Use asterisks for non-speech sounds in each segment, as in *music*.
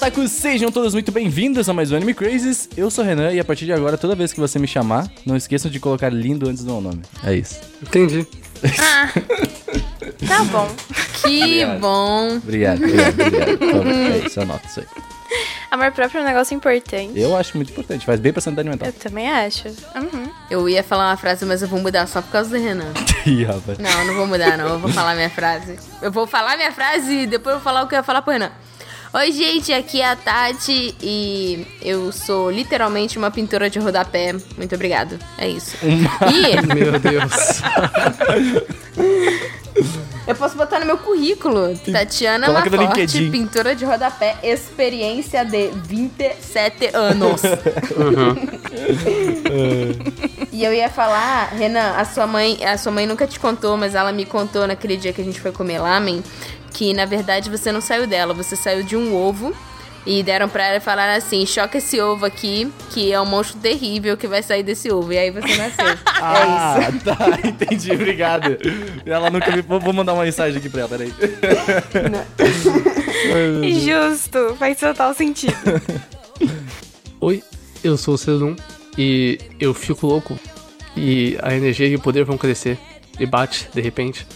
Otakus! Sejam todos muito bem-vindos a mais um Anime Crazes. Eu sou o Renan e a partir de agora, toda vez que você me chamar, não esqueçam de colocar lindo antes do meu nome. É isso. Entendi. Tá bom. Que Obrigado. bom. Obrigado, obrigado, obrigado. Então, é *laughs* isso, eu anoto isso aí. Amor próprio é um negócio importante. Eu acho muito importante, faz bem pra sanidade mental. Eu também acho. Uhum. Eu ia falar uma frase, mas eu vou mudar só por causa do Renan. *laughs* Ih, rapaz. Não, não vou mudar, não. Eu vou falar minha frase. Eu vou falar minha frase e depois eu vou falar o que eu ia falar pro Renan. Oi, gente, aqui é a Tati e eu sou literalmente uma pintora de rodapé. Muito obrigado. É isso. E *laughs* Meu Deus. eu posso botar no meu currículo. Tatiana Coloca Laforte, pintora de rodapé, experiência de 27 anos. *laughs* E eu ia falar, Renan, a sua mãe, a sua mãe nunca te contou, mas ela me contou naquele dia que a gente foi comer lamen, que na verdade você não saiu dela, você saiu de um ovo. E deram pra ela e falaram assim: choca esse ovo aqui, que é um monstro terrível que vai sair desse ovo. E aí você nasceu. *laughs* é isso. Ah, tá, *laughs* entendi, obrigado. Ela nunca me. Vou mandar uma mensagem aqui pra ela, peraí. *laughs* Justo, faz total sentido. Oi, eu sou o Cedum e eu fico louco. E a energia e o poder vão crescer. E bate, de repente,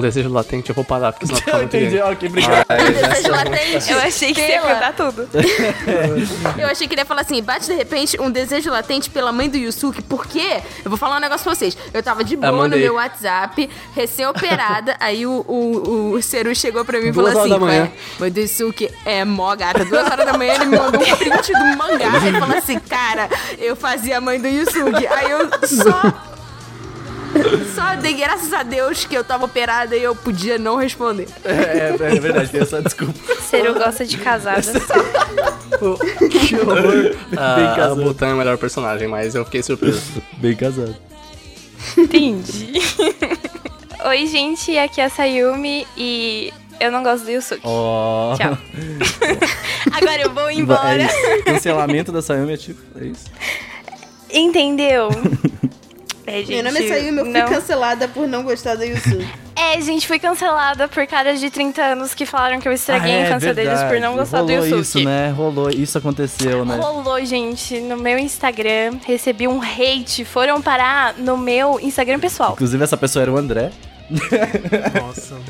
um desejo latente. Eu vou parar, porque senão fica *laughs* Eu muito entendi, ok, obrigado. Desejo latente. Eu achei que você ia pela- contar tudo. *laughs* Eu achei que ele ia falar assim: bate de repente um desejo latente pela mãe do Yusuke, porque eu vou falar um negócio pra vocês. Eu tava de boa no meu WhatsApp, recém-operada, *laughs* aí o, o, o Seru chegou pra mim e falou assim. "Ué, Mãe do Yusuke é mó gata. Duas horas da manhã ele me mandou um print do mangá e falou assim: cara, eu fazia a mãe do Yusuke. Aí eu só. *laughs* Só dei graças a Deus que eu tava operada e eu podia não responder. É, é, é verdade, tem essa desculpa. Seru gosta de casadas. *laughs* Que horror. Bem Ah, a casado. Butan é o melhor personagem, mas eu fiquei surpreso. *laughs* Bem casado. Entendi. Oi, gente, aqui é a Sayumi e eu não gosto do Yusuke. Ó. Tchau. Agora eu vou É embora. isso. Cancelamento da Sayumi é tipo. É isso. Entendeu? É, gente, Meu nome é Sayumi, eu fui não- cancelada por não gostar do Yusuke. É, gente, fui cancelada por caras de 30 anos que falaram que eu estraguei Ah, a é infância deles por verdade. não gostar do Rolou Yusuke. isso, né? Rolou, isso aconteceu, né? Rolou, gente, no meu Instagram, recebi um hate, foram parar no meu Instagram pessoal. Inclusive, essa pessoa era o André. Nossa. *laughs*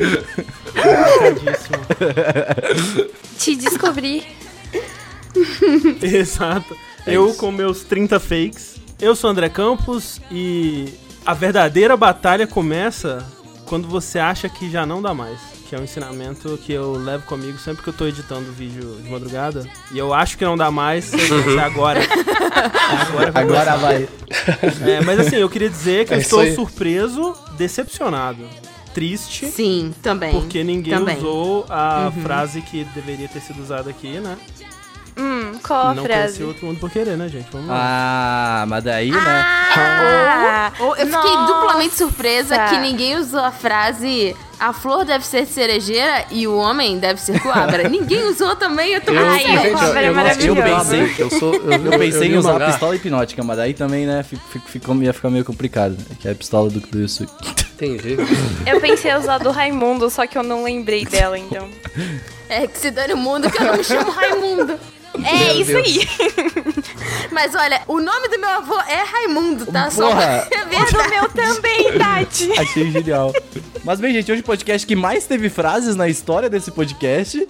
Te descobri. Exato. É eu isso. com meus 30 fakes. Eu sou André Campos e a verdadeira batalha começa quando você acha que já não dá mais. Que é um ensinamento que eu levo comigo sempre que eu tô editando vídeo de madrugada. E eu acho que não dá mais, é *laughs* agora. Agora vai Agora vai. É, mas assim, eu queria dizer que É eu estou aí. surpreso, decepcionado, triste. Sim, também. Porque ninguém Também. usou a frase que deveria ter sido usada aqui, né? Hum, qual a não frase? conheci outro mundo por querer, né, gente? Vamos lá. Ah, mas daí, né? Ah, Ou eu fiquei nossa. duplamente surpresa que ninguém usou a frase a flor deve ser cerejeira e o homem deve ser coabra. *laughs* ninguém usou também, eu tô Eu, Ai, o gente. Cobra é eu, eu, maravilhoso. mangá, né? Eu sou. Eu, Eu *laughs* pensei em o usar a pistola hipnótica, mas daí também, né, fico, fico, ficou- ia ficar meio complicado. né, Que é a pistola do, do Yusuke. Entendi. Eu pensei em usar do Raimundo, só que eu não lembrei dela, então. É que se dane o mundo que eu não me chamo Raimundo. É Meu isso Deus. aí. *laughs* Mas olha, o nome do meu avô é Raimundo, tá? Só Porra. é É verdade. meu também, Tati. Achei genial. Mas bem, gente, hoje o podcast que mais teve frases na história desse podcast.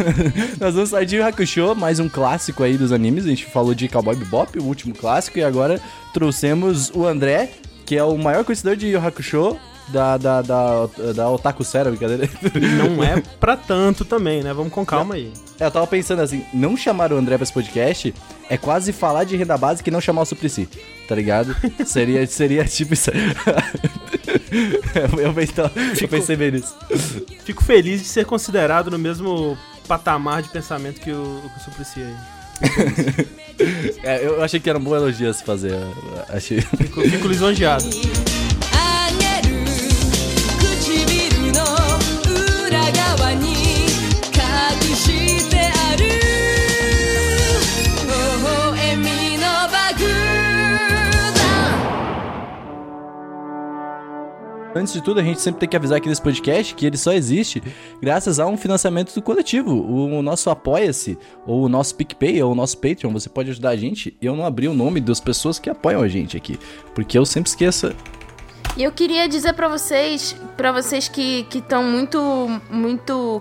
*laughs* Nós vamos sair de Hakusho, mais um clássico aí dos animes. A gente falou de Cowboy Bebop, o último clássico, e agora trouxemos o André, que é o maior conhecedor de Yu Hakusho da, da, da, da Otaku Sera, brincadeira. *laughs* Não é pra tanto também, né? Vamos com calma aí. É, Eu tava pensando assim, não chamar o André pra esse podcast é quase falar de renda básica e não chamar o Suplicy, tá ligado? *laughs* seria, seria tipo isso. *laughs* eu, eu, então, eu pensei bem nisso. Fico feliz de ser considerado no mesmo patamar de pensamento que o, que o Suplicy aí. É, eu achei que era um bom elogio a se fazer. Achei. Fico, fico lisonjeado. Antes de tudo, a gente sempre tem que avisar aqui nesse podcast que ele só existe graças a um financiamento do coletivo. O nosso Apoia-se, ou o nosso PicPay, ou o nosso Patreon, você pode ajudar a gente. Eu não abri o nome das pessoas que apoiam a gente aqui, porque eu sempre esqueço. E eu queria dizer pra vocês, para vocês que estão muito, muito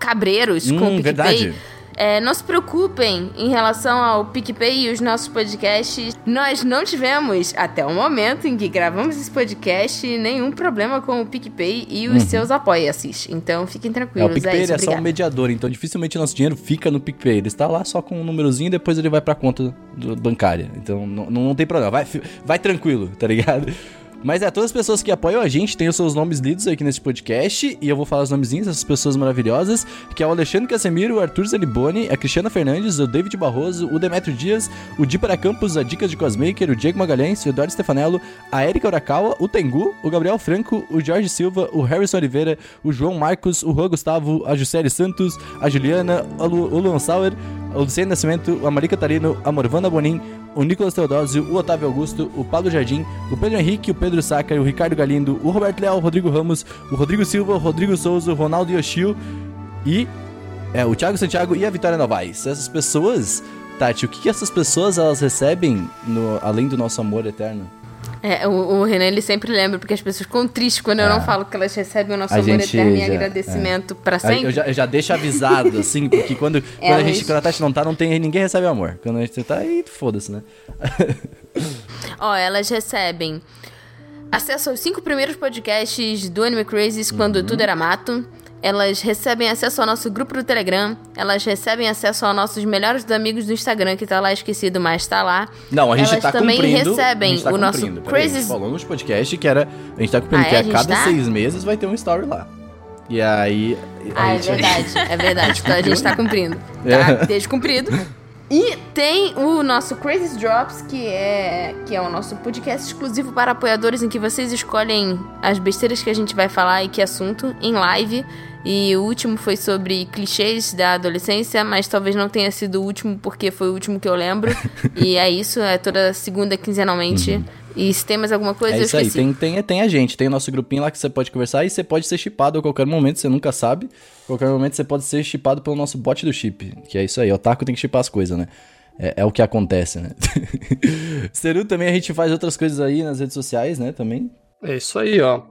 cabreiros com o Hum, PicPay. verdade. É, não se preocupem em relação ao PicPay e os nossos podcasts. Nós não tivemos, até o momento em que gravamos esse podcast, nenhum problema com o PicPay e os seus apoia-se. Então fiquem Uhum. É, o tranquilos. É, PicPay ele isso, é só um mediador, então dificilmente nosso dinheiro fica no PicPay. Ele está lá só com um númerozinho e depois ele vai pra conta do- bancária. Então não, não tem problema, vai, vai tranquilo, tá ligado? Mas é, todas as pessoas que apoiam a gente têm os seus nomes lidos aqui nesse podcast. E eu vou falar os nomezinhos dessas pessoas maravilhosas. Que é o Alexandre Casemiro, o Arthur Zeliboni, a Cristiana Fernandes, o David Barroso, o Demetrio Dias, o Di para Campos, a Dicas de Cosmaker, o Diego Magalhães, o Eduardo Stefanello, a Erika Urakawa, o Tengu, o Gabriel Franco, o Jorge Silva, o Harrison Oliveira, o João Marcos, o Juan Gustavo, a Juscelie Santos, a Juliana, o Lu- o Luan Sauer, o Luciano Nascimento, a Marica Tarino, a Morvana Bonin, o Nicolas Teodósio, o Otávio Augusto, o Paulo Jardim, o Pedro Henrique, o Pedro Saca, o Ricardo Galindo, o Roberto Leal, o Rodrigo Ramos, o Rodrigo Silva, o Rodrigo Souza, o Ronaldo Yoshio e é, o Thiago Santiago e a Vitória Novaes. Essas pessoas, Tati, o que, que essas pessoas elas recebem no- além do nosso amor eterno? É, o, o Renan ele sempre lembra, porque as pessoas ficam tristes quando eu não falo que elas recebem o nosso É. A amor eterno e já- agradecimento pra Aí sempre. Eu já, eu já deixo avisado, assim, porque *laughs* quando, quando, a gente, quando a Tati não tá, não tem, ninguém recebe amor. Quando a gente tá, aí foda-se, né? Ó, elas recebem acesso aos cinco primeiros podcasts do Anime Crazes quando Uhum. tudo era mato. Elas recebem acesso ao nosso grupo do Telegram. Elas recebem acesso aos nossos melhores amigos do Instagram, que tá lá esquecido, mas tá lá. Não, a gente Elas tá também cumprindo. recebem a gente tá o nosso. Peraí, A gente falou nos podcast que era. A gente tá cumprindo Ah, que é? a A gente cada tá? seis meses vai ter um story lá. E aí. Ah, a é gente- verdade, é *laughs* verdade. Então a gente tá cumprindo. É. Tá descumprido. E tem o nosso Crazy Drops, que é, que é o nosso podcast exclusivo para apoiadores, em que vocês escolhem as besteiras que a gente vai falar e que assunto em live. E o último foi sobre clichês da adolescência, mas talvez não tenha sido o último porque foi o último que eu lembro. *laughs* e é isso, é toda segunda quinzenalmente. E se tem mais alguma coisa, Uhum. É eu isso aí, esqueci. tem, tem, tem a gente, tem o nosso grupinho lá que você pode conversar e você pode ser chipado a qualquer momento, você nunca sabe. A qualquer momento você pode ser chipado pelo nosso bot do chip, que é isso aí, o Otaku tem que chipar as coisas, né? É, é o que acontece, né? *laughs* Seru também a gente faz outras coisas aí nas redes sociais, né? Também. É isso aí, ó.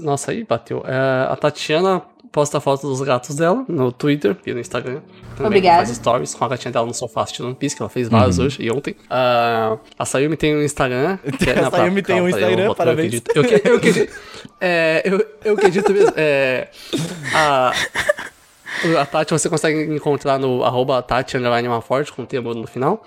Nossa, aí bateu. É, a Tatiana posta fotos dos gatos dela no Twitter e no Instagram. Também Obrigada. Faz stories com a gatinha dela no sofá assistindo One Piece, que ela fez vários hoje e ontem. Ah, a Sayumi tem um Instagram. *laughs* Que A não, Sayumi tem um Instagram, eu parabéns. acredito. Eu, que- eu, acredito- *laughs* é, eu, eu acredito mesmo. É, a, a Tati você consegue encontrar no arroba Tati forte com T no final.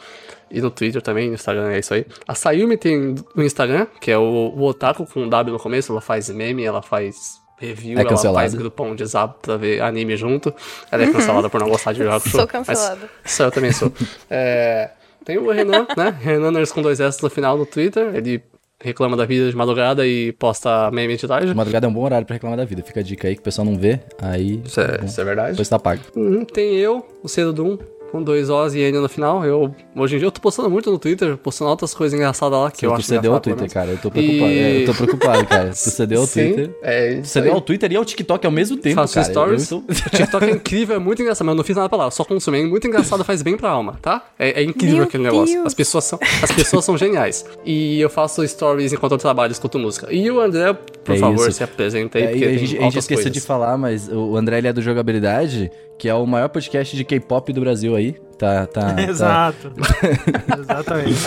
E no Twitter também, no Instagram, é isso aí. A Sayumi tem um Instagram, que é o, o Otaku com W no começo. Ela faz meme, ela faz review, É ela faz grupão de zap pra ver anime junto. Ela é cancelada por não gostar de jogos. Sou cancelada. Isso eu também sou. *laughs* É, tem o Renan, né? Renaners com dois S no final no Twitter. Ele reclama da vida de madrugada e posta meme de tarde. Madrugada é um bom horário pra reclamar da vida. Fica a dica aí que o pessoal não vê, aí. Isso é, bom, isso é verdade. Depois tá pago. Uhum, tem eu, o Cedo Doom, com dois O's e N no final. Eu, hoje em dia eu tô postando muito no Twitter, postando outras coisas engraçadas lá que eu tu acho cedeu ao engraçado, pelo Twitter, menos. cara. Eu tô preocupado. E- É, eu tô preocupado, cara. *laughs* Tu cedeu ao Sim, Twitter. É, Tu cedeu aí. ao Twitter e ao TikTok ao mesmo tempo, Faço cara. stories. Eu tô- *laughs* O TikTok é incrível, é muito engraçado, mas eu não fiz nada pra lá. Eu só consumi. É muito engraçado, faz bem pra alma, tá? É, é incrível Meu aquele negócio. Deus. As pessoas, são, as pessoas são geniais. E eu faço stories enquanto eu trabalho, escuto música. E o André, por É favor, isso. se apresenta aí, É, porque a tem gente, a gente esqueceu coisas. de falar, mas o André ele é do Jogabilidade, que é o maior podcast de K-pop do Brasil aí. Tá, tá, *laughs* tá. Exato. *laughs* Exatamente.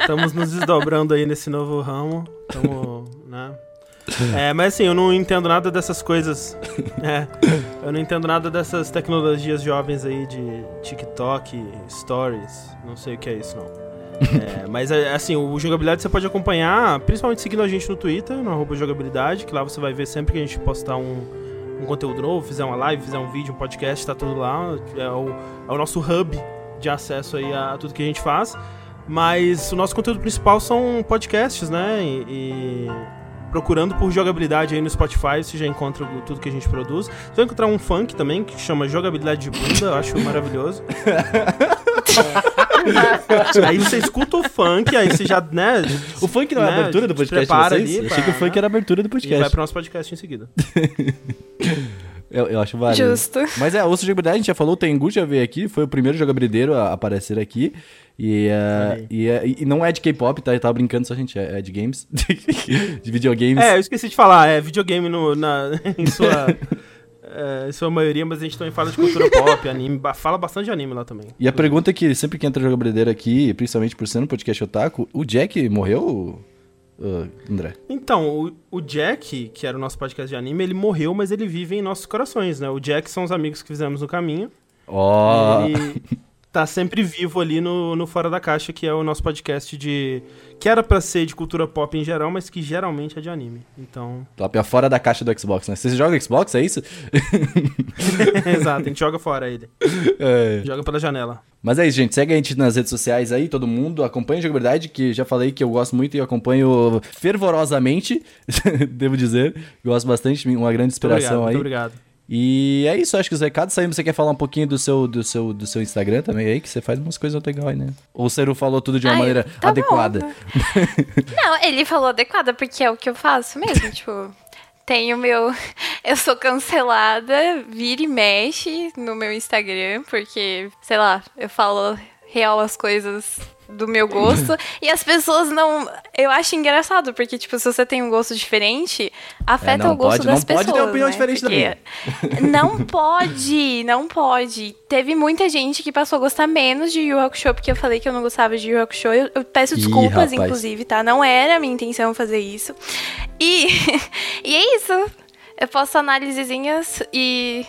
Estamos nos desdobrando aí nesse novo ramo. Estamos, né? É, mas assim, eu não entendo nada dessas coisas. É, eu não entendo nada dessas tecnologias jovens aí de TikTok, Stories. Não sei o que é isso, não. É, mas é, assim, o jogabilidade você pode acompanhar, principalmente seguindo a gente no Twitter, no arroba jogabilidade, que lá você vai ver sempre que a gente postar um, um conteúdo novo, fizer uma live, fizer um vídeo, um podcast, tá tudo lá. É o, é o nosso hub de acesso aí a tudo que a gente faz. Mas o nosso conteúdo principal são podcasts, né? E, e procurando por jogabilidade aí no Spotify, você já encontra tudo que a gente produz. Você vai encontrar um funk também, que chama Jogabilidade de Bunda, eu acho maravilhoso. *laughs* *laughs* Aí você escuta o funk, aí você já, né? O funk não é a né, abertura do podcast de vocês? ali Eu achei que o funk era a abertura do E vai podcast. pro nosso podcast em seguida. *laughs* Eu, eu acho válido. Justo. Mas é, de jogabilidade, a gente já falou, o Tengu já veio aqui, foi o primeiro jogabilideiro a aparecer aqui. E, uh, e, é- e não é de K-pop, tá? Eu tava brincando só, gente, é, é de games. *laughs* de videogames. É, eu esqueci de falar, é videogame no, na, em sua. É, em sua maioria, mas a gente também fala de cultura pop, *laughs* anime, fala bastante de anime lá também. E a pergunta é que sempre que entra jogabilideiro aqui, principalmente por ser no podcast Otaku, o Jack morreu, uh, André? Então, o, o Jack, que era o nosso podcast de anime, ele morreu, mas ele vive em nossos corações, né? O Jack são os amigos que fizemos no caminho. Ó, Ele *laughs* tá sempre vivo ali no, no Fora da Caixa, que é o nosso podcast de. que era pra ser de cultura pop em geral, mas que geralmente é de anime. Então. *laughs* top, é fora da caixa do Xbox, né? Você joga Xbox, é isso? *laughs* Exato, a gente joga fora ele. É. Joga pela janela. Mas é isso, gente. Segue a gente nas redes sociais aí, todo mundo. Acompanha a jogabilidade, que já falei que eu gosto muito e acompanho fervorosamente, *laughs* devo dizer. Gosto bastante, uma grande Muito inspiração obrigado, aí. muito obrigado. E é isso, acho que os recados saíram. Você quer falar um pouquinho do seu, do seu, do seu Instagram também aí, que você faz umas coisas legais aí, né? Ou o Seru falou tudo de uma Ai, maneira tá adequada. bom. *laughs* Não, ele falou adequada, porque é o que eu faço mesmo, tipo... Tenho meu... *laughs* Eu sou cancelada, vira e mexe no meu Instagram, porque, sei lá, eu falo real as coisas do meu gosto. *laughs* e as pessoas não... Eu acho engraçado, porque, tipo, se você tem um gosto diferente, afeta É, não o gosto pode- das não pode pessoas, ter opinião né? diferente da Porque- *laughs* Não pode, não pode. Teve muita gente que passou a gostar menos de Yu Hakusho, porque eu falei que eu não gostava de Yu Hakusho. Eu, eu peço Ih, desculpas, rapaz. inclusive, tá? Não era a minha intenção fazer isso. E, *laughs* e é isso. Eu posto análisezinhas e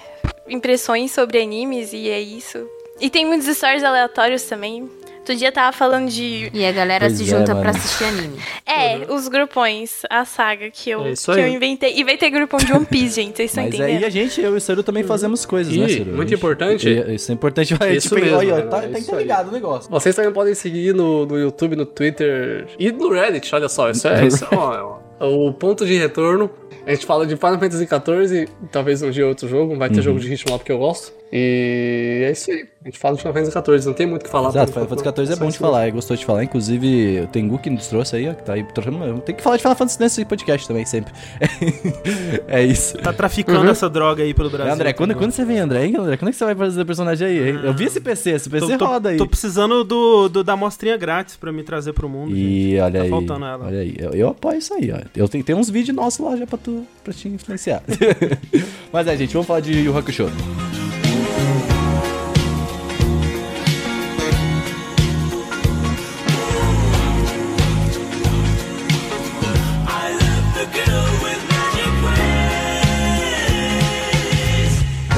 impressões sobre animes, e é isso. E tem muitos stories aleatórios também. Outro dia eu tava falando de. E a galera Pois se é, junta mano. pra assistir anime. É, os grupões, a saga que eu, É que eu inventei. E vai ter grupão de One Piece, gente, vocês estão Mas entendendo? aí a gente, eu e o Seru também fazemos coisas, né, E, Seru? muito A gente- importante- E- Isso é importante. É, Isso tipo, mesmo, olha, é, tá, é tá isso interligado o negócio. Vocês também podem seguir no, no YouTube, no Twitter e no Reddit, olha só. Isso é, isso é *laughs* ó, ó, o ponto de retorno. A gente fala de Final Fantasy XIV, talvez um dia outro jogo, vai ter jogo de ritmo lá porque eu gosto. E é isso aí. A gente fala de Final Fantasy XIV, não tem muito o que falar. Exato, Final Fantasy XIV é bom de falar, gostou de falar. Inclusive, o Tengu que nos trouxe aí, ó, que tá aí trocando. Tem que falar de Final Fantasy nesse podcast também, sempre. *laughs* é isso. Tá traficando essa droga aí pelo É, Brasil. André, quando, quando você vem, André, hein, André? Quando é que você vai fazer o personagem aí? hein? Eu vi esse PC, esse PC Tô, tô- roda aí. tô precisando do, do- da mostrinha grátis pra me trazer pro mundo. gente. E olha Tá aí, faltando ela. olha aí, eu, eu apoio isso aí, ó. Eu tenho, tem uns vídeos nossos lá já pra, tu, pra te influenciar. *laughs* Mas é, gente, vamos falar de Yu Hakusho.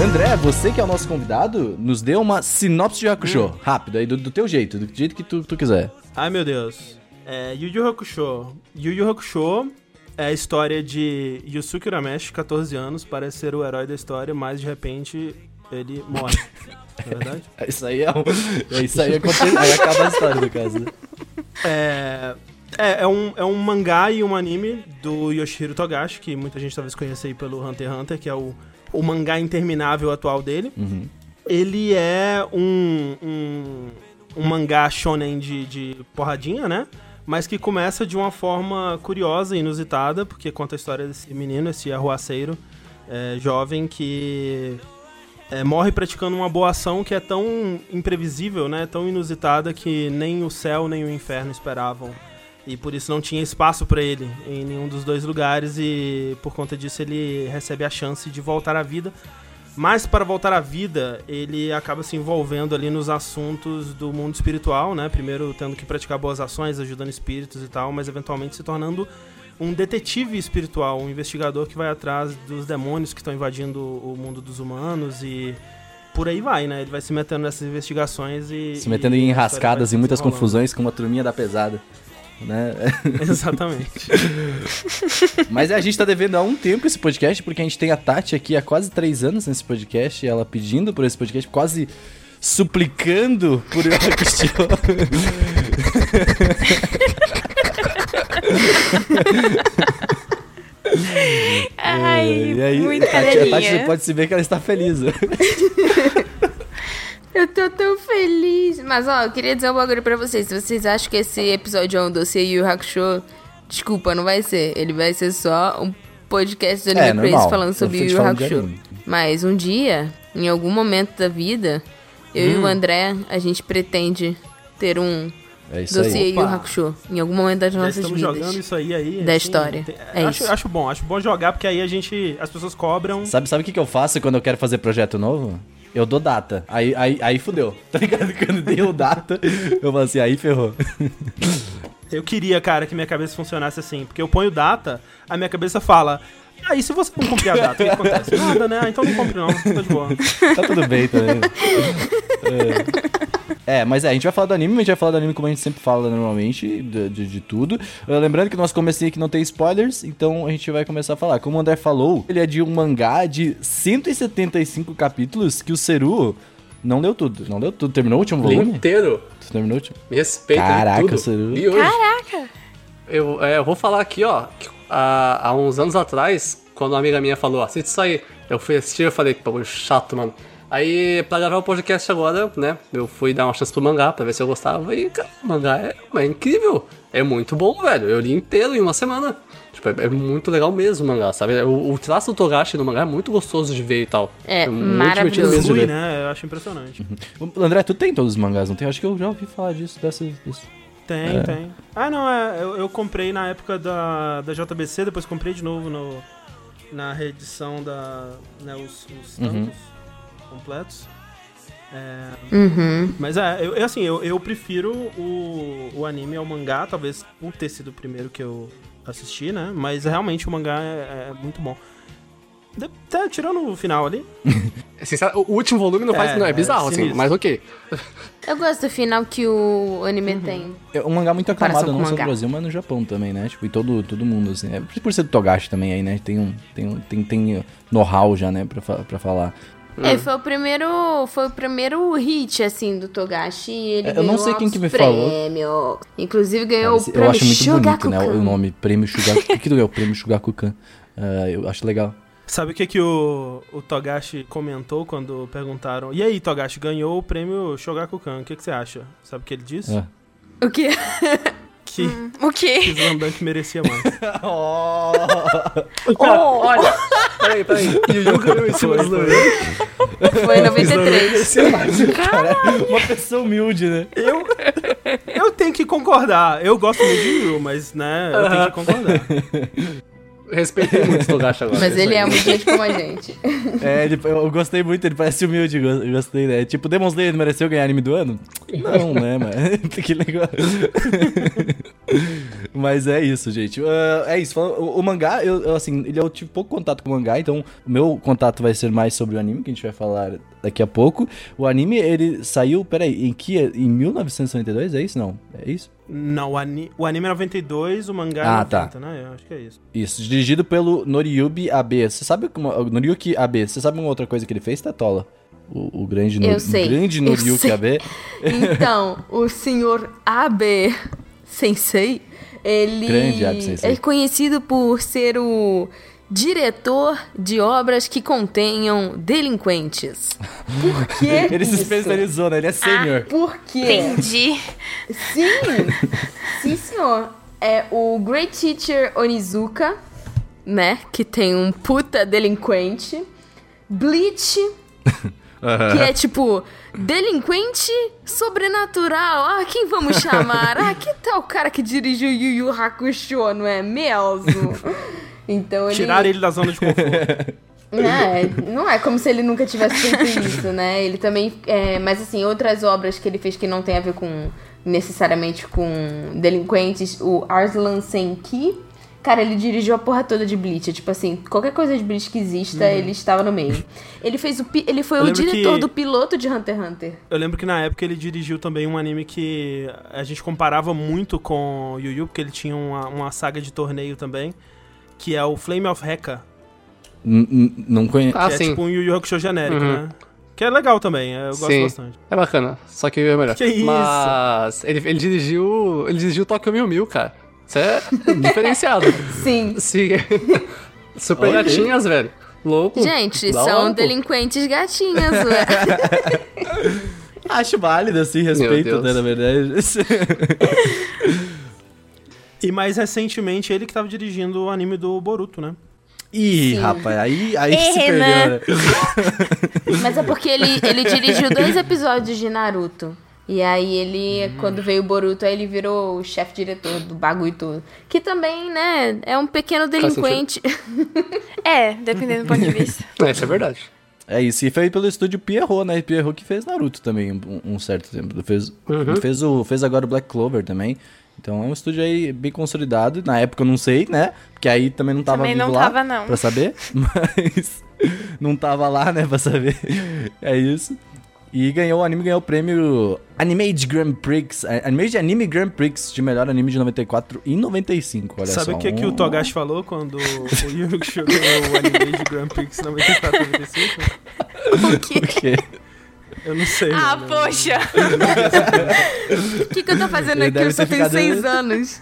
André, você que é o nosso convidado, nos dê uma sinopse de Hakusho, rápido, aí do, do teu jeito, do jeito que tu, tu quiser. Ai, meu Deus. É, Yu Yu Hakusho. Yu Yu Hakusho é a história de Yusuke Urameshi, 14 anos, parece ser o herói da história, mas de repente ele morre. Não *laughs* é verdade? Isso aí é um. *laughs* é Isso aí acontece. Aí acaba a história, no caso. né? É, é, é um, é um mangá e um anime do Yoshihiro Togashi, que muita gente talvez conheça aí pelo Hunter x Hunter, que é o, o mangá interminável atual dele. Uhum. Ele é um, um, um mangá shonen de, de porradinha, né? Mas que começa de uma forma curiosa e inusitada, porque conta a história desse menino, esse arruaceiro é, jovem que é, morre praticando uma boa ação que é tão imprevisível, né? Tão inusitada que nem o céu nem o inferno esperavam. E por isso não tinha espaço para ele em nenhum dos dois lugares e por conta disso ele recebe a chance de voltar à vida. Mas para voltar à vida, ele acaba se envolvendo ali nos assuntos do mundo espiritual, né? Primeiro tendo que praticar boas ações, ajudando espíritos e tal, mas eventualmente se tornando um detetive espiritual, um investigador que vai atrás dos demônios que estão invadindo o mundo dos humanos e por aí vai, né? Ele vai se metendo nessas investigações e Se metendo e em enrascadas e muitas confusões com uma turminha da pesada. Né? *laughs* Exatamente. *laughs* Mas a gente tá devendo há um tempo esse podcast, porque a gente tem a Tati aqui há quase três anos nesse podcast, e ela pedindo por esse podcast, quase suplicando por Hakusho. Ai, e aí, muito a Tati, a Tati pode se ver que ela está feliz. *laughs* Eu tô tão feliz. Mas, ó, eu queria dizer um bagulho pra vocês. Se vocês acham que esse episódio é um dossiê Yu Yu Hakusho, desculpa, não vai ser. Ele vai ser só um podcast do Anime É, Praise normal. falando sobre Yu Yu Hakusho. anime. Mas um dia, em algum momento da vida, eu Hum. e o André, a gente pretende ter um É isso dossiê aí. Yu Yu Opa. Hakusho. Em algum momento das Já nossas estamos vidas. jogando isso aí aí. Da história. É acho, isso. acho bom, acho bom jogar, porque aí a gente. As pessoas cobram. Sabe, sabe o que, que eu faço quando eu quero fazer projeto novo? Eu dou data. Aí, aí, aí fudeu. *laughs* Tá ligado? Quando deu data, eu falo assim, aí ferrou. Eu queria, cara, que minha cabeça funcionasse assim. Porque eu ponho data, a minha cabeça fala. Aí, se você não cumprir a data, o que acontece? Nada, né? Ah, então não cumpre não, tá de boa. *laughs* Tá tudo bem também. É. É, mas é, a gente vai falar do anime, mas a gente vai falar do anime como a gente sempre fala normalmente, de, de, de tudo. Uh, lembrando que nosso comecinho aqui não tem spoilers, então a gente vai começar a falar. Como o André falou, ele é de um mangá de 175 capítulos que o Seru não leu tudo. Não leu tudo. Terminou o último Li volume? inteiro. Você terminou o último? Me respeita Caraca, tudo. Seru. E hoje? Caraca! Eu, é, eu vou falar aqui, ó. Que há, há uns anos atrás, quando uma amiga minha falou, assiste isso aí. Eu fui assistir eu falei, pô, chato, mano. Aí, pra gravar o podcast agora, né, eu fui dar uma chance pro mangá pra ver se eu gostava. E, cara, o mangá é, é incrível. É muito bom, velho. Eu li inteiro em uma semana. Tipo, é, é muito legal mesmo o mangá, sabe? O, o traço do Togashi no mangá é muito gostoso de ver e tal. É, muito maravilhoso. mesmo de Flui, ver. né? Eu acho impressionante. O André, tu tem todos os mangás, não tem? Acho que eu já ouvi falar disso, dessa... Disso. Tem, tem. Ah, não, é. Eu, eu comprei na época da, da JBC, depois comprei de novo no, na reedição da. Né, os, os Uhum. tantos completos. É, Uhum. mas é, eu, eu, assim, eu, eu prefiro o, o anime ao mangá, talvez por ter sido o primeiro que eu assisti, né? Mas realmente o mangá é, é muito bom. De, tá, tirando o final ali. *laughs* Sincero, o último volume não faz. É, não, é é bizarro, assim, sinistro. mas ok. Eu gosto do final que o anime Uhum. tem. É um mangá muito aclamado, não só no. Brasil, mas no Japão também, né? Tipo, e todo, todo mundo, assim. É por ser do Togashi também aí, né? Tem um, tem um, tem, tem know-how já, né, pra, pra falar. É, foi o primeiro, foi o primeiro hit assim do Togashi. e Ele É, eu não ganhou sei quem que me falou. prêmios. Inclusive ganhou Esse- o eu prêmio acho muito bonito, né? O nome, Prêmio Shugaku. O que, que é o Prêmio Shugakukan? *laughs* Ah, eu acho legal. Sabe o que, que o, o Togashi comentou quando perguntaram? E aí, Togashi, ganhou o prêmio Shogakukan, o que, que você acha? Sabe o que ele disse? Ah. O quê? Que *laughs* O quê? que Slandank merecia mais. *laughs* Olha, peraí, peraí. Yu Yu ganhou em cima Foi, dos foi. em 93. Cara, uma pessoa humilde, né? Eu, eu tenho que concordar. Eu gosto muito de Yu, mas, né, eu tenho que concordar. *laughs* Respeitei muito o Togashi agora. Mas ele aí. é muito gente como a gente. *laughs* É, ele- eu gostei muito, ele parece humilde, gostei, né? Tipo, Demon Slayer mereceu ganhar anime do ano? Não, né, mano? *laughs* que legal. *laughs* Mas é isso, gente. Ah, é isso, o, o mangá, eu, eu, assim, ele eu tive pouco contato com o mangá, então o meu contato vai ser mais sobre o anime, que a gente vai falar daqui a pouco. O anime, ele saiu, peraí, em que? Em 1992, é isso? Não, é isso? Não, o, ani o anime é 92, o mangá é Ah, 90, tá. né? Eu acho que é isso. Isso, dirigido pelo Noriyubi Abe. Você sabe como. Noriyuki Abe, você sabe uma outra coisa que ele fez, Tatola? O, o grande, sei, o grande eu Noriyuki sei. Abe. Então, *laughs* o senhor Abe Sensei, ele Grande Abe Sensei. é conhecido por ser o diretor de obras que contenham delinquentes. Por que *laughs* Ele se isso? especializou, né? Ele é sênior. Por quê? Entendi. Sim, sim, senhor. É o Great Teacher Onizuka, né? Que tem um puta delinquente. Bleach, *laughs* que é tipo, delinquente sobrenatural. Ah, quem vamos chamar? *laughs* Ah, que tal o cara que dirigiu Yu Yu Hakusho, não é mesmo? Então ele... Tiraram ele da zona de conforto. *laughs* É, não é como se ele nunca tivesse feito isso, né? Ele também. É, mas assim, outras obras que ele fez que não tem a ver com. necessariamente com delinquentes, o Arslan Senki. Cara, ele dirigiu a porra toda de Bleach. Tipo assim, qualquer coisa de Bleach que exista, ele estava no meio. Ele fez o. Ele foi o diretor que- do piloto de Hunter x Hunter. Eu lembro que na época ele dirigiu também um anime que a gente comparava muito com Yu Yu, porque ele tinha uma, uma saga de torneio também, que é o Flame of Heka, N- Não conheço. Ah, é sim. tipo um Yu Yu Hakusho genérico, Uhum. né? Que é legal também, eu gosto Sim. bastante. É bacana, só que é melhor. Que isso? Mas ele, ele dirigiu. Ele dirigiu Tokyo Mil Mil, cara. Isso é *laughs* diferenciado. Sim. Sim. *laughs* Super Olha. gatinhas, velho. Louco. Gente, Da são delinquentes gatinhas, *laughs* ué. Acho válido, assim, respeito, né, na verdade. E mais recentemente ele que tava dirigindo o anime do Boruto, né? Ih, Sim. rapaz, aí, aí Ih, se perdeu, né? né? *laughs* Mas é porque ele, ele dirigiu dois episódios de Naruto. E aí ele, quando veio o Boruto, aí ele virou o chefe diretor do bagulho todo. Que também, né, é um pequeno delinquente. *laughs* É, dependendo do ponto de vista. *laughs* É, isso é verdade. É isso, e foi pelo estúdio Pierrot, né? Pierrot que fez Naruto também um, um certo tempo. Fez, Uhum. fez, o, fez agora o Black Clover também. Então é um estúdio aí bem consolidado. Na época eu não sei, né? Porque aí também não tava Também vivo não lá tava, não. pra saber. *laughs* Mas não tava lá, né, pra saber. É isso. E ganhou, o anime ganhou o prêmio Animage Grand Prix, eh, Animage Anime Grand Prix de melhor anime de 94 e 95, olha Sabe só. o que, que o Togashi falou quando o Yu Yu Hakusho ganhou o anime de Grand Prix 94 95? *laughs* O quê? Eu não sei. Ah, mano. poxa! O que, que eu tô fazendo Ele aqui? Eu só tenho ficado- seis anos.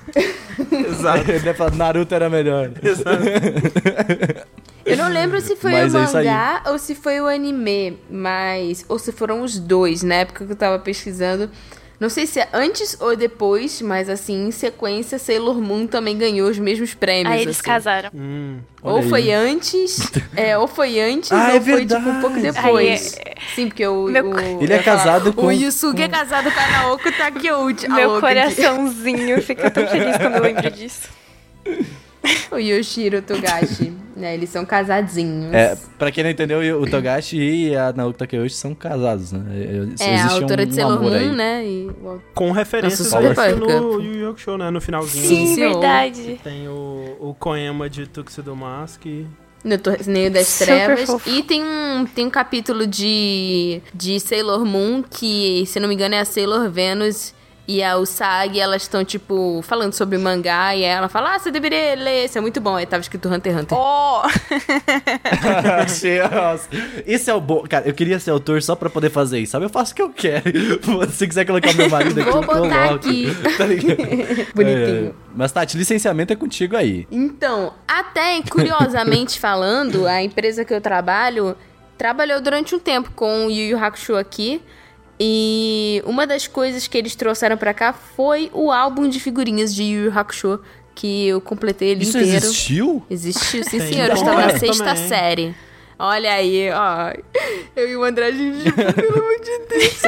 Exato. Ele deve falar, Naruto era melhor. Eu não lembro se foi Mas o é mangá ou se foi o anime, mas. Ou se foram os dois, na época que eu tava pesquisando. Não sei se é antes ou depois, mas assim, em sequência, Sailor Moon também ganhou os mesmos prêmios. Aí eles assim. casaram. Hum, Ou aí. foi antes, *laughs* é, ou foi antes, Ah, ou é foi tipo um pouco verdade. depois. Sim, porque o. Meu- o- Ele é ia falar, casado com- O Yusuke é casado com a Naoko Takeuchi. Meu coraçãozinho fica tão feliz quando eu lembro disso. *laughs* *laughs* O Yoshiro Togashi. né, eles são casadinhos. É, pra quem não entendeu, o Togashi e a Naoki Takeuchi são casados, né? É, a Existe um- autora de um Sailor amor Moon, né? E com referências Nossa, a isso no. Yu Yu Hakusho, né? No finalzinho. Sim, verdade. Tem o, o Koema de Tuxedo Mask. No Torneio das Super Trevas. fofo. E tem um, tem um capítulo de, de Sailor Moon que, se não me engano, é a Sailor Venus e a Usagi. Elas estão, tipo, falando sobre mangá. E aí ela fala: Ah, você deveria ler esse, é muito bom. Aí tava escrito Hunter x Hunter. Oh! *laughs* Achei, nossa. Esse é o bom. Cara, eu queria ser autor só pra poder fazer isso, sabe? Eu faço o que eu quero. *laughs* Se quiser colocar meu marido aqui, Vou eu botar coloco. aqui. *laughs* Tá ligado? Bonitinho. É, mas, Tati, licenciamento é contigo aí. Então, até curiosamente falando, a empresa que eu trabalho trabalhou durante um tempo com o Yu Yu Hakusho aqui. E uma das coisas que eles trouxeram pra cá foi o álbum de figurinhas de Yu Yu Hakusho, que eu completei ele Isso inteiro. existiu? Existiu, sim Tem senhor. Eu estava na sexta também. série. Olha aí, ó. Eu e o André, a gente, pelo amor de *laughs* Deus.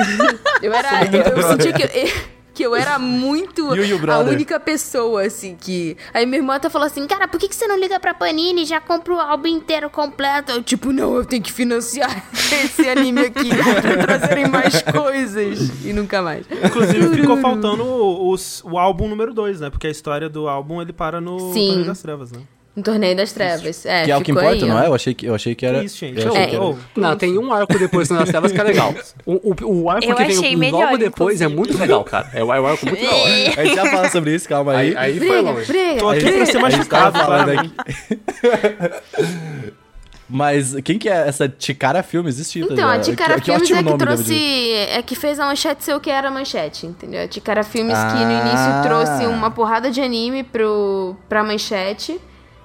Eu era. Eu, eu sentia que. eu- que eu era muito *laughs* Yu Yu a única pessoa, assim, que. Aí minha irmã até falou assim: Cara, por que, que você não liga pra Panini e já compra o álbum inteiro completo? Eu, tipo, não, eu tenho que financiar *laughs* esse anime aqui pra trazerem mais *laughs* coisas. E nunca mais. Inclusive, ficou faltando o, os- o álbum número 2, né? Porque a história do álbum ele para no Sim. Das Trevas, né? No Torneio das Trevas. É, que é o que importa, aí, não é? Eu achei que, eu achei que era. Que isso, gente? eu achei É. que era- Não, tem um arco depois nas trevas que é legal. O, o, o arco Eu que achei vem melhor, logo depois é inclusive. muito legal, cara. É o é o arco muito hora. *laughs* A gente já fala sobre isso, calma aí. Aí, aí foi Briga, longe. briga. Tô aqui A pra ser machucado, falando claramente. Mas quem que é essa Ticara Filme? Existe Então, a Ticara que, que Filmes ótimo é que trouxe. É que fez a manchete ser o que era a manchete, entendeu? A Ticara Filmes que no Ah. início trouxe uma porrada de anime pro, pra manchete.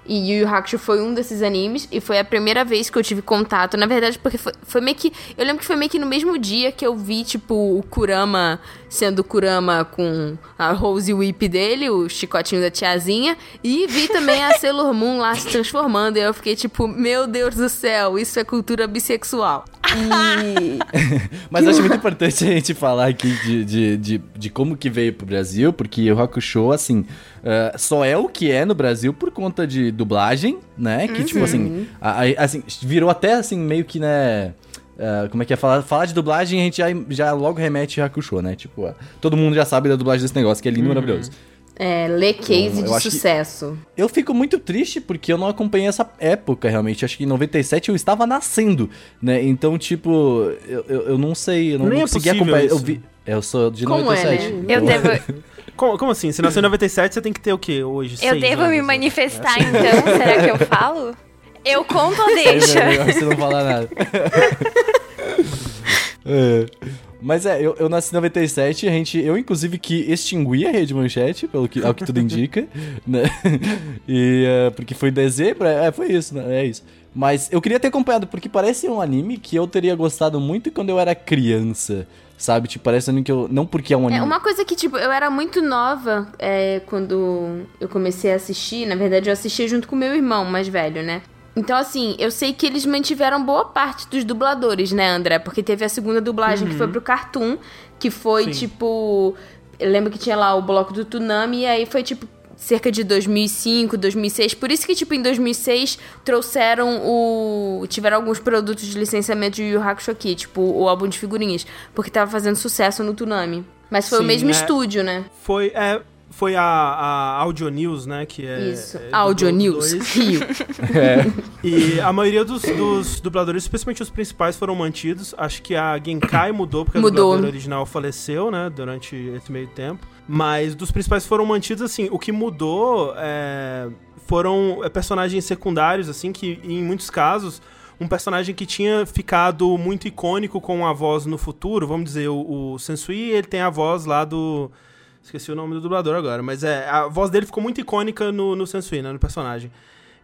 E Yu Yu Hakusho foi um desses animes. E foi a primeira vez que eu tive contato. Na verdade, porque foi, foi meio que. Eu lembro que foi meio que no mesmo dia que eu vi, tipo, o Kurama sendo Kurama com a Rose Whip dele, o chicotinho da tiazinha. E vi também a *laughs* Sailor Moon lá se transformando. E eu fiquei tipo, meu Deus do céu, isso é cultura bissexual. E. *laughs* Mas acho muito importante a gente falar aqui de, de, de, de como que veio pro Brasil, porque o Hakusho, assim, eh, só é o que é no Brasil por conta de dublagem, né? Que, tipo assim, a- a- assim, virou até, assim, meio que, né... eh, como é que é? Falar, falar de dublagem, a gente já, já logo remete a Hakusho, né? Tipo, ah, todo mundo já sabe da dublagem desse negócio, que é lindo e maravilhoso. É, lê case Eu de sucesso. Eu fico muito triste porque eu não acompanhei essa época, realmente. Acho que em 97 eu estava nascendo, né? Então, tipo, eu, eu, eu não sei, eu não Nem é consegui possível acompanhar. Eu isso. vi. Eu sou de Como é, 97. né? Eu devo, *laughs* Como, como assim? Se nasceu em 97, você tem que ter o quê hoje? eu devo anos, me né? manifestar então? *laughs* Será que eu falo? Eu conto ou *laughs* É deixa? melhor você não falar nada. É. Mas é, eu, eu nasci em 97, a gente, eu inclusive que extingui a Rede Manchete, pelo que, ao que tudo indica, *laughs* né? E, é, porque foi dezembro, é, foi isso, né? É isso. Mas eu queria ter acompanhado, porque parece um anime que eu teria gostado muito quando eu era criança. sabe? Tipo, parecendo que eu. Não porque é um anime. É uma coisa que, tipo, eu era muito nova é, quando eu comecei a assistir. Na verdade, eu assisti junto com meu irmão mais velho, né? Então, assim, eu sei que eles mantiveram boa parte dos dubladores, né, André? Porque teve a segunda dublagem que foi pro Cartoon, que foi, Sim. tipo. Eu lembro que tinha lá o bloco do Tsunami, e aí foi, tipo, cerca de 2005, 2006. Por isso que, tipo, em 2006 trouxeram o. Tiveram alguns produtos de licenciamento de Yu Yu Hakusho aqui, tipo o álbum de figurinhas, porque tava fazendo sucesso no Tsunami. Mas foi Sim, o mesmo é. estúdio, né? Foi, é, foi a, a Audio News, né? Que é. Isso. é Audio do- News dois. Rio. *laughs* E a maioria dos, dos dubladores, especialmente os principais, foram mantidos. Acho que a Genkai mudou, porque a Mudou. dubladora original faleceu, né? Durante esse meio tempo. Mas dos principais foram mantidos, assim. O que mudou é, foram é, personagens secundários, assim, que em muitos casos. Um personagem que tinha ficado muito icônico com a voz no futuro, vamos dizer, o, o Sensui, ele tem a voz lá do. Esqueci o nome do dublador agora, mas é. A voz dele ficou muito icônica no, no Sensui, né? No personagem.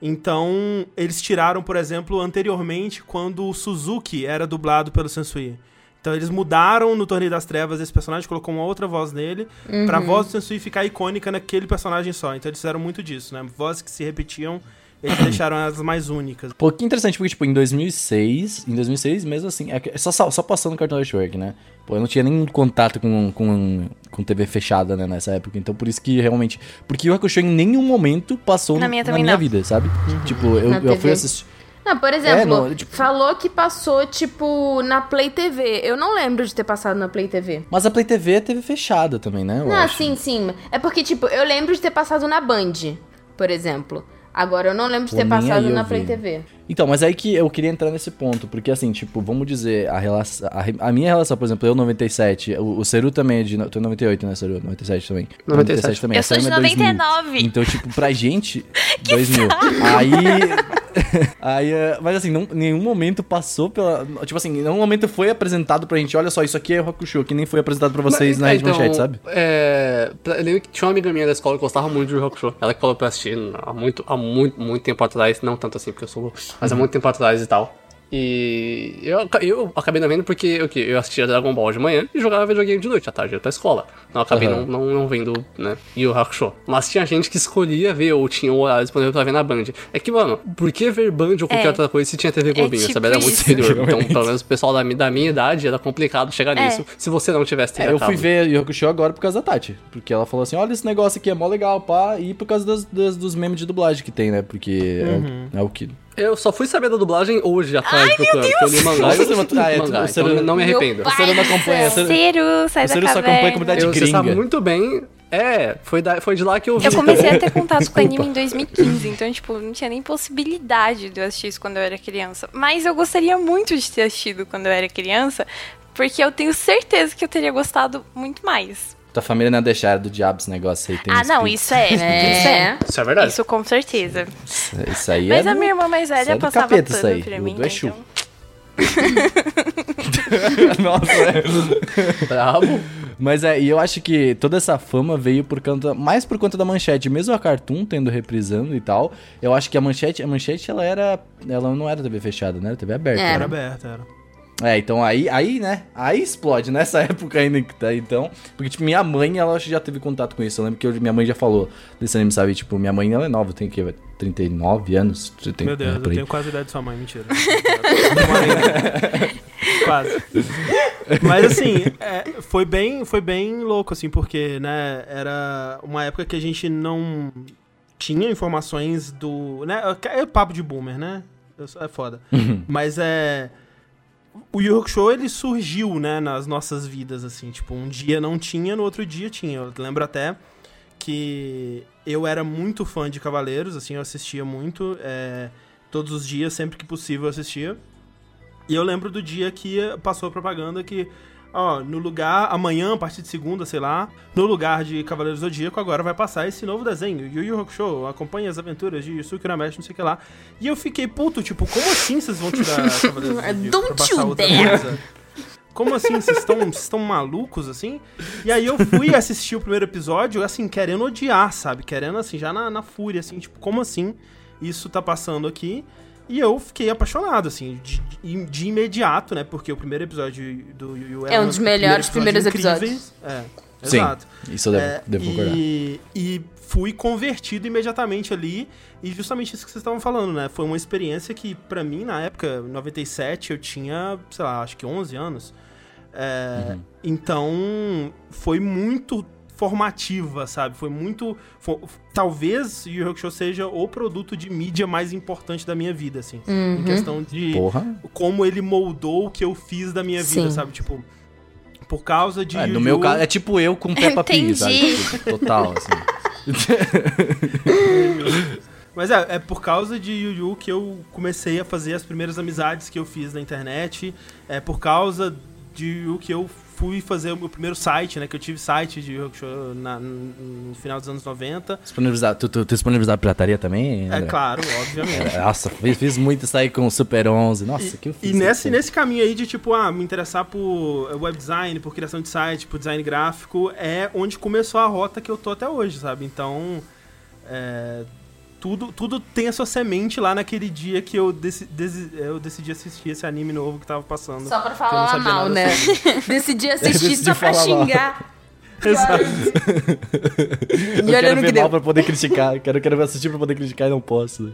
Então, eles tiraram, por exemplo, anteriormente, quando o Suzuki era dublado pelo Sensui. Então, eles mudaram no Torneio das Trevas esse personagem, colocou uma outra voz nele, pra voz do Sensui ficar icônica naquele personagem só. Então, eles fizeram muito disso, né? Vozes que se repetiam, eles *coughs* deixaram elas mais únicas. Pô, que interessante, porque, tipo, em 2006, em 2006 mesmo assim, é só, só passando no Cartoon Network, né? Pô, eu não tinha nenhum contato com, com, com TV fechada, né, nessa época, então por isso que realmente... Porque o Hakusho em nenhum momento passou Na minha na também minha vida, sabe? Tipo, eu, Na eu TV. fui assistir... Não, por exemplo, É, não, tipo- falou que passou, tipo, na Play TV. Eu não lembro de ter passado na Play TV. Mas a Play TV é TV fechada também, né? eu não, acho. sim, sim. É porque, tipo, eu lembro de ter passado na Band, por exemplo. Agora, eu não lembro de Pô, ter nem passado na. Play TV. Então, mas aí que eu queria entrar nesse ponto, porque assim, tipo, vamos dizer, a relação. A, a minha relação, por exemplo, eu 97, o, o Seru também é de. Tu é 98, né, Seru? 97 também. 97 também. Eu sou de Selma é 2000. 99. Então, tipo, pra gente, *laughs* 2000. Aí. *laughs* aí, é, mas assim, não, nenhum momento passou pela. Tipo assim, nenhum momento foi apresentado pra gente, olha só, isso aqui é o Hakusho, que nem foi apresentado pra vocês na É, Rede Manchete, sabe? É, pra- eu lembro que tinha uma amiga minha da escola que gostava muito de Hakusho. Ela que falou pra assistir há muito, há muito, muito tempo atrás. Não tanto assim, porque eu sou louco, mas há muito tempo atrás e tal. E eu, eu acabei não vendo porque o quê? eu assistia Dragon Ball de manhã e jogava videogame de noite, à tarde eu ia pra escola. Então eu acabei Aham. não, não, não vendo, né, Yu Hakusho. Mas tinha gente que escolhia ver ou tinha o horário disponível pra ver na Band. É que, mano, por que ver Band ou qualquer É. outra coisa se tinha TV Globinho, tipo sabe? Era muito isso. superior. *laughs* Então, pelo menos o pessoal da, mi- da minha idade era complicado chegar É. nisso se você não tivesse TV É, eu fui ver Yu Hakusho agora por causa da Tati. Porque ela falou assim: olha esse negócio aqui, é mó legal, pá. E por causa das, das- dos memes de dublagem que tem, né? Porque é o- é, o que. Eu só fui saber da dublagem hoje, atrás, procurando, porque eu li mangá. Nossa, eu você- ah, é, mangá, você então não- não me Meu arrependo. Você não acompanha, você- Ciro, sai Você da só acompanha a comunidade Eu, você sabe gringa. muito bem. É, foi, da, foi de lá que eu vi. Eu comecei a ter *laughs* contato com anime em 2015, então, tipo, não tinha nem possibilidade de eu assistir isso quando eu era criança. Mas eu gostaria muito de ter assistido quando eu era criança, porque eu tenho certeza que eu teria gostado muito mais. Tua família não é deixar do diabo esse negócio aí. Tem ah, não, isso é. *laughs* Isso é. É. Isso é verdade. Isso com certeza. Isso aí Mas é. a do- minha irmã mais isso é velha do passava capeta, isso pano aí, pra do- mim. do né, Exu. então- *laughs* Nossa, é. Bravo. Mas é, e eu acho que toda essa fama veio por conta, mais por conta da manchete, mesmo a Cartoon tendo reprisando e tal. Eu acho que a manchete, a manchete ela era, ela não era TV fechada, né? Era TV aberta. Era. Era aberto, era. É, então aí, aí, né? Aí explode nessa *laughs* época ainda que tá, então. Porque, tipo, minha mãe, ela já teve contato com isso. Eu lembro que eu- minha mãe já falou desse anime, sabe? Tipo, minha mãe, ela é nova, tem que 39 anos. Meu Deus, é, eu tenho quase a idade de sua mãe, mentira. *laughs* quase. Mas assim, é, foi bem, foi bem louco, assim, porque, né, era uma época que a gente não tinha informações do. Né, é papo de boomer, né? É foda. Mas é. O Yu Hakusho, ele surgiu, né, nas nossas vidas, assim. Tipo, um dia não tinha, no outro dia tinha. Eu lembro até que eu era muito fã de Cavaleiros, assim, eu assistia muito, é, todos os dias, sempre que possível eu assistia. E eu lembro do dia que passou a propaganda que, ó, no lugar, amanhã, a partir de segunda, sei lá, no lugar de Cavaleiros do Zodíaco, agora vai passar esse novo desenho, Yu Yu Hakusho, acompanha as aventuras de Yusuke Urameshi, não sei o que lá. E eu fiquei, puto, tipo, como assim vocês vão tirar *laughs* Cavaleiros do Zodíaco Don't pra passar outra dare. coisa? Como assim? Vocês estão vocês estão malucos, assim? E aí eu fui assistir o primeiro episódio, assim, querendo odiar, sabe? Querendo, assim, já na, na fúria, assim, tipo, como assim isso tá passando aqui? E eu fiquei apaixonado, assim, de, de, imediato, né? Porque o primeiro episódio do Yu Yu É um dos melhores primeiros incríveis. É, Sim, exato. isso eu devo, É, devo concordar. e, e fui convertido imediatamente ali. E justamente isso que vocês estavam falando, né? Foi uma experiência que, pra mim, na época, em 97, eu tinha, sei lá, acho que 11 anos. É, Uhum. Então, foi muito formativa, sabe? Foi muito... fo- talvez Yu Yu Hakusho seja o produto de mídia mais importante da minha vida, assim. Uhum. Em questão de Porra. como ele moldou o que eu fiz da minha vida, Sim. sabe? Tipo, por causa de É, no Yu- meu caso, é tipo eu com *laughs* Peppa Pig, sabe? Tipo, total, assim. *laughs* Mas é, é por causa de Yu Yu que eu comecei a fazer as primeiras amizades que eu fiz na internet. É por causa de Yu Yu que eu fui fazer o meu primeiro site, né? Que eu tive site de na- no final dos anos 90. Disponibilizar, tu, tu, tu disponibilizar pirataria também? É André? claro, obviamente. Nossa, fiz, fiz muito isso aí com o Super 11. Nossa, que eu fiz. E nesse, nesse caminho aí de, tipo, ah, me interessar por web design, por criação de site, por design gráfico, é onde começou a rota que eu tô até hoje, sabe? Então, é, tudo, tudo tem a sua semente lá naquele dia que eu, deci- eu decidi assistir esse anime novo que tava passando. Só pra falar mal, né? *laughs* Decidi assistir Decidi só pra mal. xingar. *laughs* Exato. E Eu quero olhando que ver deu. mal pra poder criticar. Quero, quero assistir pra poder criticar e não posso.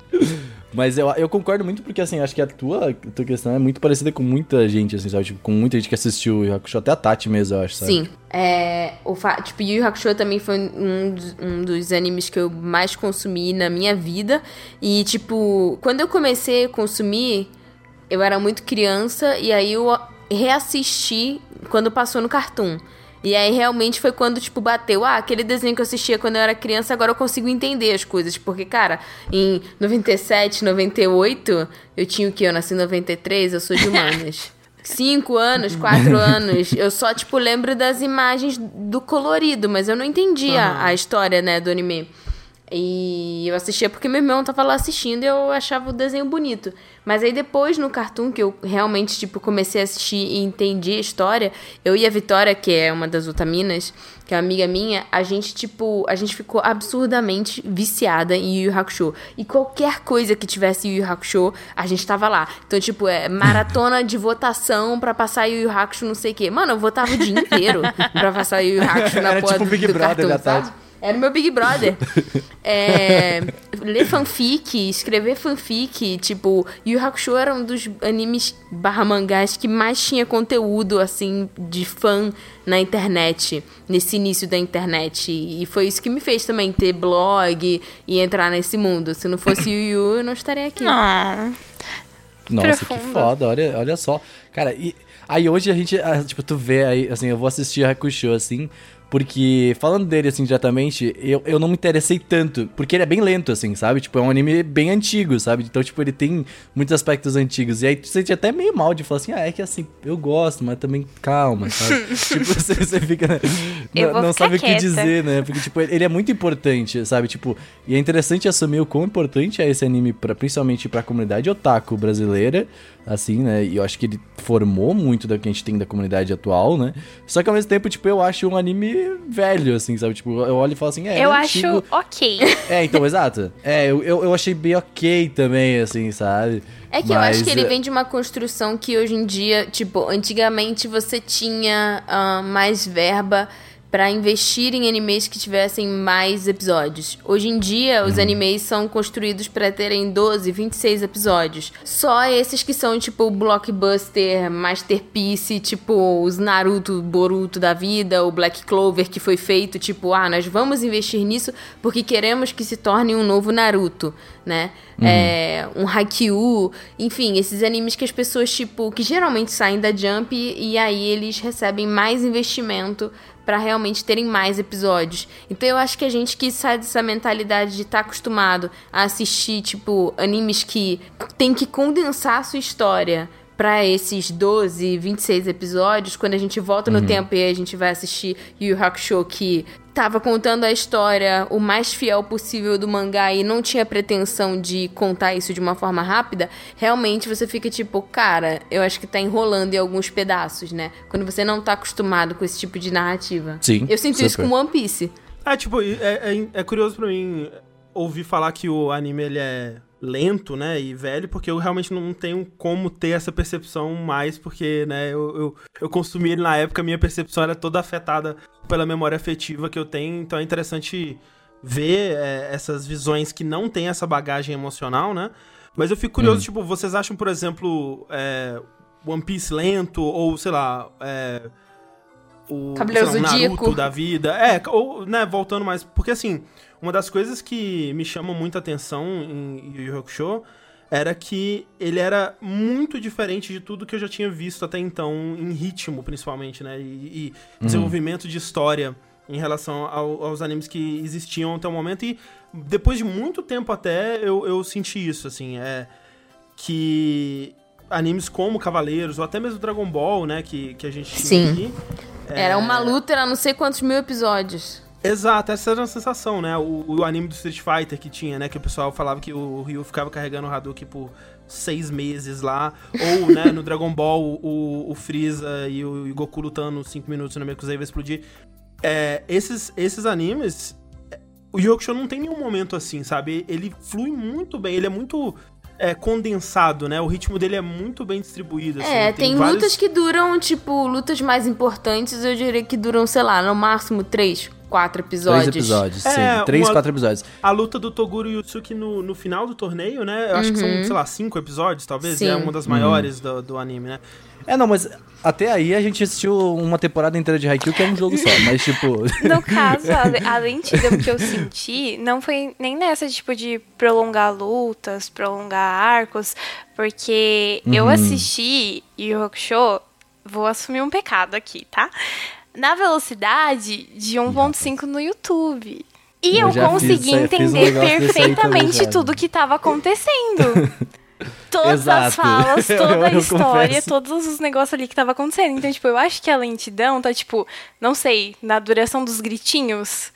Mas eu, eu concordo muito porque, assim, acho que a tua, a tua questão é muito parecida com muita gente, assim, sabe? Tipo, com muita gente que assistiu o Yu Hakusho, até a Tati mesmo, eu acho, sabe? Sim. É, o fa tipo, Yu Yu Hakusho também foi um um dos animes que eu mais consumi na minha vida. E, tipo, quando eu comecei a consumir, eu era muito criança e aí eu reassisti quando passou no Cartoon. E aí realmente foi quando, tipo, bateu. Ah, aquele desenho que eu assistia quando eu era criança, agora eu consigo entender as coisas. Porque, cara, em 97, 98, eu tinha o quê? Eu nasci em 93, eu sou de humanas. *laughs* Cinco anos, quatro anos, eu só, tipo, lembro das imagens do colorido, mas eu não entendia a história, né, do anime. E eu assistia porque meu irmão tava lá assistindo e eu achava o desenho bonito. Mas aí depois no Cartoon, que eu realmente, tipo, comecei a assistir e entendi a história, eu e a Vitória, que é uma das Otaminas, que é uma amiga minha, a gente, tipo, a gente ficou absurdamente viciada em Yu Yu Hakusho. E qualquer coisa que tivesse Yu Yu Hakusho, a gente tava lá. Então, tipo, é maratona de votação pra passar Yu Yu Hakusho, não sei o quê. Mano, eu votava o dia inteiro pra passar Yu Yu Hakusho na Era porra tipo do, Big do Brother Cartoon, da sabe? Era o meu Big Brother. *laughs* É, ler fanfic, escrever fanfic, tipo, Yu Hakusho era um dos animes barra mangás que mais tinha conteúdo, assim, de fã na internet, nesse início da internet. E foi isso que me fez também ter blog e entrar nesse mundo. Se não fosse Yu Yu, eu não estaria aqui. Ah, Nossa, que Profundo. foda, olha, olha só. Cara, e aí hoje a gente, ah, tipo, tu vê aí, assim, eu vou assistir Hakusho, assim, porque, falando dele, assim, diretamente, eu, eu não me interessei tanto, porque ele é bem lento, assim, sabe? Tipo, é um anime bem antigo, sabe? Então, tipo, ele tem muitos aspectos antigos, e aí tu sente até meio mal de falar assim, ah, é que assim, eu gosto, mas também calma, sabe? *laughs* tipo, você, você fica, né? Não, sabe o que quieta. dizer, né? Porque, tipo, ele é muito importante, sabe? Tipo, e é interessante assumir o quão importante é esse anime, pra, principalmente pra comunidade otaku brasileira, assim, né? E eu acho que ele formou muito do que a gente tem da comunidade atual, né? Só que ao mesmo tempo, tipo, eu acho um anime velho, assim, sabe? Tipo, eu olho e falo assim, é, eu é acho antigo. ok. *laughs* É, então, exato. É, eu, eu, eu achei bem ok também, assim, sabe? É que eu acho Mas, que ele é, vem de uma construção que hoje em dia, tipo, antigamente você tinha ah, mais verba pra investir em animes que tivessem mais episódios. Hoje em dia, os animes são construídos pra terem 12, 26 episódios. Só esses que são, tipo, blockbuster, masterpiece, tipo, os Naruto, Boruto da vida, o Black Clover que foi feito, tipo, ah, nós vamos investir nisso porque queremos que se torne um novo Naruto, né? É, um Haikyuu, enfim, esses animes que as pessoas, tipo, que geralmente saem da Jump e aí eles recebem mais investimento pra realmente terem mais episódios. Então eu acho que a gente que sai dessa mentalidade de estar acostumado a assistir, tipo, animes que tem que condensar a sua história pra esses 12, 26 episódios, quando a gente volta no tempo e a gente vai assistir Yu Yu Hakusho que tava contando a história o mais fiel possível do mangá e não tinha pretensão de contar isso de uma forma rápida, realmente você fica tipo, cara, eu acho que tá enrolando em alguns pedaços, né? Quando você não tá acostumado com esse tipo de narrativa. Sim, Eu sinto isso super. com One Piece. É, tipo, é, é, é curioso pra mim ouvir falar que o anime ele é lento, né, e velho, porque eu realmente não tenho como ter essa percepção mais, porque, né, eu, eu, eu consumi ele na época, minha percepção era toda afetada pela memória afetiva que eu tenho, então é interessante ver é, essas visões que não tem essa bagagem emocional, né, mas eu fico curioso, tipo, vocês acham, por exemplo, é, One Piece lento, ou, sei lá, é, o sei lá, Zodíaco. Naruto da vida. É, ou, né, voltando mais. Porque assim, uma das coisas que me chama muita atenção em Yu Yu Hakusho era que ele era muito diferente de tudo que eu já tinha visto até então, em ritmo, principalmente, né? E, e desenvolvimento de história em relação ao- aos animes que existiam até o momento. E depois de muito tempo até, eu, eu senti isso, assim. É que animes como Cavaleiros, ou até mesmo Dragon Ball, né, que, que a gente tinha Sim. aqui, Era uma luta, era não sei quantos mil episódios. Exato, essa era a sensação, né? O, o anime do Street Fighter que tinha, né? Que o pessoal falava que o Ryu ficava carregando o Hadouken por seis meses lá. Ou, né, no Dragon Ball, o, o Freeza e o, e Goku lutando cinco minutos no Mekuzei vai explodir. É, esses, esses animes, o Hakusho não tem nenhum momento assim, sabe? Ele flui muito bem, ele é muito é, condensado, né? O ritmo dele é muito bem distribuído. assim, É, tem, vários- lutas que duram, tipo, lutas mais importantes, eu diria que duram, sei lá, no máximo três, quatro episódios. Três episódios, É, sim. Três, uma- quatro episódios. A luta do Toguro Yutsuki no, no final do torneio, né? Eu acho que são, sei lá, cinco episódios, talvez. Sim. É uma das maiores do, do anime, né? É, não, mas até aí a gente assistiu uma temporada inteira de Haikyuu, que é um jogo só. Mas, tipo... *laughs* No caso, a, a lentidão que eu senti não foi nem nessa, tipo, de prolongar lutas, prolongar arcos, porque eu assisti Yu Hakusho, vou assumir um pecado aqui, tá? Na velocidade de 1.5 no YouTube. E Eu eu, consegui aí, um entender também perfeitamente já. tudo que estava acontecendo. *laughs* Todas as Exato. falas, *laughs* Eu- toda a história, confesso. todos os negócios ali que tava acontecendo. Então, tipo, eu acho que a lentidão tá, tipo, não sei, na duração dos gritinhos.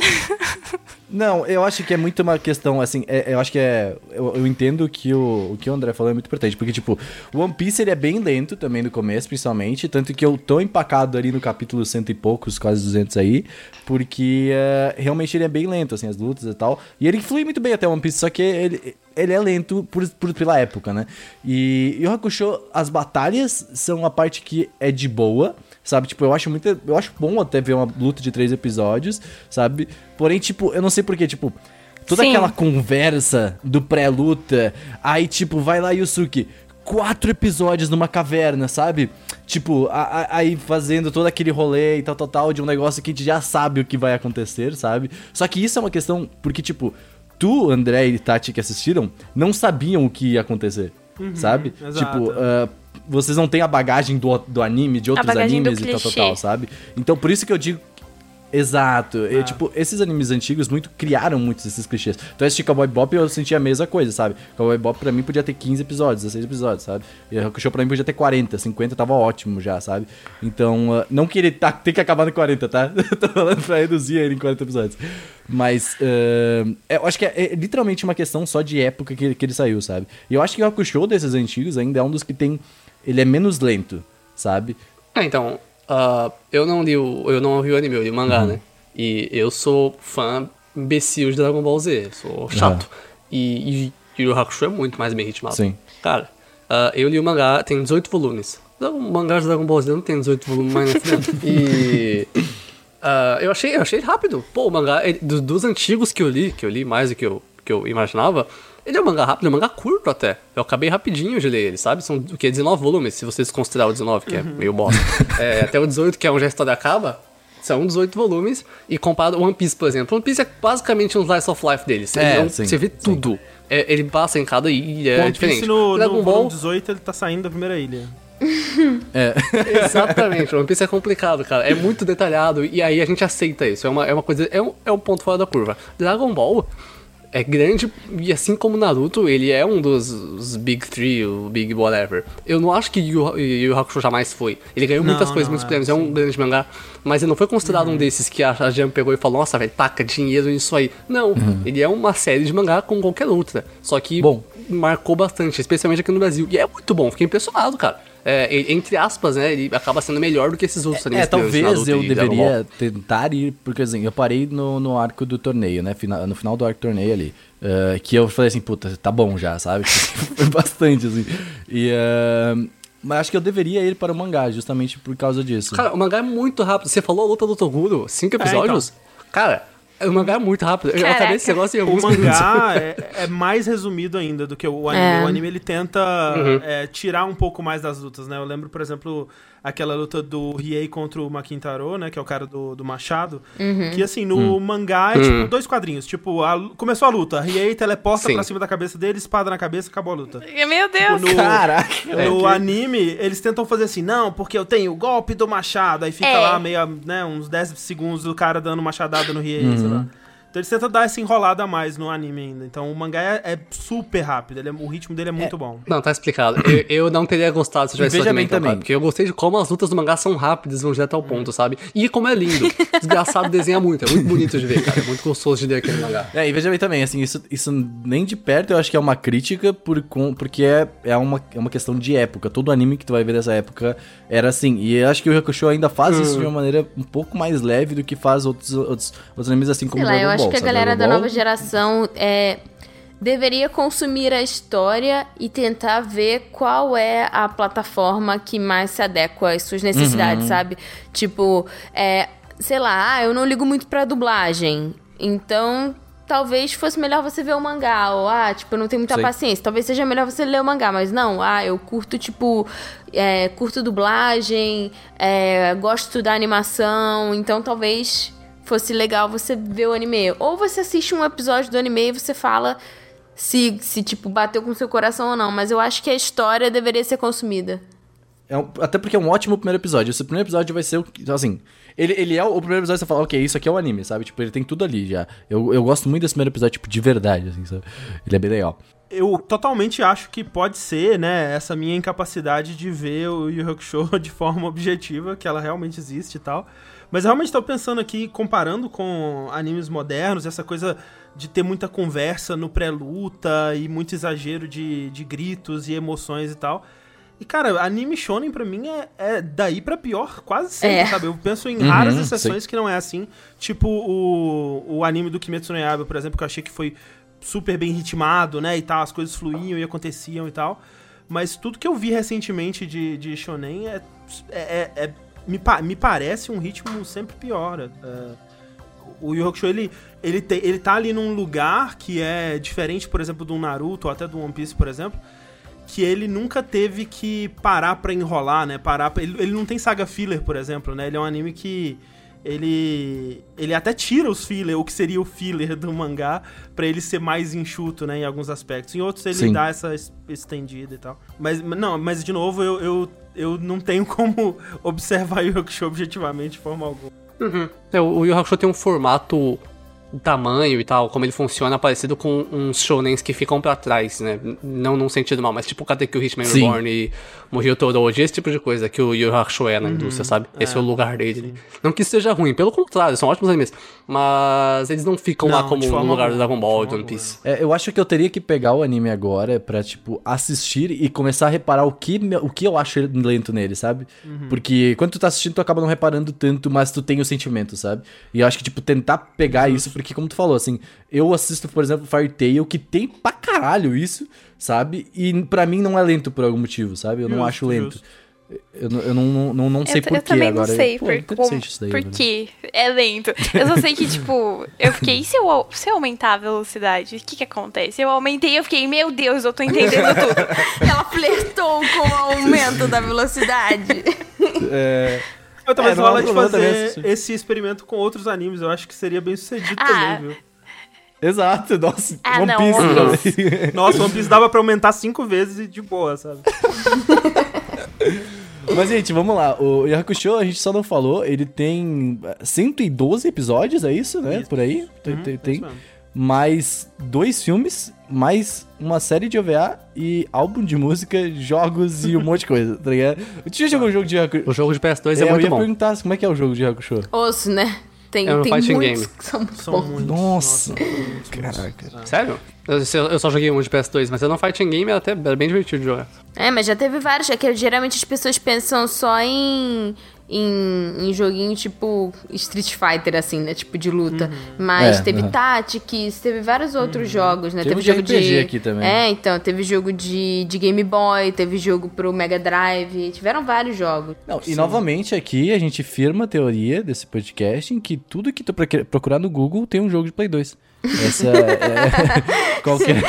*laughs* Não, eu acho que é muito uma questão, assim, é- eu acho que é. Eu, eu entendo que o, o que o André falou é muito importante, porque, tipo, o One Piece ele é bem lento também no começo, principalmente, tanto que eu tô empacado ali no capítulo cento e poucos, quase 200 aí, porque é, realmente ele é bem lento, assim, as lutas e tal. E ele flui muito bem até o One Piece, só que ele, ele é lento por, por- pela época, né? E, e o Hakusho, as batalhas são a parte que é de boa, sabe? Tipo, eu acho muito. Eu acho bom até ver uma luta de três episódios, sabe? Porém, tipo, eu não sei porquê, tipo. Toda Sim. aquela conversa do pré-luta, aí, tipo, vai lá, Yusuke, quatro episódios numa caverna, sabe? Tipo, a- a- aí fazendo todo aquele rolê e tal, tal, tal, de um negócio que a gente já sabe o que vai acontecer, sabe? Só que isso é uma questão, porque, tipo, tu, André e Tati que assistiram, não sabiam o que ia acontecer, sabe? exato. Tipo, ah, vocês não têm a bagagem do, do anime, de outros animes e tal, tal, tal, sabe? Então, por isso que eu digo Exato. E, tipo, esses animes antigos muito criaram muitos desses clichês. Então, esse Cowboy Bop eu senti a mesma coisa, sabe? Cowboy Bop pra mim podia ter 15 episódios, 16 episódios, sabe? E Hakusho pra mim podia ter 40, 50 tava ótimo já, sabe? Então, ah, não que ele tá, tem que acabar no 40, tá? *laughs* Tô falando pra reduzir ele em 40 episódios. Mas, ah, eu acho que é, é literalmente uma questão só de época que, que ele saiu, sabe? E eu acho que o Hakusho desses antigos ainda é um dos que tem... Ele é menos lento, sabe? É, então, ah, eu não li o, eu não vi o anime, eu li o Uhum. mangá, né? E eu sou fã imbecil de Dragon Ball Z, sou chato. E, e Yu Hakusho é muito mais bem ritmado. Sim. Cara, ah, eu li o mangá, tem 18 volumes. O mangá de Dragon Ball Z não tem 18 volumes mais na *laughs* frente. E... ah, eu achei, eu achei rápido. Pô, o mangá, ele- do- dos antigos que eu li, que eu li mais do que eu, que eu imaginava, ele é um mangá rápido, é um mangá curto até. Eu acabei rapidinho de ler ele, sabe? São o que? 19 volumes, se vocês considerar o 19, que é meio bosta. É, até o 18, que é onde a história acaba, são 18 volumes. E comparado ao One Piece, por exemplo. One Piece é basicamente um slice of life deles. É, sim, você vê sim. tudo. É, ele passa em cada ilha, é One diferente. Piece no, Dragon no Ball, volume 18 ele tá saindo da primeira ilha. *laughs* Exatamente, One Piece é complicado, cara. É muito detalhado e aí a gente aceita isso. É uma, é uma coisa. É um, é um ponto fora da curva. Dragon Ball é grande e assim como Naruto, ele é um dos os Big Three, o Big Whatever. Eu não acho que Yu Yu Hakusho jamais foi. Ele ganhou Não, muitas coisas, não, muitos é, prêmios, é um grande mangá, mas ele não foi considerado um desses que a, Jump pegou e falou: Nossa, velho, taca dinheiro nisso aí. Não, ele é uma série de mangá com qualquer outra. Só que Bom. marcou bastante, especialmente aqui no Brasil. E é muito bom, fiquei impressionado, cara. É, entre aspas, né, ele acaba sendo melhor do que esses outros animes É, talvez eu deveria tentar ir, porque assim, eu parei no, no arco do torneio, né? fina- no final do arco do torneio ali. eh, que eu falei assim, puta, tá bom já, sabe? *laughs* Foi bastante, assim. E. eh, mas acho que eu deveria ir para o mangá, justamente por causa disso. Cara, o mangá é muito rápido. Você falou a luta do Toguro, cinco episódios? Cara, o mangá é muito rápido. Eu Caraca. acabei esse negócio em O alguns minutos. mangá é, é mais resumido ainda do que o anime. É. O anime ele tenta é, tirar um pouco mais das lutas, né? Eu lembro, por exemplo, aquela luta do Riei contra o Makintaro, né? Que é o cara do, do machado. Que assim, no mangá é tipo dois quadrinhos. Tipo, a começou a luta, Riei teleporta Sim. pra cima da cabeça dele, espada na cabeça, acabou a luta. Meu Deus! no- Caraca! No anime, eles tentam fazer assim, não, porque eu tenho o golpe do machado. Aí fica É. lá meio, né, uns 10 segundos do cara dando machadada no Riei, Uhum. sei lá. Então eles tentam dar essa enrolada a mais no anime ainda. Então o mangá é, é super rápido, ele é- o ritmo dele é muito bom. Não, tá explicado. Eu, eu não teria gostado se eu tivesse Veja bem também. Porque eu gostei de como as lutas do mangá são rápidas vão direto ao ponto, sabe? E como é lindo. Desgraçado *laughs* desenha muito. É muito bonito de ver, cara. É muito gostoso de ler aquele mangá. É, e veja bem também, assim, isso, isso nem de perto eu acho que é uma crítica, por, com- porque é, é, uma, é uma questão de época. Todo anime que tu vai ver dessa época era assim. E eu acho que o Hakusho ainda faz isso de uma maneira um pouco mais leve do que faz outros, outros, outros animes assim como Sei lá, acho Ball, que a galera da nova geração é, deveria consumir a história e tentar ver qual é a plataforma que mais se adequa às suas necessidades, sabe? Tipo, é, sei lá, ah, eu não ligo muito pra dublagem, então talvez fosse melhor você ver o mangá, ou ah, tipo, eu não tenho muita Sei. paciência, talvez seja melhor você ler o mangá, mas não, ah, eu curto, tipo, é, curto dublagem, é, gosto da animação, então talvez fosse legal você ver o anime. Ou você assiste um episódio do anime e você fala se, se tipo, bateu com seu coração ou não, mas eu acho que a história deveria ser consumida. É um- até porque é um ótimo primeiro episódio. Esse primeiro episódio vai ser o. que- Assim, ele, ele é o, o primeiro episódio que você fala, ok, isso aqui é o anime, sabe? Tipo, ele tem tudo ali já. Eu, eu gosto muito desse primeiro episódio, tipo, de verdade, assim, sabe? Ele é bem legal. Eu totalmente acho que pode ser, né, essa minha incapacidade de ver o Yu Yu Hakusho *laughs* de forma objetiva, que ela realmente existe e tal. Mas eu realmente tô pensando aqui, comparando com animes modernos, essa coisa de ter muita conversa no pré-luta e muito exagero de, de gritos e emoções e tal. E, cara, anime shonen pra mim é, é daí pra pior quase sempre, É. sabe? Eu penso em raras Uhum, exceções que não é assim. Tipo o, o anime do Kimetsu no Yaiba, por exemplo, que eu achei que foi super bem ritmado, né, e tal, as coisas fluíam e aconteciam e tal. Mas tudo que eu vi recentemente de, de shonen é, é- é- me, pa- me parece um ritmo sempre pior. É, o Yu ele, ele, te- ele tá ali num lugar que é diferente, por exemplo, do Naruto ou até do One Piece, por exemplo, que ele nunca teve que parar pra enrolar, né? Parar pra- ele, ele não tem saga filler, por exemplo, né? Ele é um anime que ele ele até tira os filler, o que seria o filler do mangá, pra ele ser mais enxuto, né, em alguns aspectos. Em outros ele Sim. dá essa es- estendida e tal. Mas não, mas de novo eu, eu, eu não tenho como *laughs* observar *laughs* o Yu objetivamente de forma alguma. É, o Yu Hakusho tem um formato, tamanho e tal, como ele funciona, parecido com uns shonens que ficam pra trás, né? Não num sentido mal, mas tipo Katekyo Hitman. Reborn e Murio Toroji, esse tipo de coisa que o Yu Hakusho é na indústria, sabe? Esse é o lugar dele. Não que isso seja ruim, pelo contrário, são ótimos animes. Mas eles não ficam lá Não, como de no lugar do Dragon Ball e do One Piece. É, eu acho que eu teria que pegar o anime agora pra, tipo, assistir e começar a reparar o que, o que eu acho lento nele, sabe? Porque quando tu tá assistindo, tu acaba não reparando tanto, mas tu tem o sentimento, sabe? E eu acho que, tipo, tentar pegar isso, porque como tu falou, assim, eu assisto, por exemplo, Fire Tail, que tem pra caralho isso, sabe? E pra mim não é lento por algum motivo, sabe? Eu não Justo, acho lento. justo. Eu, não- eu não, não, não sei eu, porquê eu também agora. não sei Pô, por, interessante como, isso daí, por velho. que é lento. Eu só sei que, tipo, eu fiquei, e se eu, se eu aumentar a velocidade, o que que acontece? Eu aumentei e eu fiquei, meu Deus, eu tô entendendo tudo. *laughs* Ela flertou com o aumento da velocidade. É, Eu talvez É, não é rola de também fazer esse experimento com outros animes. Eu acho que seria bem sucedido Ah. também, viu? Exato, nossa, Ah, One não, Piece. One. *laughs* Nossa, One Piece dava pra aumentar cinco vezes e de boa, sabe? *laughs* Mas, gente, vamos lá. O Yakusho, a gente só não falou, ele tem eh, 112 episódios, é isso, né? Isso. Por aí. Tem, Uhum, tem- é tem. mesmo. mais dois filmes, mais uma série de OVA e álbum de música, jogos e um monte de coisa, tá ligado? Tu já jogou um jogo de Yakusho? O jogo de PS2 é, eu muito ia bom. perguntar como é que é o jogo de Yakusho. Osso, né? Tem, É um tem fighting muitos game. que são muito São bons. muitos. Nossa. Caraca. Sério? Eu, eu só joguei um de PS2, mas era um fighting game, era até era bem divertido de jogar. É, mas já teve vários, é que geralmente as pessoas pensam só em, em, em joguinho tipo Street Fighter, assim, né? Tipo de luta. Mas É, teve aham. Tactics, teve vários outros jogos, né? Teve Teve, de jogo RPG de. aqui também. É, então, teve jogo de, de Game Boy, teve jogo pro Mega Drive, tiveram vários jogos. Não, e novamente aqui a gente firma a teoria desse podcast em que tudo que tu procu- procurar no Google tem um jogo de Play 2. Essa é, *laughs* *laughs* qualquer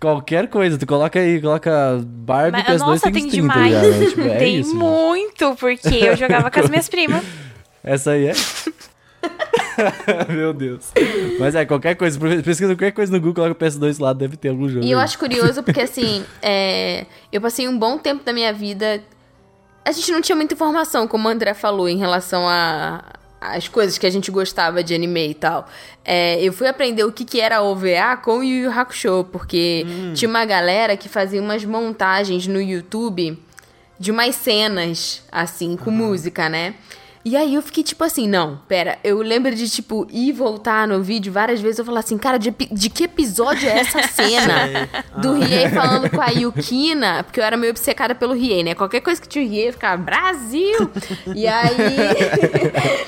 qualquer coisa, tu coloca aí, coloca Barbie Mas, PS2 nossa, tem tem uns 30 demais. já, né? Tipo, *laughs* é tem isso. muito, porque eu jogava com as minhas primas. *laughs* Essa aí é. *laughs* Meu Deus. Mas é, qualquer coisa, pesquisa qualquer coisa no Google, coloca PS2 lá, deve ter algum jogo. E eu acho curioso porque, assim, é, eu passei um bom tempo da minha vida. A gente não tinha muita informação, como o André falou, em relação a. As coisas que a gente gostava de anime e tal. É, eu fui aprender o que, que era OVA com o Yu Yu Hakusho, porque tinha uma galera que fazia umas montagens no YouTube de umas cenas, assim, com música, né? E aí eu fiquei tipo assim, não, pera, eu lembro de, tipo, ir voltar no vídeo várias vezes, eu falar assim, cara, de, de que episódio é essa *laughs* cena? Do Riei falando com a *laughs* Yukina, porque eu era meio obcecada pelo Riei, né? Qualquer coisa que tinha o Riei, eu ficava, Brasil! E aí...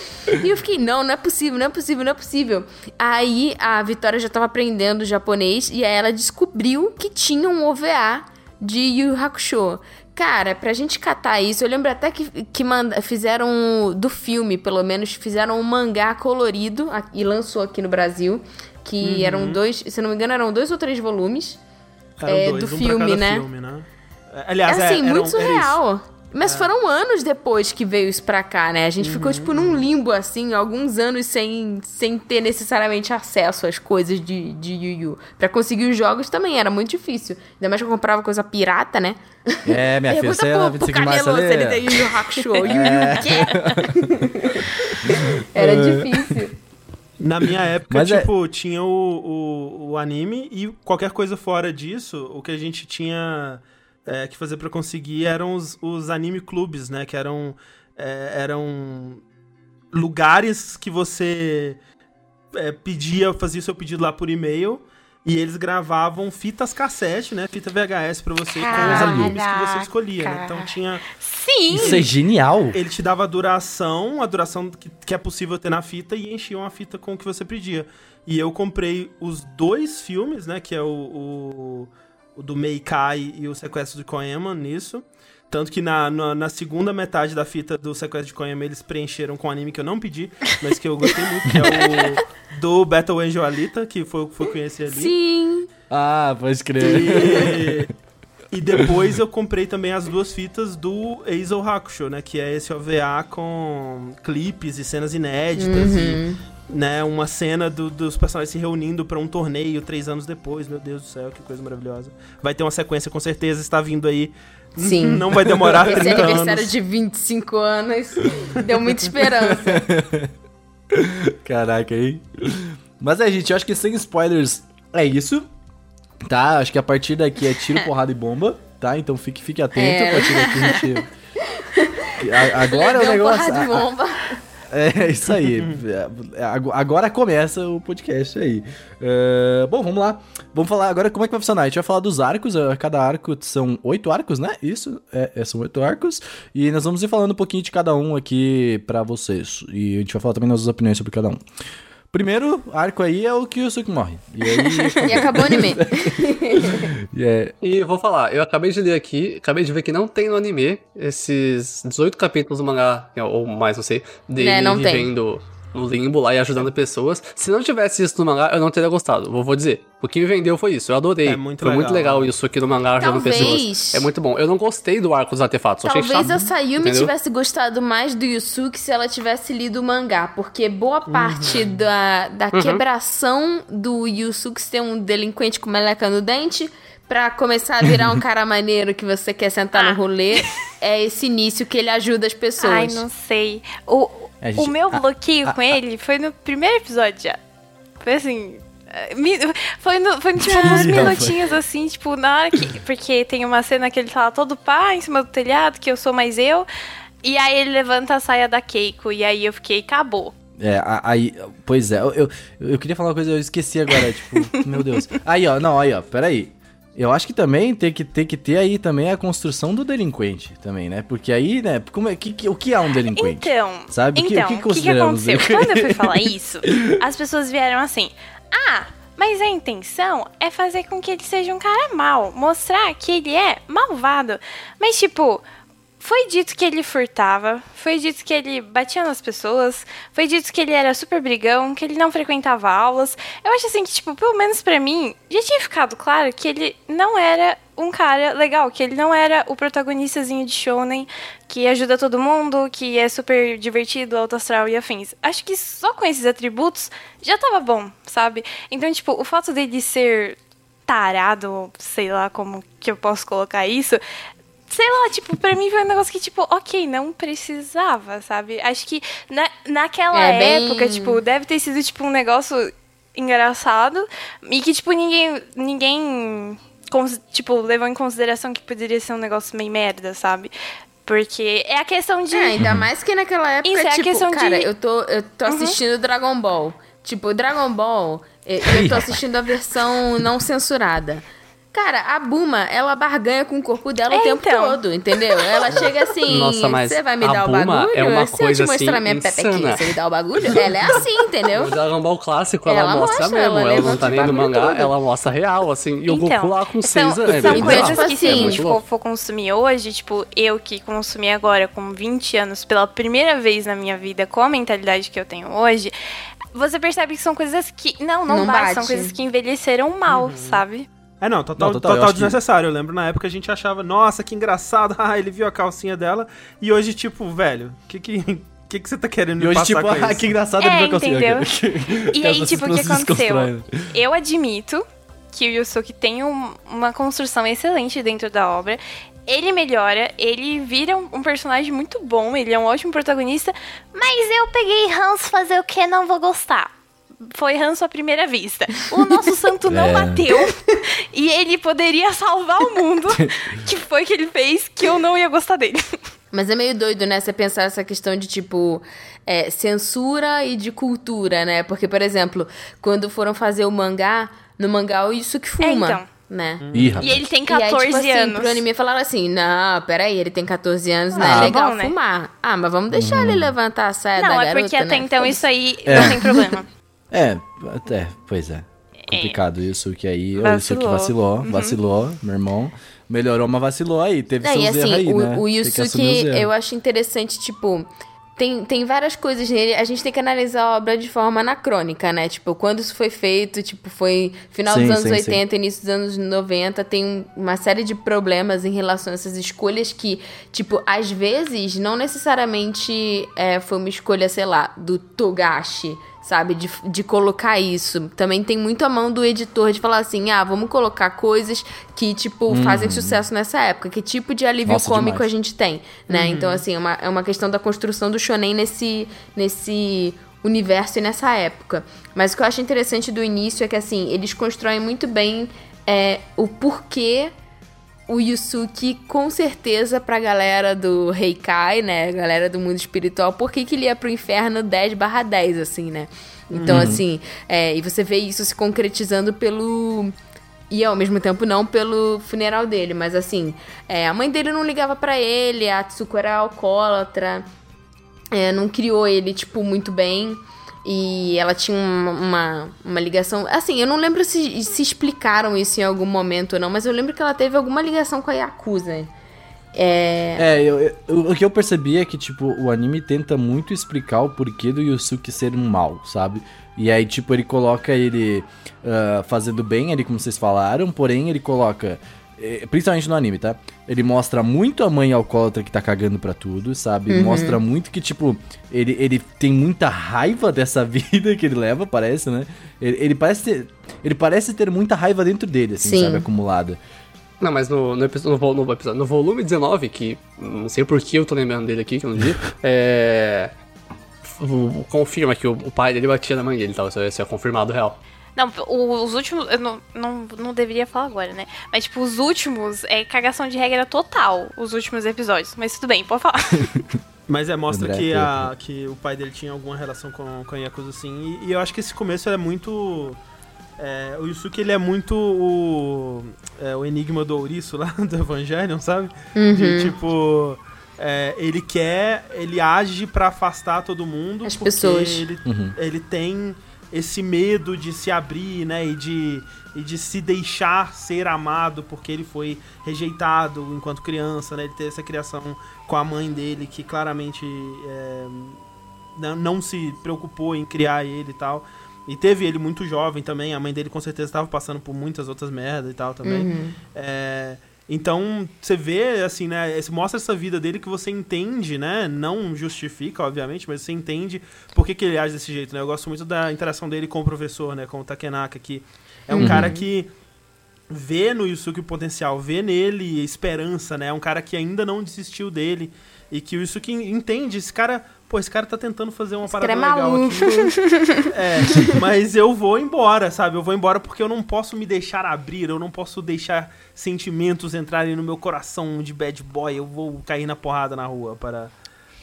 *laughs* E eu fiquei, não, não é possível, não é possível, não é possível. Aí a Vitória já tava aprendendo japonês e aí ela descobriu que tinha um OVA de Yu Yu Hakusho. Cara, pra gente catar isso, eu lembro até que, que manda, fizeram do filme, pelo menos, fizeram um mangá colorido e lançou aqui no Brasil. Que eram dois, se não me engano, eram dois ou três volumes. É, dois, do um filme, né? filme, né? É, Aliás, É assim, é, muito isso. surreal. Mas foram anos depois que veio isso pra cá, né? A gente ficou, tipo, num limbo, assim, alguns anos sem, sem ter necessariamente acesso às coisas de, de Yu Yu. Pra conseguir os jogos também era muito difícil. Ainda mais que eu comprava coisa pirata, né? É, minha filha, você é na pro, 25 pro Caneloso se ele tem Yu Yu Hakusho. Yu Yu o quê? *laughs* era difícil. Na minha época, Mas é- tipo, tinha o, o, o anime e qualquer coisa fora disso, o que a gente tinha é, que fazer pra conseguir eram os, os anime clubes, né? Que eram, é, eram lugares que você é, pedia, fazia o seu pedido lá por e-mail e eles gravavam fitas cassete, né? Fita VHS pra você com os animes que você escolhia, né? Então tinha Sim! Isso é genial. ele te dava a duração, a duração que, que é possível ter na fita e enchiam a fita com o que você pedia. E eu comprei os dois filmes, né? Que é o, o, o do Meikai e o Sequestro de Koema nisso. Tanto que na, na, na segunda metade da fita do Sequestro de Koema eles preencheram com um anime que eu não pedi, mas que eu gostei muito, que é o *laughs* do Battle Angel Alita, que foi o que ali. Sim. Ah, pode crer. E, e depois eu comprei também as duas fitas do Eizou Hakusho, né? Que é esse OVA com clipes e cenas inéditas e né, uma cena do- dos personagens se reunindo pra um torneio três anos depois. Meu Deus do céu, que coisa maravilhosa. Vai ter uma sequência com certeza, está vindo aí. Sim. Não vai demorar Esse 30 aniversário anos. de 25 anos deu muita esperança. *laughs* Caraca, aí. Mas é, gente, eu acho que sem spoilers é isso. Tá? Acho que a partir daqui é tiro, *laughs* porrada e bomba. Tá? Então fique, fique atento. É. A partir daqui a gente. *laughs* A- Agora o Deu negócio. porrada a- bomba. É isso aí. *laughs* É, ag- Agora começa o podcast aí. É, bom, vamos lá. Vamos falar agora como é que vai funcionar. A gente vai falar dos arcos. é, Cada arco são oito arcos, né? Isso, é, é, são oito arcos. E nós vamos ir falando um pouquinho de cada um aqui pra vocês. E a gente vai falar também nossas opiniões sobre cada um. Primeiro arco aí é o que o Suki morre. E aí. *laughs* E acabou o anime. *laughs* e é, E vou falar, eu acabei de ler aqui, acabei de ver que não tem no anime esses 18 capítulos do mangá, ou mais, não sei, dele Né, não tem. No limbo lá e ajudando pessoas. Se não tivesse isso no mangá, eu não teria gostado. Vou, vou dizer. O que me vendeu foi isso. Eu adorei. É muito foi muito legal. legal isso aqui no mangá ajudando Talvez- pessoas. É muito bom. Eu não gostei do arco dos artefatos. eu achei Talvez chato, a Sayumi entendeu? tivesse gostado mais do Yusuke se ela tivesse lido o mangá, porque boa parte Uhum. da, da quebração do Yusuke ser um delinquente com meleca no dente pra começar a virar um *laughs* cara maneiro que você quer sentar no rolê é esse início que ele ajuda as pessoas. Ai, não sei. O, gente- o meu bloqueio a- com ele foi no primeiro episódio já. Foi assim. eh, Foi, no, foi tipo *laughs* uns minutinhos assim, tipo, na hora que. Porque tem uma cena que ele tá lá todo pá em cima do telhado, que eu sou mais eu. E aí ele levanta a saia da Keiko. E aí eu fiquei, acabou. É, aí, pois é, eu, eu, eu queria falar uma coisa, eu esqueci agora, tipo, meu Deus. Aí, ó, não, aí, ó, peraí. Eu acho que também tem que, tem que ter aí também a construção do delinquente também, né? Porque aí, né, como é, que, que- o que é um delinquente? Então, Sabe? O que- o então, que o que, aconteceu? Quando eu fui falar *laughs* isso, as pessoas vieram assim, ah, mas a intenção é fazer com que ele seja um cara mau, mostrar que ele é malvado. Mas, tipo, foi dito que ele furtava, foi dito que ele batia nas pessoas, foi dito que ele era super brigão, que ele não frequentava aulas. Eu acho assim que, tipo, pelo menos pra mim, já tinha ficado claro que ele não era um cara legal, que ele não era o protagonistazinho de shonen que ajuda todo mundo, que é super divertido, alto astral e afins. Acho que só com esses atributos já tava bom, sabe? Então, tipo, o fato dele ser tarado, sei lá como que eu posso colocar isso, sei lá, tipo, pra mim foi um negócio que, tipo, ok, não precisava, sabe? Acho que na, naquela É, bem- época, tipo, deve ter sido, tipo, um negócio engraçado e que, tipo, ninguém, ninguém, tipo, levou em consideração que poderia ser um negócio meio merda, sabe? Porque é a questão de... É, ainda mais que naquela época, Isso, é a tipo, questão de- Uhum. cara, eu tô, eu tô assistindo Dragon Ball. Tipo, Dragon Ball, eu, eu tô *laughs* assistindo a versão não censurada. Cara, a Buma, ela barganha com o corpo dela É, o tempo então. todo, entendeu? Ela chega assim, Nossa, mas você vai me a dar o Buma bagulho? é uma Se coisa, eu te mostrar assim, minha pepequinha, insana. você me dá o bagulho? Ela é assim, entendeu? No Dragon Ball clássico, ela, Ela mostra, mostra, mesmo. ela Ela, não tá o nem no mangá, todo. ela mostra real, assim. E o Goku lá com são, 6 anos. são é Então, coisas que se a assim, gente for, for consumir hoje, tipo, eu que consumi agora com 20 anos pela primeira vez na minha vida com a mentalidade que eu tenho hoje, você percebe que são coisas que. Não, não, Não bate, são bate. coisas que envelheceram mal, Uhum. sabe? É, não, total, Não, total, total acho que- desnecessário. Eu lembro na época a gente achava, nossa, que engraçado, *laughs* ah, ele viu a calcinha dela. E hoje, tipo, velho, o que que, *laughs* que que você tá querendo E hoje, passar tipo, com *laughs* ah, que engraçado É, ele vai conseguir. entendeu? E aí, tipo, o que aconteceu? Eu admito que o Yusuke tem um- uma construção excelente dentro da obra. Ele melhora, ele vira um, um personagem muito bom, ele é um ótimo protagonista, mas eu peguei ranço fazer o que não vou gostar. Foi ranço à primeira vista. O nosso santo não *laughs* É. bateu e ele poderia salvar o mundo. *laughs* que foi que ele fez que eu não ia gostar dele. Mas é meio doido, né? Você pensar essa questão de, tipo, é, censura e de cultura, né? Porque, por exemplo, quando foram fazer o mangá, no mangá o Yusuke fuma, É, então. né? Ih. E ele tem E aí, 14 tipo assim, anos. pro anime falaram assim, não, peraí, ele tem 14 anos, não Ah, é legal bom, né? fumar. Ah, mas vamos deixar ele levantar a saia da Não, é garota, porque até né? então Foda-se. isso aí É. não tem problema. *laughs* É, até, pois é. Complicado isso, que aí, o isso que Vacilou. vacilou, vacilou, meu irmão. Melhorou, mas vacilou aí, teve Não, seus e erros assim, aí, o, né? o Yusuke, eu acho interessante, tipo, tem, tem várias coisas nele. A gente tem que analisar a obra de forma anacrônica, né? Tipo, quando isso foi feito, tipo, foi final Sim, dos anos sim, 80, início dos anos 90, tem um- uma série de problemas em relação a essas escolhas que, tipo, às vezes, não necessariamente é, foi uma escolha, sei lá, do Togashi, sabe? De, de colocar isso. Também tem muito a mão do editor de falar assim, ah, vamos colocar coisas que, tipo, fazem sucesso nessa época. Que tipo de alívio Uhum. Nossa, cômico demais. a gente tem, né? Então, assim, é uma, é uma questão da construção do shonen nesse, nesse universo e nessa época. Mas o que eu acho interessante do início é que, assim, eles constroem muito bem é, o porquê o Yusuke, com certeza, pra galera do Heikai, né? Galera do mundo espiritual, por que, que ele ia pro inferno 10 barra 10, assim, né? Então, assim, é, e você vê isso se concretizando pelo. E ao mesmo tempo não pelo funeral dele, mas assim, é, a mãe dele não ligava pra ele, a Tsuko era alcoólatra, é, não criou ele, tipo, muito bem. E ela tinha uma, uma, uma ligação. Assim, eu não lembro se, se explicaram isso em algum momento ou não, mas eu lembro que ela teve alguma ligação com a Yakuza. É. É, eu- eu- o que eu percebi é que, tipo, o anime tenta muito explicar o porquê do Yusuke ser um mal, sabe? E aí, tipo, ele coloca ele ah, fazendo bem ali, como vocês falaram, porém ele coloca. Eh, Principalmente no anime, tá? Ele mostra muito a mãe alcoólatra que tá cagando pra tudo, sabe? Uhum. Mostra muito que, tipo, ele, ele tem muita raiva dessa *laughs* vida que ele leva, parece, né? Ele, ele parece ter, ele parece ter muita raiva dentro dele, assim, Sim. sabe? Acumulada. Não, mas no, no, episo- no, no episódio, no volume 19, que não sei por que eu tô lembrando dele aqui, que eu não vi, *laughs* é. confirma que o, o pai dele batia na mãe dele, tá? Isso é, isso é confirmado real. Não, os últimos. Eu não, não, não deveria falar agora, né? Mas, tipo, os últimos é cagação de regra total, os últimos episódios. Mas tudo bem, pode falar. *laughs* Mas é, mostra André que, Teco. a, que o pai dele tinha alguma relação com, com a Yakuza, assim. E, e eu acho que esse começo é muito. é, o Yusuke, ele é muito o, é, o enigma do ouriço lá *laughs* do Evangelion, sabe? De, tipo. é, ele quer. Ele age pra afastar todo mundo. As porque pessoas. Ele, Uhum. ele tem esse medo de se abrir, né? E de, e de se deixar ser amado porque ele foi rejeitado enquanto criança, né? Ele teve essa criação com a mãe dele que claramente é, não, não se preocupou em criar ele e tal. E teve ele muito jovem também. A mãe dele com certeza estava passando por muitas outras merdas e tal também. Uhum. É, então, você vê, assim, né? Mostra essa vida dele que você entende, né? Não justifica, obviamente, mas você entende por que, que ele age desse jeito, né? Eu gosto muito da interação dele com o professor, né? Com o Takenaka, que é um cara que vê no Yusuke o potencial, vê nele esperança, né? É um cara que ainda não desistiu dele. E que o Yusuke entende, esse cara. Pô, esse cara tá tentando fazer uma parada cara é legal maluco. aqui. *laughs* É, mas eu vou embora, sabe? Eu vou embora porque eu não posso me deixar abrir, eu não posso deixar sentimentos entrarem no meu coração de bad boy. Eu vou cair na porrada na rua para.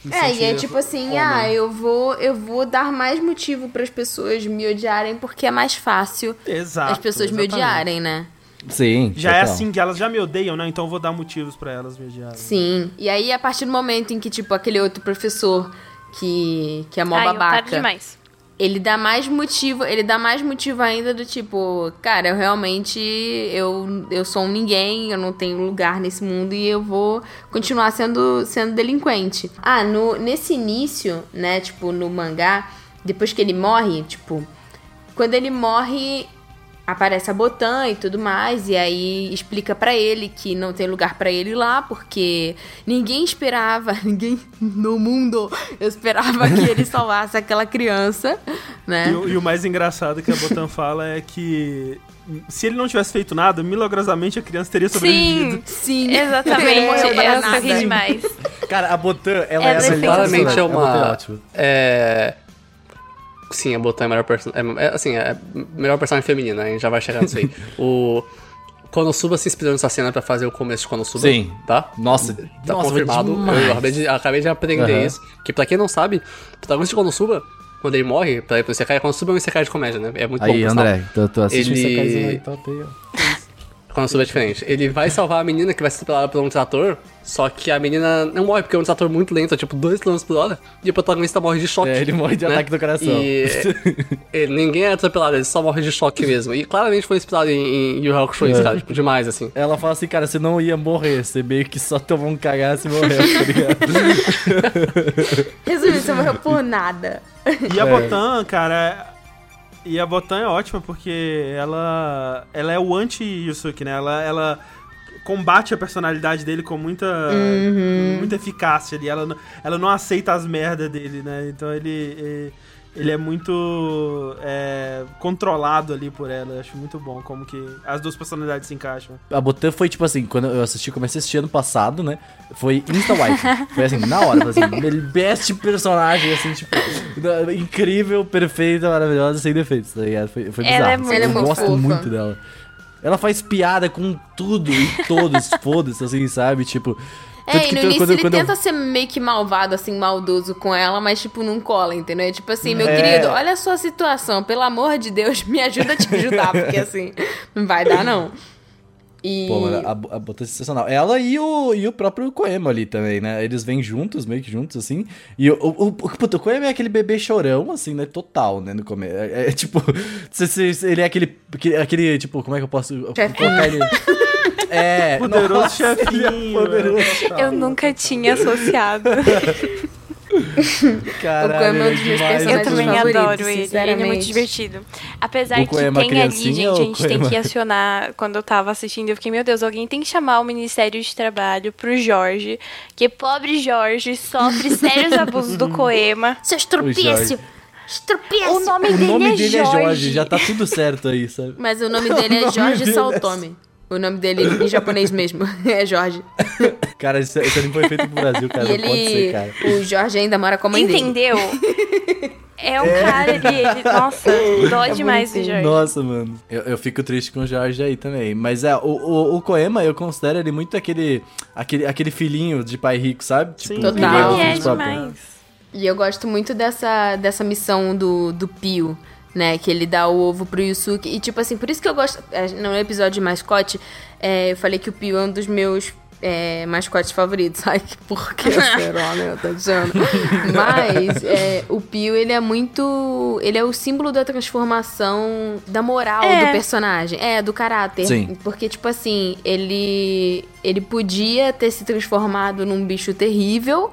me É, e é tipo assim, homem. ah, eu vou, eu vou dar mais motivo para as pessoas me odiarem porque é mais fácil Exato. as pessoas me exatamente. odiarem, né? Sim. Já é total. assim que elas já me odeiam, né? Então eu vou dar motivos pra elas me odiarem. Sim. E aí, a partir do momento em que, tipo, aquele outro professor que, que é mó Ai, babaca. demais. ele dá mais motivo, ele dá mais motivo ainda do tipo, cara, eu realmente eu, eu sou um ninguém, eu não tenho lugar nesse mundo e eu vou continuar sendo sendo delinquente. Ah, no nesse início, né, tipo no mangá, depois que ele morre, tipo, quando ele morre aparece a Botan e tudo mais, e aí explica pra ele que não tem lugar pra ele lá, porque ninguém esperava, *laughs* ninguém no mundo esperava que ele *laughs* salvasse aquela criança, né? E, o- e o mais engraçado que a Botan fala é que se ele não tivesse feito nada, milagrosamente a criança teria sobrevivido. Sim, Sim. *laughs* exatamente. Ele morreu pra Eu nada. sorri demais. Cara, a Botan, ela É é, perfeita. melhor Claramente é personagem. A Botan é ótima. É. Sim, a Botan é a melhor personagem. É, assim, é a melhor personagem feminina, a gente já vai chegar nisso aí. o. Konosuba se inspirou nessa cena pra fazer o começo de Konosuba. Sim. Tá? Nossa, Tá nossa, confirmado. Eu acabei de, acabei de aprender Aham. isso. Que pra quem não sabe, o protagonista de Konosuba, quando ele morre, pra ir pro Isekai, Konosuba é um Isekai de comédia, né? É muito bom. Aí, por sinal. André, tu, tu assiste Ele- esse caizinho aí, top aí, ó. Konosuba é diferente. Ele vai salvar a menina que vai ser atropelada por um trator, só que a menina não morre porque é um trator muito lento, é tipo 2 km por hora, e o protagonista morre de choque. É, ele morre de né? ataque do coração. E *laughs* e ninguém é atropelado, ele só morre de choque mesmo. E claramente foi inspirado em, em Yu Hakusho, isso, É. cara, tipo, demais, assim. Ela fala assim, cara, você não ia morrer, você meio que só tomou um cagaço e morreu, tá ligado? *laughs* Resumindo, você morreu por nada. E a É. Botan, cara. E a Botan é ótima porque ela. Ela é o anti-Yusuke, né? Ela, ela combate a personalidade dele com muita. muita eficácia ali. Ela, não- ela não aceita as merdas dele, né? Então ele. Ele é muito é, controlado ali por ela. Eu acho muito bom como que as duas personalidades se encaixam. A Botan foi tipo assim, quando eu assisti, comecei a assistir ano passado, né? Foi Insta Wife. Foi assim, na hora, assim, best personagem, assim, tipo, incrível, perfeita, maravilhosa, sem defeitos, tá ligado? Foi, foi Ela bizarro. é assim, muito eu Ela é gosto fofa. muito dela. Ela faz piada com tudo e todos, *laughs* foda-se, assim, sabe? Tipo. É, tanto e no início ele quando eu- tenta ser meio que malvado, assim, maldoso com ela, mas, tipo, não cola, entendeu? É Tipo assim, meu É. querido, olha a sua situação, pelo amor de Deus, me ajuda a te ajudar, porque assim, não vai dar, não. E... Pô, mano, a, a Botan é sensacional. Ela e o, e o próprio Koema ali também, né? Eles vêm juntos, meio que juntos, assim. E o, o, o, puta, o Koema é aquele bebê chorão, assim, né? Total, né? No começo. É, é, tipo, se, se- se ele é aquele, aquele, tipo, como é que eu posso colocar ele? É, Poderoso nossa, ele é chefinho, poderoso. Eu nunca tinha associado. *laughs* Caralho, O Koema é um demais. Eu também adoro ele. Ele é muito divertido. Apesar O que Koema tem ali, gente, a gente tem que acionar. Quando eu tava assistindo, eu fiquei, meu Deus, alguém tem que chamar o Ministério de Trabalho pro Jorge. Que pobre Jorge sofre *laughs* sérios abusos do Koema. Seu O estropício! Jorge. Estropício! O nome, O dele, nome é, dele é Jorge. Já tá tudo certo aí, sabe? Mas o nome dele é *laughs* nome Jorge é- Saltome. O nome dele em japonês mesmo *laughs* é Jorge. Cara, isso, isso nem foi feito pro Brasil, cara. e não pode ser, ele. cara. O Jorge ainda mora com a mãe dele. Entendeu? *laughs* É um cara ali, ele, nossa, dói demais do Jorge. Nossa, mano. Eu, eu fico triste com o Jorge aí também. Mas é, o, o, o Koema, eu considero ele muito aquele, aquele, aquele filhinho de pai rico, sabe? Sim, Tipo, total. Ele é demais. E eu gosto muito dessa, dessa missão do, do Pio, né? Que ele dá o ovo pro Yusuke. E, tipo assim, por isso que eu gosto. é, No episódio de mascote, é, eu falei que o Pio é um dos meus é, mascotes favoritos. *laughs* Ai, que porquê será, né? Tá dizendo. *laughs* Mas é, o Pio, ele é muito. Ele é o símbolo da transformação da moral É. do personagem. É, do caráter. Sim. Porque, tipo assim, ele. Ele podia ter se transformado num bicho terrível.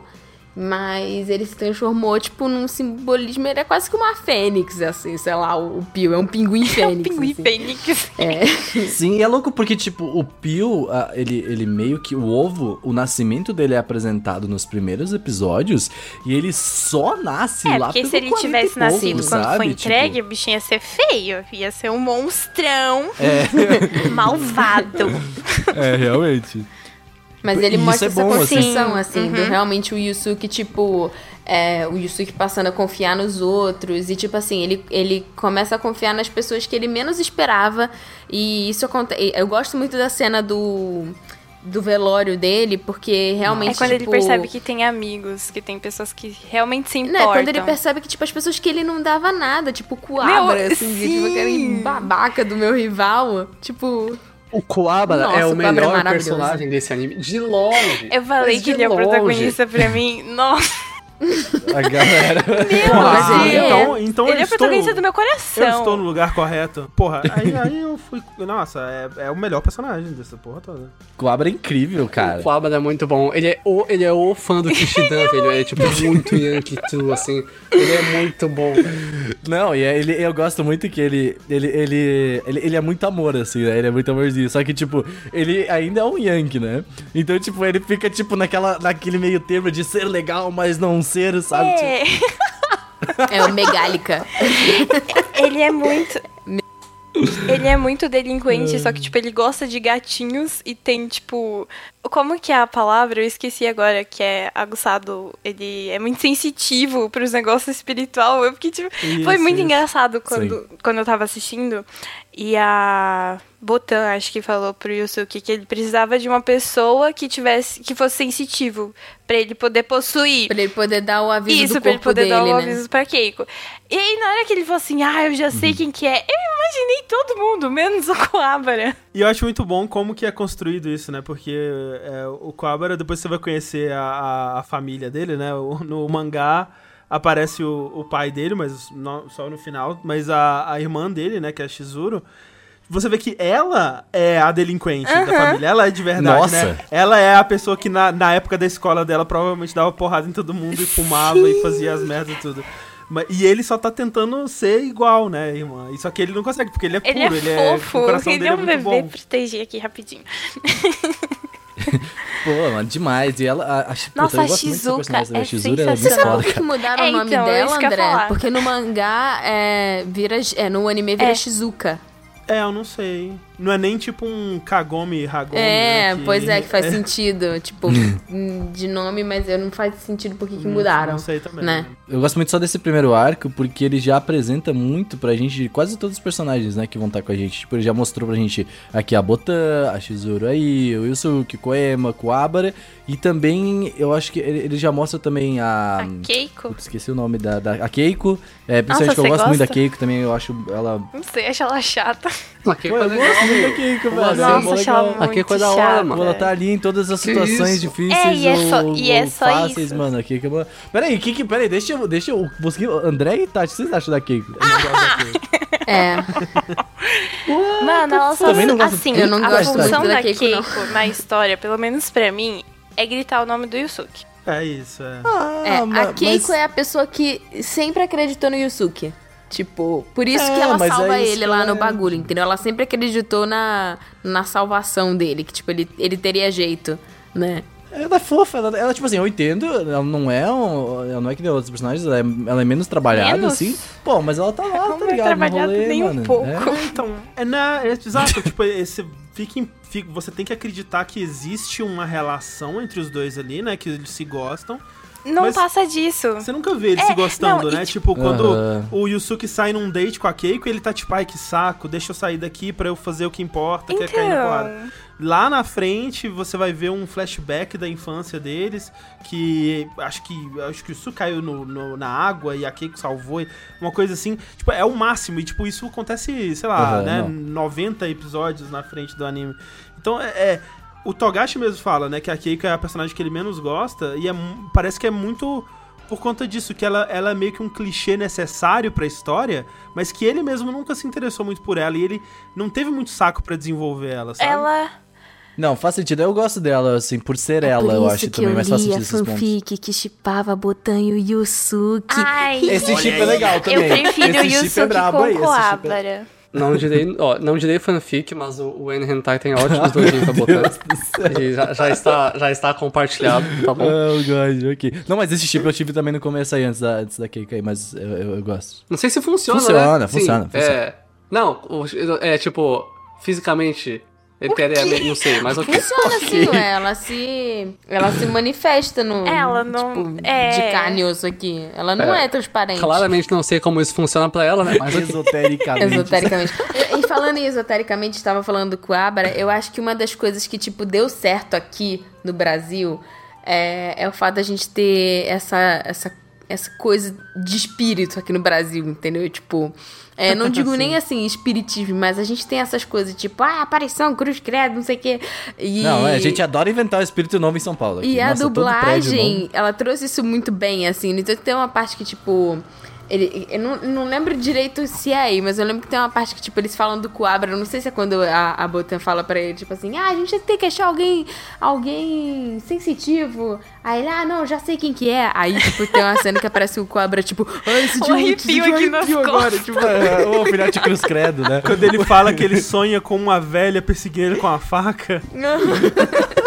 Mas ele se transformou, tipo, num simbolismo. Ele é quase que uma fênix, assim, sei lá, o, Pio. É um pinguim *laughs* fênix. Pinguim assim. Fênix. É. *laughs* Sim, e é louco porque, tipo, o Pio, ele, ele meio que. O ovo, o nascimento dele é apresentado nos primeiros episódios e ele só nasce É, lá porque pelo se ele 40 tivesse pouco, nascido quando sabe? foi entregue, Tipo, o bichinho ia ser feio. Ia ser um monstrão é, *laughs* malvado. é, realmente. Mas ele mostra é essa bom, assim. construção, assim, Uhum. do realmente o Yusuke, tipo, é, o Yusuke passando a confiar nos outros. E, tipo assim, ele, ele começa a confiar nas pessoas que ele menos esperava. E isso acontece. Eu gosto muito da cena do. Do velório dele, porque realmente. É quando ele tipo, percebe que tem amigos, que tem pessoas que realmente se Não, importam. é quando ele percebe que, tipo, as pessoas que ele não dava nada, tipo, Coabra, Meu, assim, de, tipo, aquele sim. babaca do meu rival. Tipo, O Nossa, é o o é melhor personagem desse anime. De longe. Eu falei que ele é o protagonista pra mim. *laughs* Nossa, *laughs* A galera. Porra, ele é- então, então ele é eu o protagonista estou, do meu coração. eu estou no lugar correto. Porra, *laughs* aí, aí eu fui. Nossa, é, é o melhor personagem dessa porra toda. Coabra é incrível, O cara. Kuwabara é muito bom. Ele é o, ele é o fã do *laughs* Kishidan, velho. Ele é tipo muito Yankee True, assim. Ele é muito bom. Não, e é- ele, eu gosto muito que ele, ele, ele, ele, ele é muito amor, assim, né? Ele é muito amorzinho. Só que, tipo, ele ainda é um Yankee, né? Então, tipo, ele fica, tipo, naquela, naquele meio termo de ser legal, mas não ser, sabe? Tipo, É, é o Megálica. ele é muito. Ele é muito delinquente, só que, tipo, ele gosta de gatinhos e tem, tipo. Como que é a palavra? Eu esqueci agora, que é aguçado. Ele é muito sensitivo pros negócios espiritual. Eu fiquei, tipo. foi Isso, muito isso. engraçado quando, quando eu tava assistindo. E a Botan, acho que falou pro Yusuke que ele precisava de uma pessoa que tivesse. que fosse sensitivo. Pra ele poder possuir. Pra ele poder dar o aviso Isso, do pra ele poder dele, dar o né? aviso pra Keiko. E aí, na hora que ele falou assim, ah, eu já Uhum. sei quem que é, eu imaginei todo mundo, menos o Coabra. E eu acho muito bom como que é construído isso, né? Porque é, o Kuwabara, depois você vai conhecer a, a, a família dele, né? O- no mangá aparece o, o pai dele, mas não- só no final. Mas a, a irmã dele, né? Que é a Shizuru. Você vê que ela é a delinquente da família. Ela é de verdade, Nossa. né? Ela é a pessoa que na, na época da escola dela provavelmente dava porrada em todo mundo e fumava e fazia as merdas e tudo. Mas- E ele só tá tentando ser igual, né, irmã? Só que ele não consegue, porque ele é puro, Ele é ele é, fofo, o coração ele dele é é um muito bebê, bom. proteger aqui rapidinho. *laughs* *laughs* Pô, mano, demais. E ela. A, a, puta, Nossa, eu a Shizuka é Shizuru, ela é sensacional. foda, Por que mudaram É, o nome então, é dela, André? Porque no mangá é, vira, é, no anime vira É. Shizuka. É, eu não sei. Não é nem tipo um Kagome Hagome. É, né, pois é, que faz *laughs* sentido. Tipo, hum, *laughs* de nome, mas eu não faz sentido por que que mudaram. Não sei também. né? Eu gosto muito só desse primeiro arco, porque ele já apresenta muito pra gente de quase todos os personagens, né, que vão estar com a gente. Tipo, ele já mostrou pra gente aqui a Botan, a Shizuru aí, o Yusuke, Koema, Kuwabara. E também, eu acho que ele, ele já mostra também a... A Keiko? Putz, esqueci o nome da, da a Keiko. É, principalmente que eu gosto muito da gosta? Keiko também, eu acho ela... Não sei, acho ela chata. Aqui é da legal. Nossa, velho. Nossa, é legal. Aqui é coisa da hora, mano. Ela tá ali em todas as Que situações isso? difíceis É, e é só- ou, e é só fáceis, isso. mano. A Keiko é uma... Peraí, que, que, peraí, deixa eu, deixa eu conseguir... André e Tati, o que vocês acham da Keiko. É. *laughs* Mano, ela só. Também não gosto assim, Eu não a gosto função muito da da Keiko, Keiko, na história, pelo menos pra mim, é gritar o nome do Yusuke. É isso, é. É, Ah, a ma- Keiko mas- é a pessoa que sempre acreditou no Yusuke. Tipo, por isso É, que ela mas salva é ele lá ela no é. bagulho, entendeu? Ela sempre acreditou na, na salvação dele, que, tipo, ele, ele teria jeito, né? Ela é fofa, ela, ela, tipo assim, eu entendo, ela não é um, ela não é que nem outros personagens, ela é, ela é menos trabalhada, Menos? assim. Pô, mas ela tá lá, Não tá é ligado? no trabalhada rolê, nem um mano. pouco. É. Então, é, na, é exato, *laughs* tipo, esse, fica, fica- você tem que acreditar que existe uma relação entre os dois ali, né, que eles se gostam, Não Mas- passa disso. Você nunca vê ele É, se gostando, não, e né? Tipo, quando o Yusuke sai num date com a Keiko, ele tá tipo, ai que saco, deixa eu sair daqui pra eu fazer o que importa, que é cair na porrada. Então, Lá na frente você vai ver um flashback da infância deles, que acho que acho que o Su caiu no, no- na água e a Keiko salvou, uma coisa assim, tipo, é o máximo, e tipo, isso acontece, sei lá, Aham, né, não. 90 episódios na frente do anime. Então é, é- o Togashi mesmo fala, né, que a Keiko é a personagem que ele menos gosta, e é parece que é muito por conta disso, que ela, ela é meio que um clichê necessário pra história, mas que ele mesmo nunca se interessou muito por ela, e ele não teve muito saco pra desenvolver ela, sabe? ela. Não, faz sentido. Eu gosto dela, assim, por ser ela, eu acho também mais faz sentido esses pontos. fanfic que chipava Botan e o Yusuke. Ai, *laughs* Esse Olha chip é legal eu também. prefiro o esse chip é Yusuke brabo com aí, Não direi, ó, não direi fanfic, mas o, o N Hentai tem ótimos doujinhos pra botar. E já, já, está, já está compartilhado, tá bom? Oh, God, ok. Não, mas esse chip eu tive também no começo aí, antes da, antes da Keiko aí, mas eu, eu, eu gosto. Não sei se funciona, Funciona, né? funciona, Sim, É, não, é tipo, fisicamente, eteriamente, não sei, mas ok. Funciona assim, ué. Ela se. Ela se manifesta no. Ela não- Tipo, é. de carne e osso aqui. Ela não é, É, transparente. Claramente não sei como isso funciona pra ela, né? Mas. Esotericamente. Esotericamente. E, e falando em esotericamente, estava falando do Coabra, eu acho que uma das coisas que, tipo, deu certo aqui no Brasil é, é o fato da gente ter essa, essa, essa coisa de espírito aqui no Brasil, entendeu? Tipo, é, não digo nem assim espiritismo, mas a gente tem essas coisas, tipo, ah, aparição, cruz credo, não sei o quê. E... Não, é, a gente adora inventar o espírito novo em São Paulo. aqui. E a Nossa, prédio dublagem, ela trouxe isso muito bem, assim. Então tem uma parte que, tipo. Ele, eu não, não lembro direito se é aí, mas eu lembro que tem uma parte que, tipo, eles falam do Coabra. Eu não sei se é quando a, a Botan fala pra ele, tipo assim, ah, a gente tem que achar alguém, alguém sensitivo. Aí ele, ah, não, já sei quem que é. Aí, tipo, tem uma cena que aparece o Coabra, tipo, ah, esse Um dia arrepio aqui nas agora. Tipo, É, Ô, filhote cruz credo, né? Quando ele fala que ele sonha com uma velha perseguindo ele com a faca. *laughs*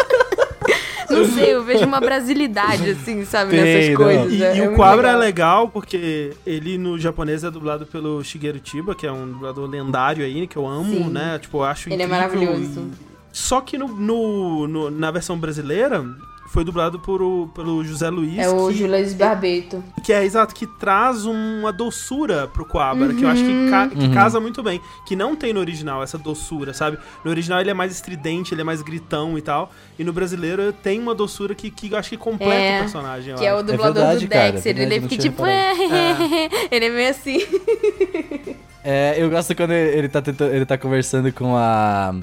não sei, eu vejo uma brasilidade, assim, sabe, Tem, nessas não. coisas. E, é- e é o Quabra é legal. legal porque ele no japonês é dublado pelo Shigeru Chiba, que é um dublador lendário aí, que eu amo, Sim. né? Tipo, eu acho Ele é maravilhoso. e- Só que no, no- no- na versão brasileira foi dublado por o- pelo José Luiz, É o que, Julius Barbeto. que é exato, que traz uma doçura pro Quabra, que eu acho que, ca- que Uhum. casa muito bem. Que não tem no original essa doçura, sabe? No original ele é mais estridente, ele é mais gritão e tal. E no brasileiro tem uma doçura que, que eu acho que completa É, o personagem. Que é o acho. dublador verdade, do cara, Dexter. é verdade, ele fica tipo. reparado. *laughs* ele é meio assim. É, eu gosto quando ele, ele tá tentando, ele tá conversando com a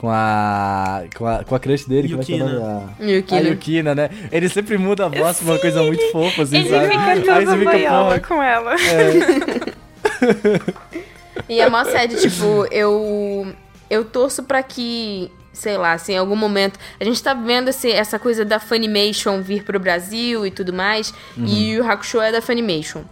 com a com a com a crush dele, como é que é o Yukina. nome? A- Yukina. A Yukina, né? Ele sempre muda a voz pra uma coisa muito fofa, assim, Ele sabe? fica Aí você jogando fica, porra, com ela. *laughs* E é mó sério, tipo, eu. Eu torço pra que. Sei lá, se em algum momento. A gente tá vendo esse, essa coisa da Funimation vir pro Brasil e tudo mais. E o Hakusho é da Funimation.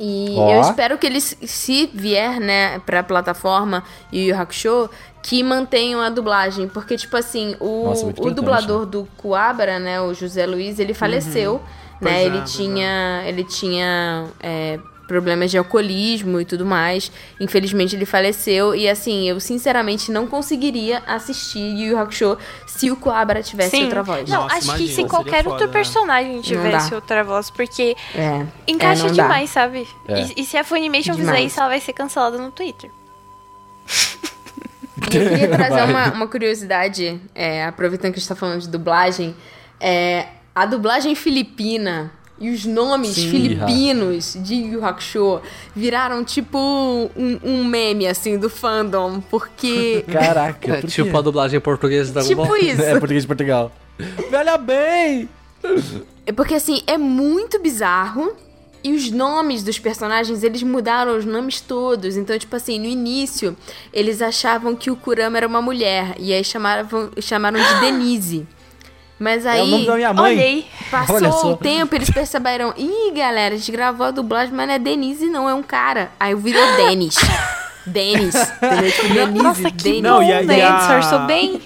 E Ó. eu espero que eles, se vier, né, pra plataforma e o Yu Hakusho, que mantenham a dublagem. Porque, tipo assim, o, Nossa, o dublador do Coabra, né, o José Luiz, ele faleceu, Pois né? é, ele, pois tinha, ele tinha é, problemas de alcoolismo e tudo mais. Infelizmente, ele faleceu. E, assim, eu sinceramente não conseguiria assistir Yu Yu Hakusho se o Coabra tivesse outra voz. Não, Nossa, acho imagina, que se qualquer foda, outro né? personagem tivesse dá. outra voz, porque É. encaixa é, não dá. demais, sabe? É. E, e se a Funimation fizer Demais. isso, ela vai ser cancelada no Twitter. *laughs* E eu queria *laughs* trazer uma, uma curiosidade, é, aproveitando que a gente tá falando de dublagem. É, a dublagem filipina e os nomes Sim, filipinos de Yu Hakusho viraram tipo um, um meme, assim, do fandom, porque... *laughs* Caraca, É por tipo a dublagem portuguesa da Ball. tipo isso. *laughs* É português de Portugal. Velha bem! É Porque, assim, é muito bizarro. E os nomes dos personagens, eles mudaram os nomes todos. Então, tipo assim, no início, eles achavam que o Kurama era uma mulher. E aí chamaram, chamaram de *gasps* Denise. Mas aí... É o nome da minha mãe. Olhei. Passou o tempo, eles perceberam. *laughs* Ih, galera, a gente gravou a dublagem, mas não é Denise, não, é um cara. Aí virou Denis. *laughs* Denis. Denise, Nossa, que Denis. Não, e a- né? e a- Disfarçou bem.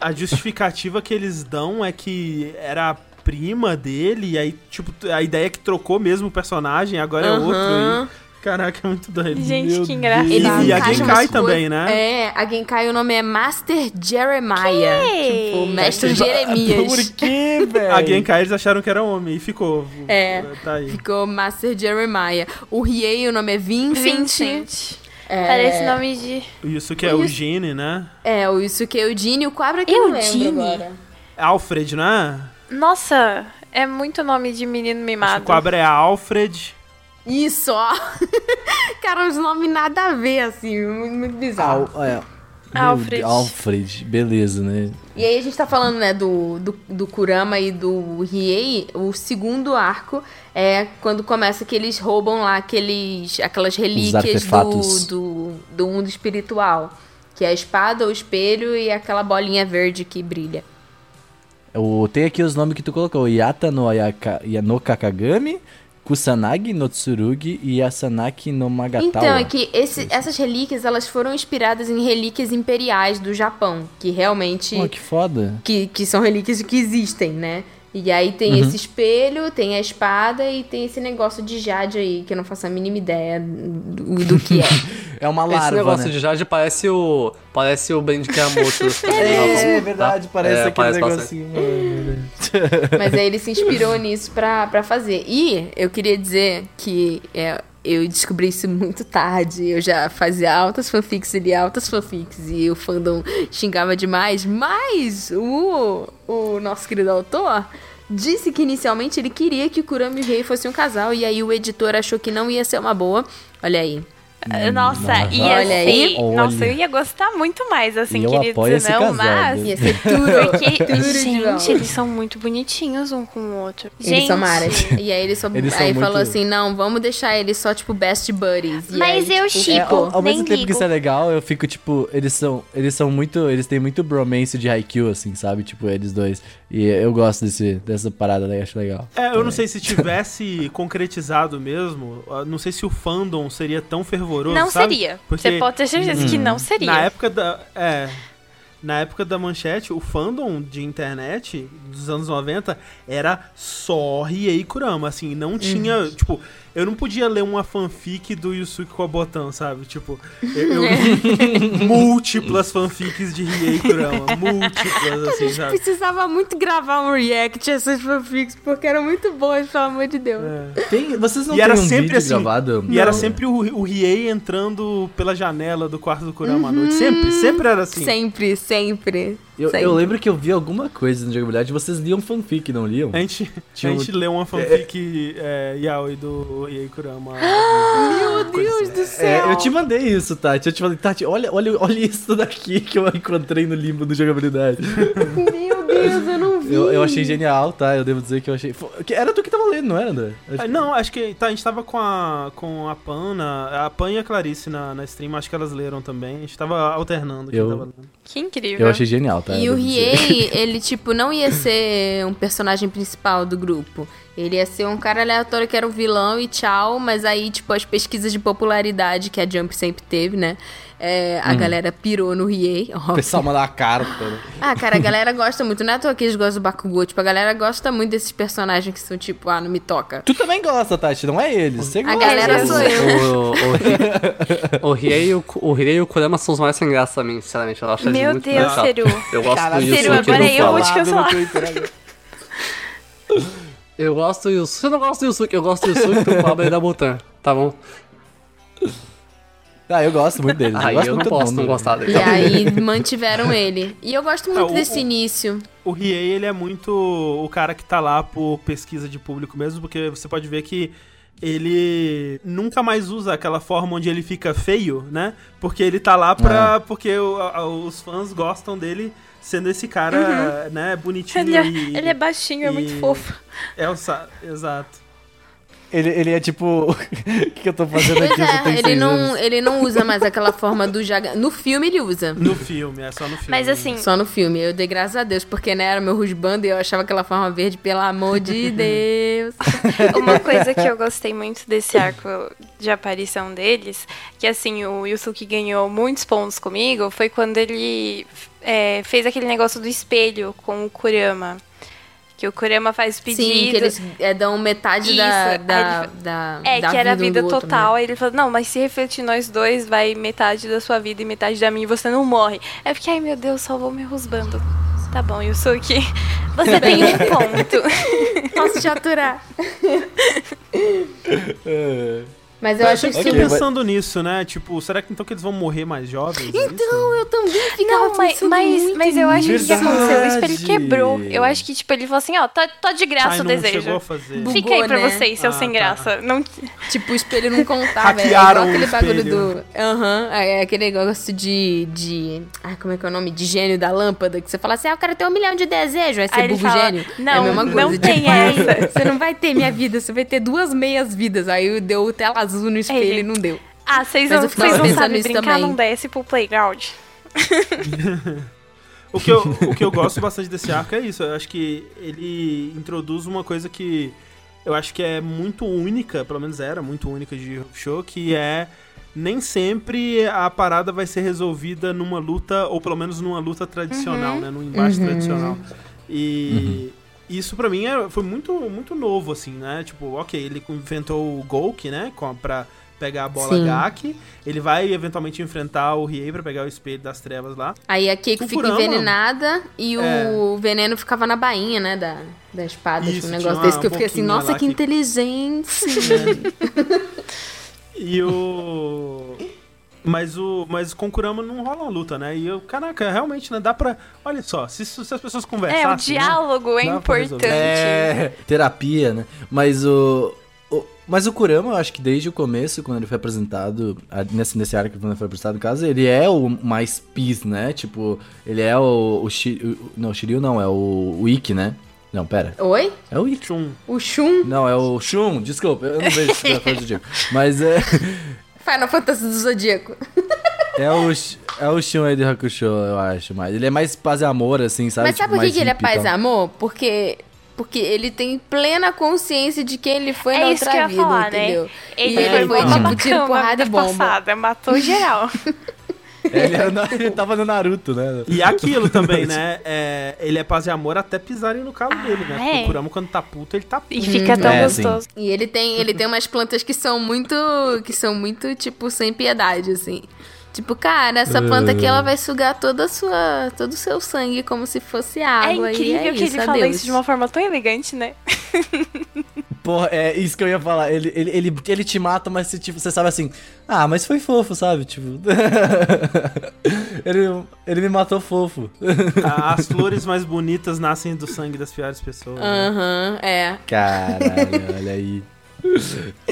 A justificativa que eles dão é que era prima dele, e aí, tipo, a ideia é que trocou mesmo o personagem, agora é Aham. outro. Caraca, é muito doido. Gente, Meu que engraçado. E a Genkai também, né? É, a Genkai o nome é Master Jeremiah. Que? Tipo, Mestre Por Jeremias. quê, *laughs* velho? A Genkai eles acharam que era homem e ficou. É. Tá aí. Ficou Master Jeremiah. O Riei, o nome é Vincent. Vincent. É, Parece nome de. Isso que é o Gene, né? É, o Yusuke Eugene, o Quabra que eu não lembro Eugene? agora. Alfred, né? Nossa, é muito nome de menino mimado. o Quabra é Alfred. Isso, ó. *laughs* Cara, uns nomes nada a ver, assim, muito, bizarro. Al, é. Alfred. Alfred, beleza, né? E aí a gente tá falando, né, do, do, do Kurama e do Riei, o segundo arco é quando começa que eles roubam lá aqueles, aquelas relíquias do, do, do mundo espiritual. Que é a espada, o espelho e aquela bolinha verde que brilha. Tem aqui os nomes que tu colocou: Yata no, Ayaka, no Kakagami, Kusanagi no Tsurugi e Asanaki no Magatawa. Então, é que esse- essas relíquias, elas foram inspiradas em relíquias imperiais do Japão. Que realmente... Pô, que foda. que, que são relíquias que existem, né? E aí tem Uhum. esse espelho, tem a espada e tem esse negócio de jade aí, que eu não faço a mínima ideia do, do que é. *laughs* É uma Esse larva, negócio né? de Jade parece o. Parece o Brand Kamoto. É, *laughs* é verdade, parece É, aquele parece negocinho. Mas aí ele se inspirou nisso pra, pra fazer. E eu queria dizer que é, eu descobri isso muito tarde. Eu já fazia altas fanfics e lia altas fanfics. E o fandom xingava demais. Mas o, o nosso querido autor disse que inicialmente ele queria que o Kurama e o Rei fossem um casal. E aí o editor achou que não ia ser uma boa. Olha aí. Nossa, ia Olha aí. ser. Nossa, Olha. eu ia gostar muito mais, assim, Eu queria apoio esse não, casal, mas. Ia ser tudo. *laughs* Porque, tudo gente, eles são muito bonitinhos um com o outro. Eles gente, são maras. E aí ele só Eles aí muito- falou assim: não, vamos deixar eles só, tipo, best buddies. E Mas aí, eu tipo, chipo. É, ao, ao mesmo tempo ligo. que isso é legal, eu fico tipo, eles são, eles são muito, eles têm muito bromance de Haikyuu assim, sabe? Tipo, eles dois. E eu gosto desse dessa parada daí, acho legal. É, eu não sei se tivesse *laughs* concretizado mesmo, não sei se o fandom seria tão fervoroso, Não sabe? seria. Porque Você pode ter certeza que não seria. na época da... É... Na época da manchete, o fandom de internet dos anos 90 era só Riei Kurama, assim, não tinha, tipo, eu não podia ler uma fanfic do Yusuke Kobotan, sabe? Tipo, eu, eu li *laughs* *laughs* múltiplas fanfics de Riei Kurama, múltiplas, assim, sabe? Precisava muito gravar um react a essas fanfics, porque eram muito boas, pelo amor de Deus. Tem, vocês não E têm era um sempre vídeo assim, gravado? E era sempre o, o Riei entrando pela janela do quarto do Kurama à noite. Sempre, sempre era assim. Sempre, sempre. Eu, eu lembro que eu vi alguma coisa no jogabilidade, vocês liam fanfic, não liam? A gente, Tinha a um- gente leu uma fanfic é, yaoi do Riei Kurama. Meu Deus do É, céu. eu te mandei isso, Tati. Eu te falei, Tati, olha, olha, olha isso daqui que eu encontrei no limbo do jogabilidade. *laughs* Meu Deus, eu não vi. Eu, eu achei genial, tá? Eu devo dizer que eu achei. Era tu que tava lendo, não era, André? Acho- Ah, Não, acho que tá, a gente tava com a, com a Pana, a Pan e a Clarice na, na stream, acho que elas leram também. A gente tava alternando quem Eu- tava lendo. Que incrível. Eu achei genial, tá? E Eu o. Riei, *laughs* ele, tipo, não ia ser um personagem principal do grupo. Ele ia ser um cara aleatório que era o vilão e tchau, mas aí, tipo, as pesquisas de popularidade que a Jump sempre teve, né? é, a galera pirou no Riei. O pessoal manda uma carta, né? Ah, cara, a galera gosta muito. Não é à toa que eles gostam do Bakugou. Tipo, a galera gosta muito desses personagens que são tipo, ah, não me toca. Tu também gosta, Tati, não é eles. Você gosta. galera deles. sou eu. O, o, o Riei e o, o Riei e o Kurama são os mais sem graça pra mim, sinceramente. Eu acho eles Meu muito Deus. Seru. Eu gosto Caralho, do Seru, agora eu vou te cancelar. *laughs* Eu gosto do Yusuke. Você não gosta do Yusuke, eu gosto do Yusuke, do Cobra e da Butan, tá bom? Ah, eu gosto muito deles. Aí gosto eu não posso não gostar E dele. aí mantiveram ele. E eu gosto muito Ah, o- desse início. O Riei, ele é muito o cara que tá lá por pesquisa de público mesmo, porque você pode ver que ele nunca mais usa aquela forma onde ele fica feio, né? Porque ele tá lá pra. Porque o- a- os fãs gostam dele sendo esse cara, né, bonitinho Ele é, e. ele é baixinho, é muito e- fofo. É o Exato. Ele, ele é tipo. *laughs* O que, que eu tô fazendo aqui? É, ele não, anos. ele não usa mais aquela forma do Jaga. No filme ele usa. No filme, é só no filme. Mas assim, Só no filme. Eu dei graças a Deus, porque né, era meu rusbando e eu achava aquela forma verde, pelo amor de *laughs* Deus. Uma coisa que eu gostei muito desse arco de aparição deles, que assim, o Yusuke ganhou muitos pontos comigo, foi quando ele é, fez aquele negócio do espelho com o Kurama. Que o Kurama faz pedido. Sim, que eles é, dão metade da, Isso, da, aí ele- da, É, da que era a um vida outro, total. né? Aí ele falou, não, mas se refletir nós dois, vai metade da sua vida e metade da minha e você não morre. Aí eu fiquei, ai meu Deus, salvou meu husbando. Tá bom, Yusuke. *laughs* Você tem um ponto. *laughs* Posso te aturar. *laughs* É. Mas eu acho que Eu fiquei vai- pensando nisso, né? Tipo, será que então que eles vão morrer mais jovens? é isso? Então, eu também ficava Não, mas, pensando mas, muito mas eu acho que o que Verdade. aconteceu, o espelho quebrou. Eu acho que, tipo, ele falou assim, ó, tá, tá de graça Ai, o não chegou desejo. a fazer. Bu- Fica aí Bugou, pra né? vocês, seu Ah, sem tá. graça. Não... Tipo, o espelho não contava. É Hackearam igual aquele o bagulho do. Aham. é aquele negócio de. de. Ai, como é que é o nome? De gênio da lâmpada. Que você fala assim, ah, eu quero ter um milhão de desejos. Aí você Aí o gênio. é a "Não, mesma não coisa. tem tipo, essa." *laughs* Você não vai ter minha vida, você vai ter duas meias vidas. Aí deu tela azul no espelho Ele- e não deu. Ah, vocês não, vocês não sabem brincar, também. não desce pro playground. *laughs* O que, eu, o que eu gosto bastante desse arco é isso. Eu acho que ele introduz uma coisa que eu acho que é muito única, pelo menos era muito única de show, que é nem sempre a parada vai ser resolvida numa luta, ou pelo menos numa luta tradicional, né? Num embate tradicional. E isso pra mim é- foi muito, muito novo, assim, né? Tipo, ok, ele inventou o Golk, né? Pra pegar a bola Sim. Gak. Ele vai eventualmente enfrentar o Riei pra pegar o espelho das trevas lá. Aí a Keiko fica envenenada e É. o veneno ficava na bainha, né? Da, da espada. Isso, um negócio uma desse que eu fiquei assim, nossa, que que- inteligente. *laughs* E o. Mas o. Mas com o Kurama não rola uma luta, né? E eu, caraca, realmente, né? Dá pra. Olha só, se, se as pessoas conversassem. É, o né? diálogo é pra resolver. importante. É, terapia, né? Mas o, Mas o Kurama, eu acho que desde o começo, quando ele foi apresentado, a- nesse, nesse arco quando ele foi apresentado, no caso, ele é o mais peace, né? Tipo, ele é o. o, Shi- o- não, o Shiryu não, é o, o Ikki, né? Não, pera. Oi? É o Ikki. Shun. O Shun? Não, é o Shun, desculpa, eu não vejo coisa do tipo. Mas é. Final Fantasy do Zodíaco. *laughs* É o, é o Shun aí de Hakusho, eu acho. Mas ele é mais paz e amor, assim, sabe? Mas sabe Tipo, por que, que ele é paz e amor? Porque. Porque ele tem plena consciência de quem ele foi É na outra vida, falar, entendeu? né? E Ele ele foi tipo, tiro, porrada e bomba. passada, matou geral. *laughs* Ele, era na- *laughs* ele tava no Naruto, né? E aquilo também, *laughs* né? É, ele é paz e amor até pisarem no calo dele, né? Porque é? o Kurama, quando tá puto, ele tá puto. E fica tão É, sim. gostoso. E ele tem, ele tem umas plantas que são muito. que são muito, tipo, sem piedade, assim. Tipo, cara, essa planta aqui ela vai sugar toda a sua, todo o seu sangue como se fosse É água. incrível e é que isso, ele fala adeus. isso de uma forma tão elegante, né? *laughs* Porra, é isso que eu ia falar. Ele, ele, ele, ele te mata, mas você, tipo, você sabe assim. Ah, mas foi fofo, sabe? Tipo. *laughs* ele, ele me matou fofo. As flores mais bonitas nascem do sangue das piores pessoas. né? Aham, é. Caralho, olha aí.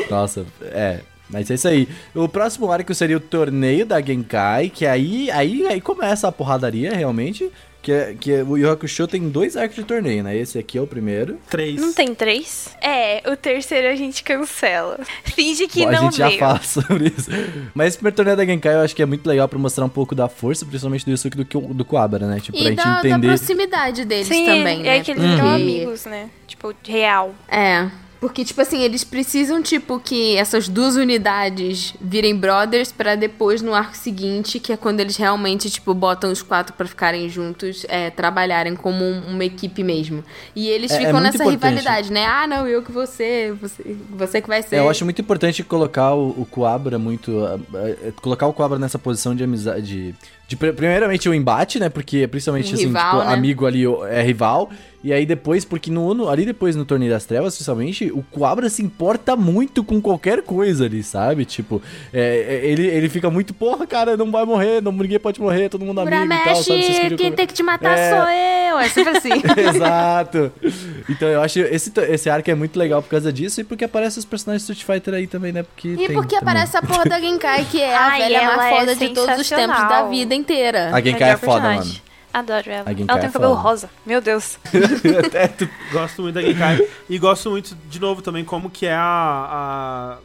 Nossa, é. Mas é isso aí. O próximo arco seria o torneio da Genkai, que aí, aí, aí começa a porradaria, realmente. Que, é, que é- o Yu Hakusho tem dois arcos de torneio, né? Esse aqui é o primeiro. Três. Não tem três? É, o terceiro a gente cancela. Finge que Bom, não a gente já veio. fala *laughs* sobre isso. Mas esse primeiro torneio da Genkai eu acho que é muito legal pra mostrar um pouco da força, principalmente do Yusuke e do, do Kuwabara, né? Tipo, pra E gente da, da entender. proximidade deles Sim, também, e né? aí que eles Porque- amigos, né? Tipo, real. É. Porque, tipo assim, eles precisam, tipo, que essas duas unidades virem brothers pra depois, no arco seguinte, que é quando eles realmente, tipo, botam os quatro pra ficarem juntos, é, trabalharem como um- uma equipe mesmo. E eles É- é ficam muito nessa importante. rivalidade, né? Ah, não, eu que você, você, você que vai ser. É, eu acho muito importante colocar o, o Coabra muito. ah, ah, colocar o Coabra nessa posição de amizade. De, de pri- primeiramente o embate, né? Porque principalmente Um assim, rival, tipo, né? amigo ali é rival. E aí depois, porque no, ali depois no Torneio das Trevas, principalmente, o Coabra se importa muito com qualquer coisa ali, sabe? Tipo, é, é, ele, ele fica muito, porra, cara, não vai morrer, não, ninguém pode morrer, todo mundo amigo e tal, sabe? Vocês quem tem que te matar É. sou eu. É sempre assim. *laughs* Exato. Então eu acho esse, esse arco é muito legal por causa disso e porque aparecem os personagens do Street Fighter aí também, né? Porque E tem porque também. aparece a porra da Genkai, que é a Ai, velha mais é foda de todos os tempos da sensacional. Vida inteira. A Genkai é foda, personagem. mano. Adoro ela. A Genkai ela tem é o cabelo foda. rosa. Meu Deus. Até *laughs* tu- Gosto muito da Genkai. e gosto muito, de novo, também como que é a,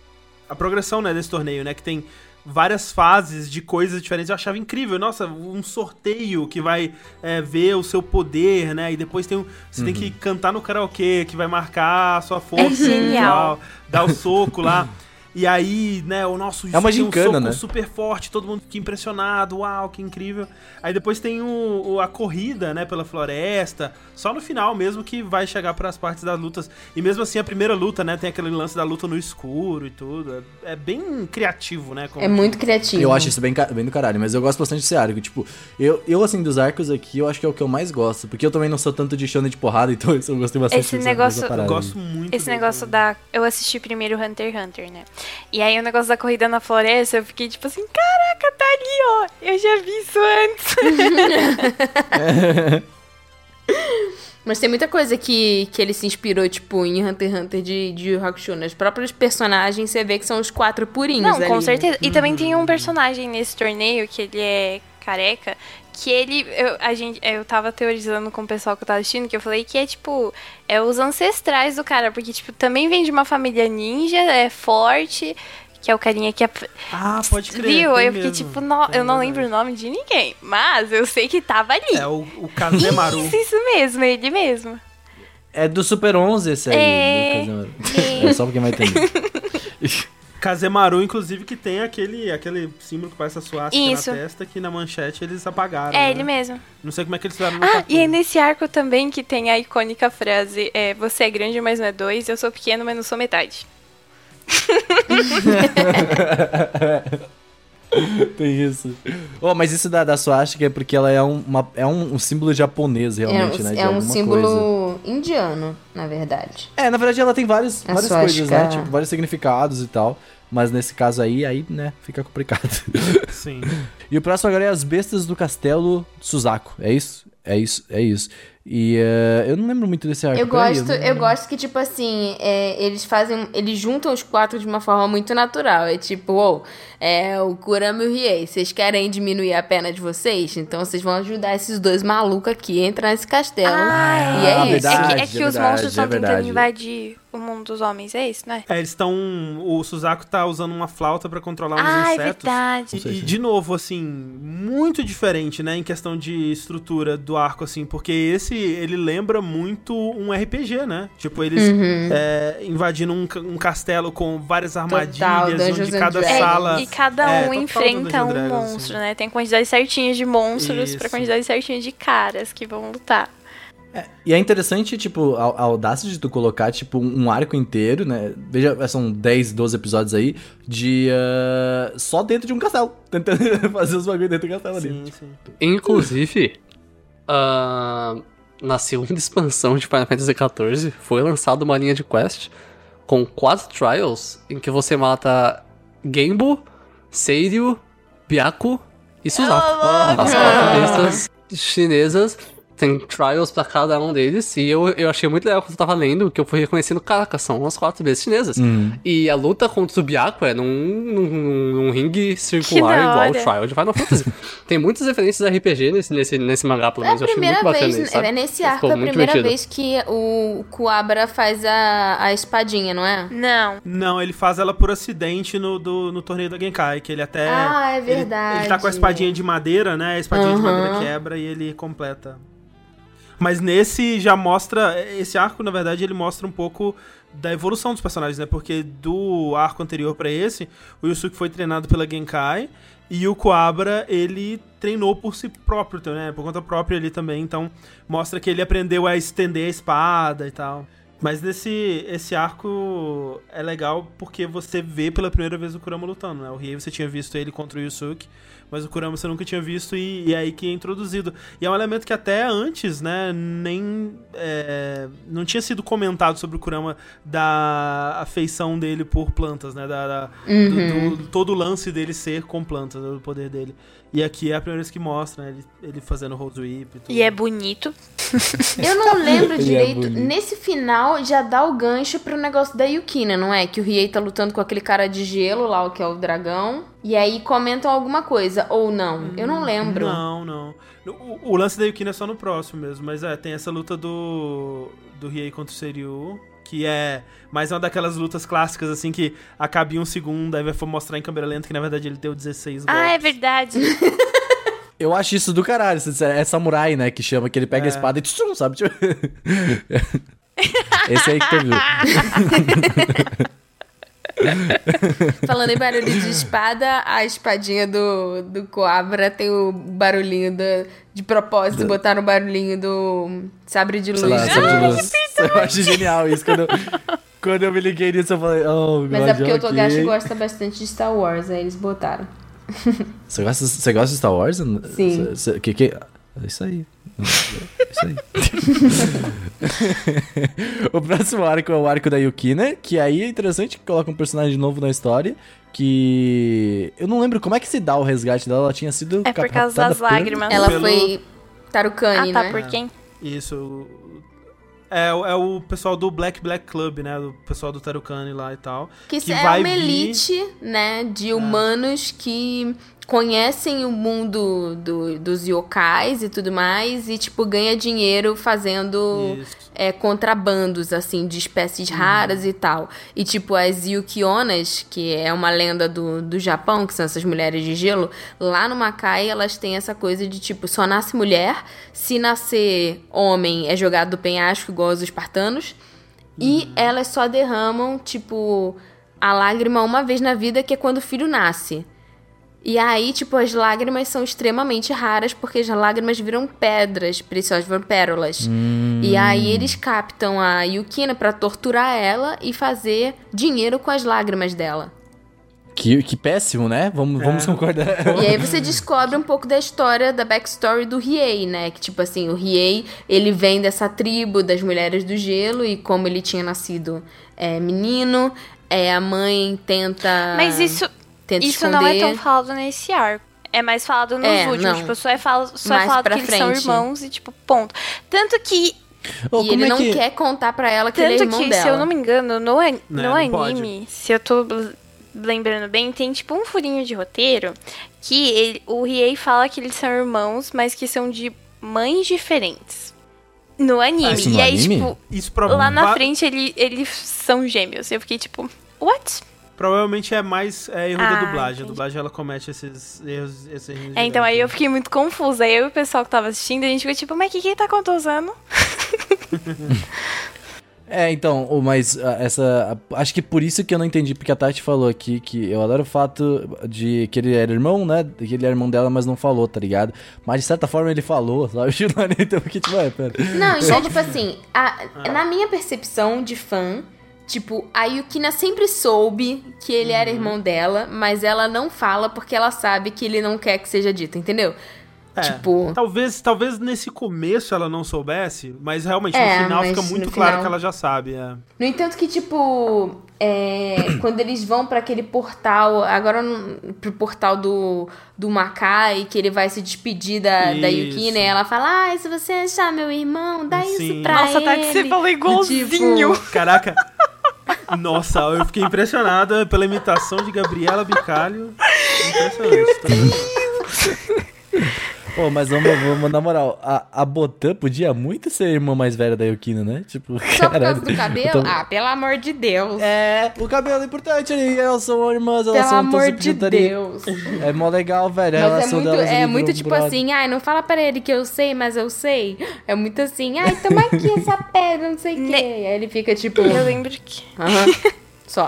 a, a progressão, né, desse torneio, né? Que tem várias fases de coisas diferentes. Eu achava incrível. Nossa, um sorteio que vai é, ver o seu poder, né? E depois tem um, você tem que cantar no karaokê, que vai marcar a sua força. É genial. e tal, Dar o soco lá. *laughs* E aí, né, o nosso É uma um gincana, soco né? super forte, todo mundo fica impressionado, uau, que incrível. Aí depois tem o, o- a corrida, né, pela floresta, só no final mesmo que vai chegar para as partes das lutas. E mesmo assim, a primeira luta, né, tem aquele lance da luta no escuro e tudo. É, é bem criativo, né? como- É muito criativo. Eu acho isso bem, bem do caralho, mas eu gosto bastante desse arco. Tipo, eu, eu, assim, dos arcos aqui, eu acho que é o que eu mais gosto. Porque eu também não sou tanto de shonen de porrada, *laughs* então isso eu gostei bastante Esse dessa- negócio- Eu gosto muito Esse negócio da. Eu assisti primeiro Hunter x Hunter, né? E aí o negócio da corrida na floresta, eu fiquei tipo assim, caraca, tá ali, ó. Eu já vi isso antes. *laughs* Mas tem muita coisa que, que ele se inspirou, tipo, em Hunter x Hunter de, de Hakusho. Nos próprios personagens, você vê que são os quatro purinhos Não, ali, com né? certeza. E também tem um personagem nesse torneio que ele é careca. Que ele. Eu, a gente, eu tava teorizando com o pessoal que eu tava assistindo, que eu falei que é tipo. É os ancestrais do cara. Porque, tipo, também vem de uma família ninja, é forte. Que é o carinha que. É, Ah, pode crer. Viu? Eu fiquei tipo, no- Tem, eu não é lembro o nome de ninguém. Mas eu sei que tava ali. É o, o Kazemaru. Isso, isso mesmo, ele mesmo. É do Super 11 esse aí. É. do Kazemaru. *laughs* É só porque vai entender. *laughs* Kazemaru, inclusive, que tem aquele, aquele símbolo que parece a suástica Isso. na testa, que na manchete eles apagaram. É né? ele mesmo. Não sei como é que eles fizeram no Ah, cartoon. e é nesse arco também que tem a icônica frase: é, Você é grande, mas não é dois. Eu sou pequeno, mas não sou metade. *laughs* *laughs* Tem isso. Oh, mas isso da, da Swastika é porque ela é um, uma- é um, um símbolo japonês, É, realmente, um- né? de é um símbolo coisa. indiano, na verdade. É, na verdade ela tem vários, várias swastika. coisas, né? Tipo, vários significados e tal. Mas nesse caso aí, aí, né, fica complicado. *laughs* Sim. e o próximo agora é as bestas do castelo Suzaku. É isso? É isso, é isso. E eh, eu não lembro muito desse arco. Eu gosto, não- eu gosto que, tipo assim, é, eles fazem. Eles juntam os quatro de uma forma muito natural. É tipo, uou, é o Kurama e o Riei. Vocês querem diminuir a pena de vocês? Então vocês vão ajudar esses dois malucos aqui a entrar nesse castelo. Ah, e é Ah, isso. verdade. é que, é que é os verdade, monstros estão é tentando verdade. invadir o mundo dos homens, é isso, né? É, eles estão. O Suzaku tá usando uma flauta pra controlar uns Ah, é insetos. verdade. E, e, de novo, assim, muito diferente, né, em questão de estrutura do arco, assim, porque esse, ele lembra muito um RPG, né? Tipo, eles Uhum. é, invadindo um, um castelo com várias armadilhas, Dungeons onde cada Dragons. sala... É, e cada é, um total enfrenta um Dragons, monstro, assim. né? Tem quantidade certinha de monstros pra Isso. quantidade certinha de caras que vão lutar. E é interessante, tipo, a, a audácia de tu colocar, tipo, um arco inteiro, né? Veja, são 10, 12 episódios aí, de. ah, só dentro de um castelo. *laughs* Tentando fazer os bagulho dentro do castelo ali. Sim, sim. Inclusive, ah, na segunda *laughs* expansão de Final Fantasy XIV, foi lançada uma linha de quest com quatro trials em que você mata Genbo, Seiryu, Byaku e Suzaku. As quatro bestas chinesas. Tem trials pra cada um deles. E eu, eu achei muito legal quando eu tava lendo, que eu fui reconhecendo, caraca, são as quatro bestas chinesas. Uhum. E a luta contra o Byaku é num, num, num- num ringue circular igual o. Trial de Final Fantasy. *laughs* Tem muitas referências a RPG nesse, nesse, nesse mangá, pelo É menos. eu achei muito bacana vez, isso, sabe? é nesse arco é a primeira divertido. vez que o Kuabra faz a, a espadinha, não é? Não. Não, ele faz ela por acidente no, do, no torneio da Genkai, que ele até... Ah, é ele- verdade. Ele, tá com a espadinha de madeira, né? A espadinha de Aham. madeira quebra e ele completa. Mas nesse já mostra. Esse arco, na verdade, ele mostra um pouco da evolução dos personagens, né? Porque do arco anterior pra esse, o Yusuke foi treinado pela Genkai e o Kuabra, ele treinou por si próprio, né? Por conta própria ali também. Então, mostra que ele aprendeu a estender a espada e tal. Mas nesse esse arco é legal porque você vê pela primeira vez o Kurama lutando, né? O Riei você tinha visto ele contra o Yusuke, mas o Kurama você nunca tinha visto e, e é aí que é introduzido. E é um elemento que até antes, né, nem... é, não tinha sido comentado sobre o Kurama da afeição dele por plantas, né? Da, da- do, do- todo o lance dele ser com plantas, né, do poder dele. E aqui é a primeira vez que mostra, né? Ele, ele fazendo Rose Whip e tudo. E é bonito. *laughs* Eu não lembro é direito. bonito. Nesse final já dá o gancho pro negócio da Yukina, não é? Que o Riei tá lutando com aquele cara de gelo lá, o que é o dragão. E aí comentam alguma coisa, ou não. Eu não lembro. Não, não. O, o lance da Yukina é só no próximo mesmo, mas é, tem essa luta do, do Riei contra o Seiryu, que é mais uma daquelas lutas clássicas, assim, que acaba em um segundo, aí vai mostrar em câmera lenta que na verdade ele deu 16 golpes. Ah, é verdade. *laughs* Eu acho isso do caralho. É samurai, né? Que chama, que ele pega a espada e tchum, sabe? *laughs* Esse aí que tu *laughs* viu. *laughs* Falando em barulho de espada, a espadinha do, do Coabra tem o barulhinho do, de propósito, botaram o barulhinho do sabre de luz. Lá, sabe de luz. Eu acho genial isso. Quando eu, quando eu me liguei nisso, eu falei, oh, Mas God, é porque o ok. Togashi gosta bastante de Star Wars, aí eles botaram. Você gosta, você gosta de Star Wars? Sim. Você- você- que, que, é isso aí. É isso aí. o próximo arco é o arco da Yukina, que aí é interessante que coloca um personagem novo na história. Que. Eu não lembro como é que se dá o resgate dela. Ela tinha sido. É por causa das lágrimas. Ela Pelo- foi Tarukani, Ah, tá, né? por quem? Isso. É, o- é o pessoal do Black Black Club, né? O pessoal do Tarukani lá e tal. Que, que é vai uma vir- elite, né, de humanos que conhecem o mundo do- dos yokais e tudo mais e, tipo, ganha dinheiro fazendo é, contrabandos, assim, de espécies raras e tal. E, tipo, as Yukionas, que é uma lenda do, do Japão, que são essas mulheres de gelo, lá no Makai elas têm essa coisa de, tipo, só nasce mulher, se nascer homem é jogado do penhasco, igual os espartanos, e elas só derramam, tipo, a lágrima uma vez na vida, que é quando o filho nasce. E aí, tipo, as lágrimas são extremamente raras porque as lágrimas viram pedras preciosas, viram pérolas. E aí eles captam a Yukina pra torturar ela e fazer dinheiro com as lágrimas dela. Que, que péssimo, né? Vamos, vamos concordar. E aí você descobre um pouco da história, da backstory do Riei, né? Que, tipo assim, o Riei, ele vem dessa tribo das mulheres do gelo e como ele tinha nascido é, menino, é, a mãe tenta... Mas isso, tenta isso não é tão esconder. falado nesse arco. É mais falado nos É, últimos. não. Tipo, só é, fala, só é falado que eles são irmãos e, tipo, ponto. Tanto que, Ô, E ele é não que... quer contar pra ela que ele é tanto irmão que dela. se eu não me engano, no, an- Né, no não pode. anime, se eu tô lembrando bem, tem tipo um furinho de roteiro que ele, o Riei fala que eles são irmãos, mas que são de mães diferentes. No anime. isso no e aí, anime? tipo, Isso lá na frente ele, eles são gêmeos. Eu fiquei tipo, what? Provavelmente é mais é, erro da Ah, dublagem. A entendi. dublagem ela comete esses erros. Esses erros É, então aí eu fiquei muito confusa. Aí eu e o pessoal que tava assistindo, a gente ficou tipo, mas o que que ele tá usando? *laughs* É, então, o- mas ah, essa. a- Acho que por isso que eu não entendi, porque a Tati falou aqui que eu adoro o fato de que ele era irmão, né? Que ele era irmão dela, mas não falou, tá ligado? Mas de certa forma ele falou, *laughs* sabe? *laughs* Então eu fiquei tipo, é, pera. Não, então, tipo assim, a- na minha percepção de fã, tipo, a Yukina sempre soube que ele era irmão dela, mas ela não fala porque ela sabe que ele não quer que seja dito, entendeu? É, Tipo- Talvez, talvez nesse começo ela não soubesse, mas realmente É, no final fica muito claro final- que ela já sabe. É. No entanto que, tipo, é, *coughs* quando eles vão pra aquele portal, agora no- pro portal do, do Makai, que ele vai se despedir da, da. Yukina, e ela fala, ai, se você achar meu irmão, dá Sim. isso pra Nossa, ele. Tati, você falou igualzinho. Tipo, *laughs* Caraca. Nossa, eu fiquei impressionada pela imitação de Gabriela Bicalho. Impressionante. Pô, mas vamos, vamos na moral, a, a Botan podia muito ser a irmã mais velha da Yukina, né? Tipo, só por causa do cabelo? Então- Ah, pelo amor de Deus. É, o cabelo é importante ali, elas são irmãs, elas Pelo são amor de. Deus. É mó legal, velho, a Mas é relação muito, delas é muito tipo brother. assim, ai, não fala pra ele que eu sei, mas eu sei. É muito assim, ai, toma aqui *laughs* essa pedra, não sei o quê. Aí ele fica tipo. Eu lembro que. Aham. Só.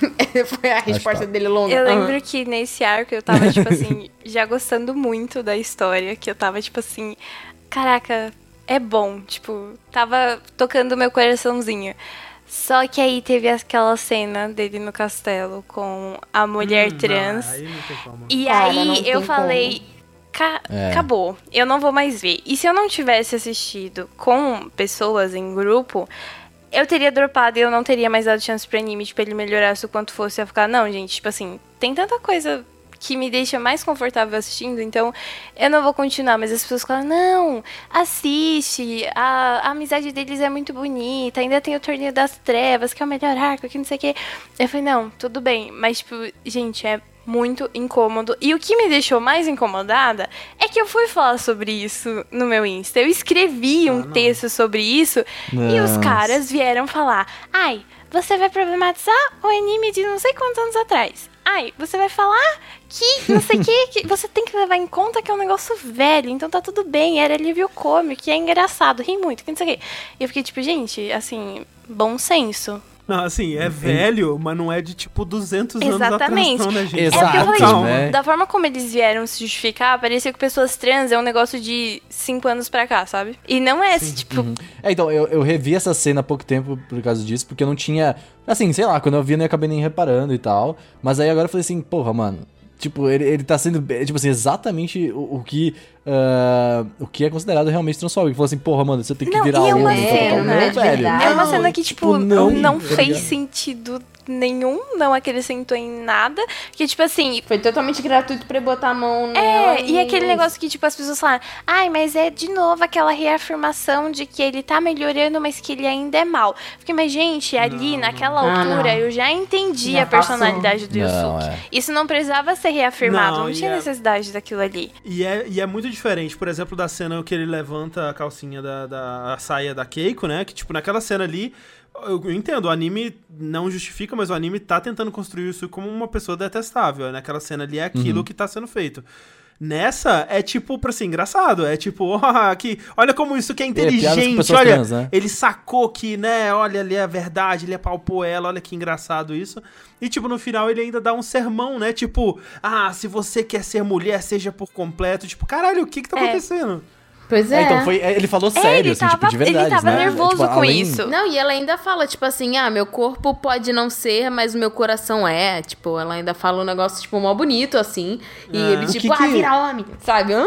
*laughs* Foi a resposta tá. dele longa. Eu lembro que nesse arco eu tava, tipo assim, *laughs* já gostando muito da história, que eu tava, tipo assim, caraca, é bom, tipo, tava tocando meu coraçãozinho. Só que aí teve aquela cena dele no castelo com a mulher Hum, trans. aí não tem como. E Cara, não aí tem eu falei, "Ca- É. acabou, eu não vou mais ver. E se eu não tivesse assistido com pessoas em grupo, eu teria dropado e eu não teria mais dado chance pro anime, tipo, ele melhorasse o quanto fosse. Ia ficar, não, gente, tipo assim, tem tanta coisa que me deixa mais confortável assistindo, então eu não vou continuar. Mas as pessoas falam, não, assiste, a, a amizade deles é muito bonita, ainda tem o Torneio das Trevas, que é o melhor arco, que não sei o quê. Eu falei, não, tudo bem, mas, tipo, gente, é muito incômodo. E o que me deixou mais incomodada é que eu fui falar sobre isso no meu Insta. Eu escrevi um texto sobre isso e os Nossa. caras vieram falar: ai, você vai problematizar o anime de não sei quantos anos atrás. Ai, você vai falar que não sei o que, que você tem que levar em conta que é um negócio velho, então tá tudo bem, era alívio cômico, que é engraçado, ri muito, que não sei o quê. E eu fiquei tipo, gente, assim, bom senso. Não, assim, é velho, mas não é de tipo 200 anos Exatamente. atrás, não, né, gente? É porque eu falei, Exato, tipo, né? da forma como eles vieram se justificar, parecia que pessoas trans é um negócio de 5 anos pra cá, sabe? E não é, tipo, É, então, eu, eu revi essa cena há pouco tempo por causa disso, porque eu não tinha. Assim, sei lá, quando eu vi, eu não acabei nem reparando e tal. Mas aí agora eu falei assim, porra, mano. Tipo, ele, ele tá sendo, é, tipo assim, exatamente o, o que ah, o que é considerado realmente transfóbico. Ele falou assim, porra, mano, você tem que Não, virar e é homem. uma então, cena, não, é velho. É uma cena que, tipo, não, não, tá fez sentido nenhum, não acrescentou em nada. Que, tipo assim, Foi totalmente gratuito pra eu botar a mão nela. É, e aquele negócio que, tipo, as pessoas falam, ai, mas é de novo aquela reafirmação de que ele tá melhorando, mas que ele ainda é mal. Porque, mas, gente, ali, naquela Ah, altura, não. eu já entendi Já a personalidade do Não, Yusuke. é. Isso não precisava ser reafirmado, Não, não, tinha é- necessidade daquilo ali. E é, e é muito diferente, por exemplo, da cena que ele levanta a calcinha da, da a saia da Keiko, né? Que, tipo, naquela cena ali, eu entendo, o anime não justifica, mas o anime tá tentando construir isso como uma pessoa detestável. Naquela cena ali é aquilo que tá sendo feito. Nessa, é tipo, pra ser engraçado, é tipo, ó, *laughs* que, olha como isso que é com inteligente, pessoas olha, trans, né? ele sacou que, né, olha ali a verdade, ele apalpou ela, olha que engraçado isso. E, tipo, no final ele ainda dá um sermão, né, tipo, ah, se você quer ser mulher, seja por completo, tipo, caralho, o que que tá É. acontecendo? Pois É, é. então foi, ele falou sério, ele assim, tava, tipo, de verdade, ele tava né? nervoso Tipo, com além- isso. Não, e ela ainda fala, tipo assim, ah, meu corpo pode não ser, mas o meu coração é. Tipo, ela ainda fala um negócio, tipo, mó bonito, assim. E É. ele, tipo, que ah, que- vira homem. Sabe? Hã?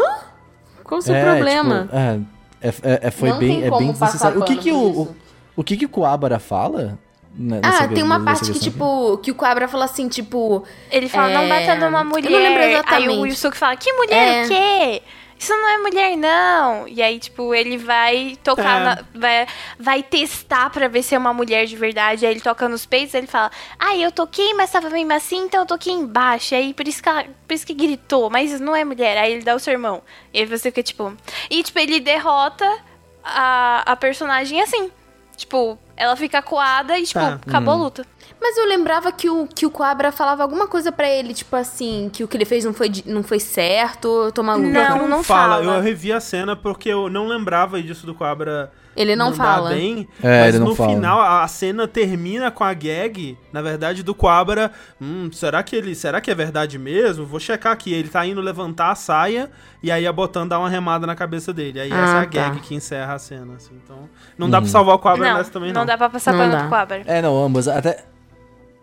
Qual o seu É, problema? tipo, é, é, é, é, foi Não bem, tem é como bem passar desnecessário. O que que o, o, o que que o Kuabara fala? né, Ah, nessa- tem uma parte que, tipo, que o Cabra fala assim, tipo. Ele fala, É, não bata numa eu não mulher. lembro Aí o exatamente. Yusuke fala, que mulher É. o quê? Isso não é mulher, não. E aí, tipo, ele vai tocar, É. na- vai, vai testar pra ver se é uma mulher de verdade. Aí ele toca nos peitos, ele fala, ah, eu toquei, mas tava meio assim, então eu toquei embaixo. Aí por isso que, ela- por isso que gritou, mas não é mulher. Aí ele dá o sermão. E aí você fica, tipo... E, tipo, ele derrota a, a personagem assim. Tipo, ela fica coada e, tipo, Tá. acabou a luta. Mas eu lembrava que o, que o Cabra falava alguma coisa pra ele, tipo assim, que o que ele fez não foi, não foi certo, tô maluco. Não, que não fala. fala. Eu revi a cena porque eu não lembrava disso do Cobra Ele não fala. bem. É, mas ele não no fala. final a a cena termina com a gag, na verdade, do Quabra. Hum, será que ele. Será que é verdade mesmo? Vou checar aqui. Ele tá indo levantar a saia e aí a Botan dá uma remada na cabeça dele. Aí essa é Ah, a gag tá. que encerra a cena, assim. Então. Não dá pra salvar o Não, nessa também, não não. dá pra passar Não pano pro Quabra. É, não, ambas. Até.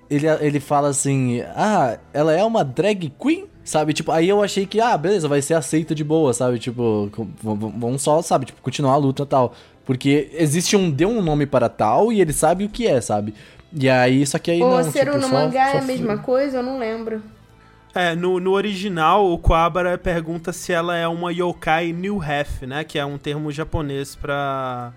Ele, ele fala assim, ah, ela é uma drag queen? Sabe, tipo, aí eu achei que, ah, beleza, vai ser aceita de boa, sabe? Tipo, vamos só, sabe, tipo, continuar a luta e tal. Porque existe um, deu um nome para tal e ele sabe o que é, sabe? E aí, só que aí Ou não, ser tipo, no só- mangá só é a mesma coisa, eu não lembro. É, no, no original, o Quabara pergunta se ela é uma yokai new half, né? Que é um termo japonês pra.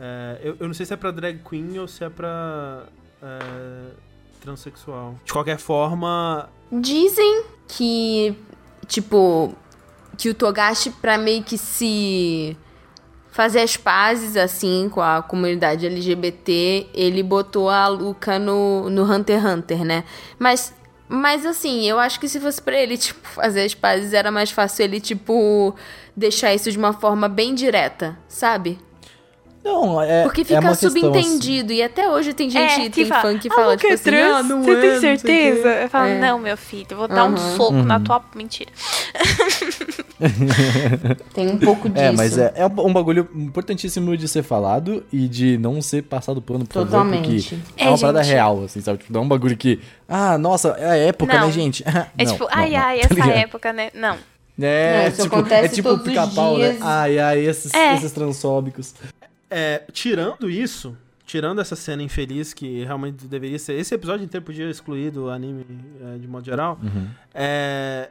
é, eu, eu não sei se é pra drag queen ou se é pra. é, transexual. De qualquer forma. Dizem que, tipo, que o Togashi, pra meio que se fazer as pazes, assim, com a comunidade LGBT, ele botou a Luca no, no Hunter x Hunter, né? Mas, mas, assim, eu acho que se fosse pra ele, *laughs* tipo, fazer as pazes, era mais fácil ele, tipo, deixar isso de uma forma bem direta, sabe? Não, é. Porque é fica uma questão, subentendido. E até hoje tem gente, tem fã que "Ah, fala, tipo é assim, trans? ah, não Você é, tem não sei o quê." certeza? Eu falo, É. não, meu filho, eu vou dar um soco na Uhum. tua... Mentira. *laughs* Tem um pouco disso. É, mas é, é um bagulho importantíssimo de ser falado e de não ser passado pano por favor, Totalmente. porque é uma É, parada gente. real, assim, sabe? Tipo, não é um bagulho que, ah, nossa, é a época, Não. né, gente? *laughs* É Não, tipo, não, ai, não, ai, tá essa ligado? época, né? Não. É, Não, isso tipo, acontece é tipo todos os pica-pau, né? dias. Ai, ai, esses, É. esses transfóbicos. É, tirando isso, tirando essa cena infeliz que realmente deveria ser. Esse episódio inteiro podia excluir do anime é, de modo geral. É,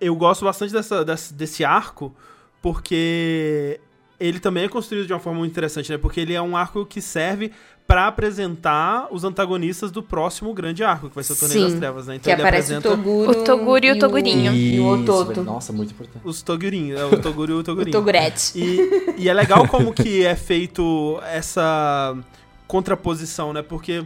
eu gosto bastante dessa, dessa- desse arco, porque ele também é construído de uma forma muito interessante, né? Porque ele é um arco que serve pra apresentar os antagonistas do próximo grande arco, que vai ser o Torneio Sim, das Trevas, né? Então que ele aparece apresenta o Toguro. O Toguro e o Togurinho. E o Ototo. Nossa, muito importante. os Togurinhos, é, o Toguro e o *laughs* O Togurinho. Togurete. E, e é legal como que é feito essa contraposição, né? Porque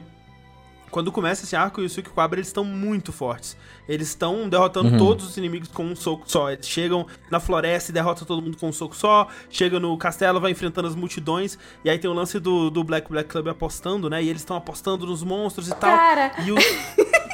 quando começa esse arco, o Yusuke e o Quabra, eles estão muito fortes. Eles estão derrotando todos os inimigos com um soco só. Eles chegam na floresta e derrotam todo mundo com um soco só. Chega no castelo, vai enfrentando as multidões. E aí tem o lance do, do Black Black Club apostando, né? E eles estão apostando nos monstros e tal. Cara. E o,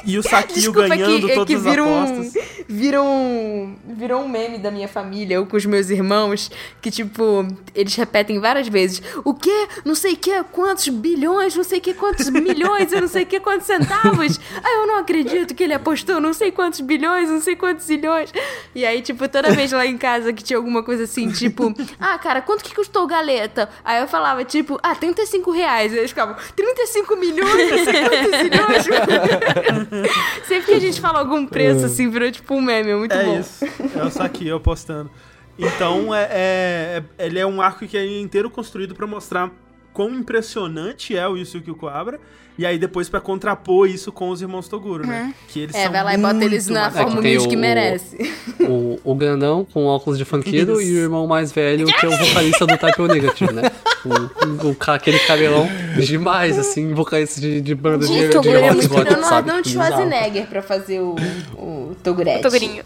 e o *laughs* Saquinho é ganhando que, é todas que as vira um, apostas. vira, um, virou um meme da minha família, eu com os meus irmãos, que, tipo, eles repetem várias vezes. O quê? Não sei o que, quantos bilhões, não sei o que, quantos milhões, eu não sei o que, quantos centavos. Ah, eu não acredito que ele apostou não sei quantos bilhões, não sei quantos zilhões. E aí, tipo, toda vez lá em casa que tinha alguma coisa assim, tipo, *laughs* ah, cara, quanto que custou galeta? Aí eu falava, tipo, ah, 35 reais. Aí eles ficavam, 35 milhões, não sei quantos zilhões. *laughs* Sempre que a gente fala algum preço, assim, virou tipo um meme, é muito É bom. isso. É o Saquinho apostando. Então, é, é- é- ele é um arco que é inteiro construído pra mostrar quão impressionante é o Yusuke Kuwabara. E aí, depois, pra contrapor isso com os irmãos Toguro, né? Que eles É, são vai lá e bota eles na mais forma humilde que o- merece. O, o grandão com óculos de funkeiro e o irmão mais velho, que é o vocalista do Type O Negative, né? O, o, aquele cabelão demais, assim, vocalista de, de banda de, de Toguro é rock muito o sabe? Arnold. Schwarzenegger pra fazer o, o Togurete. Togurinho.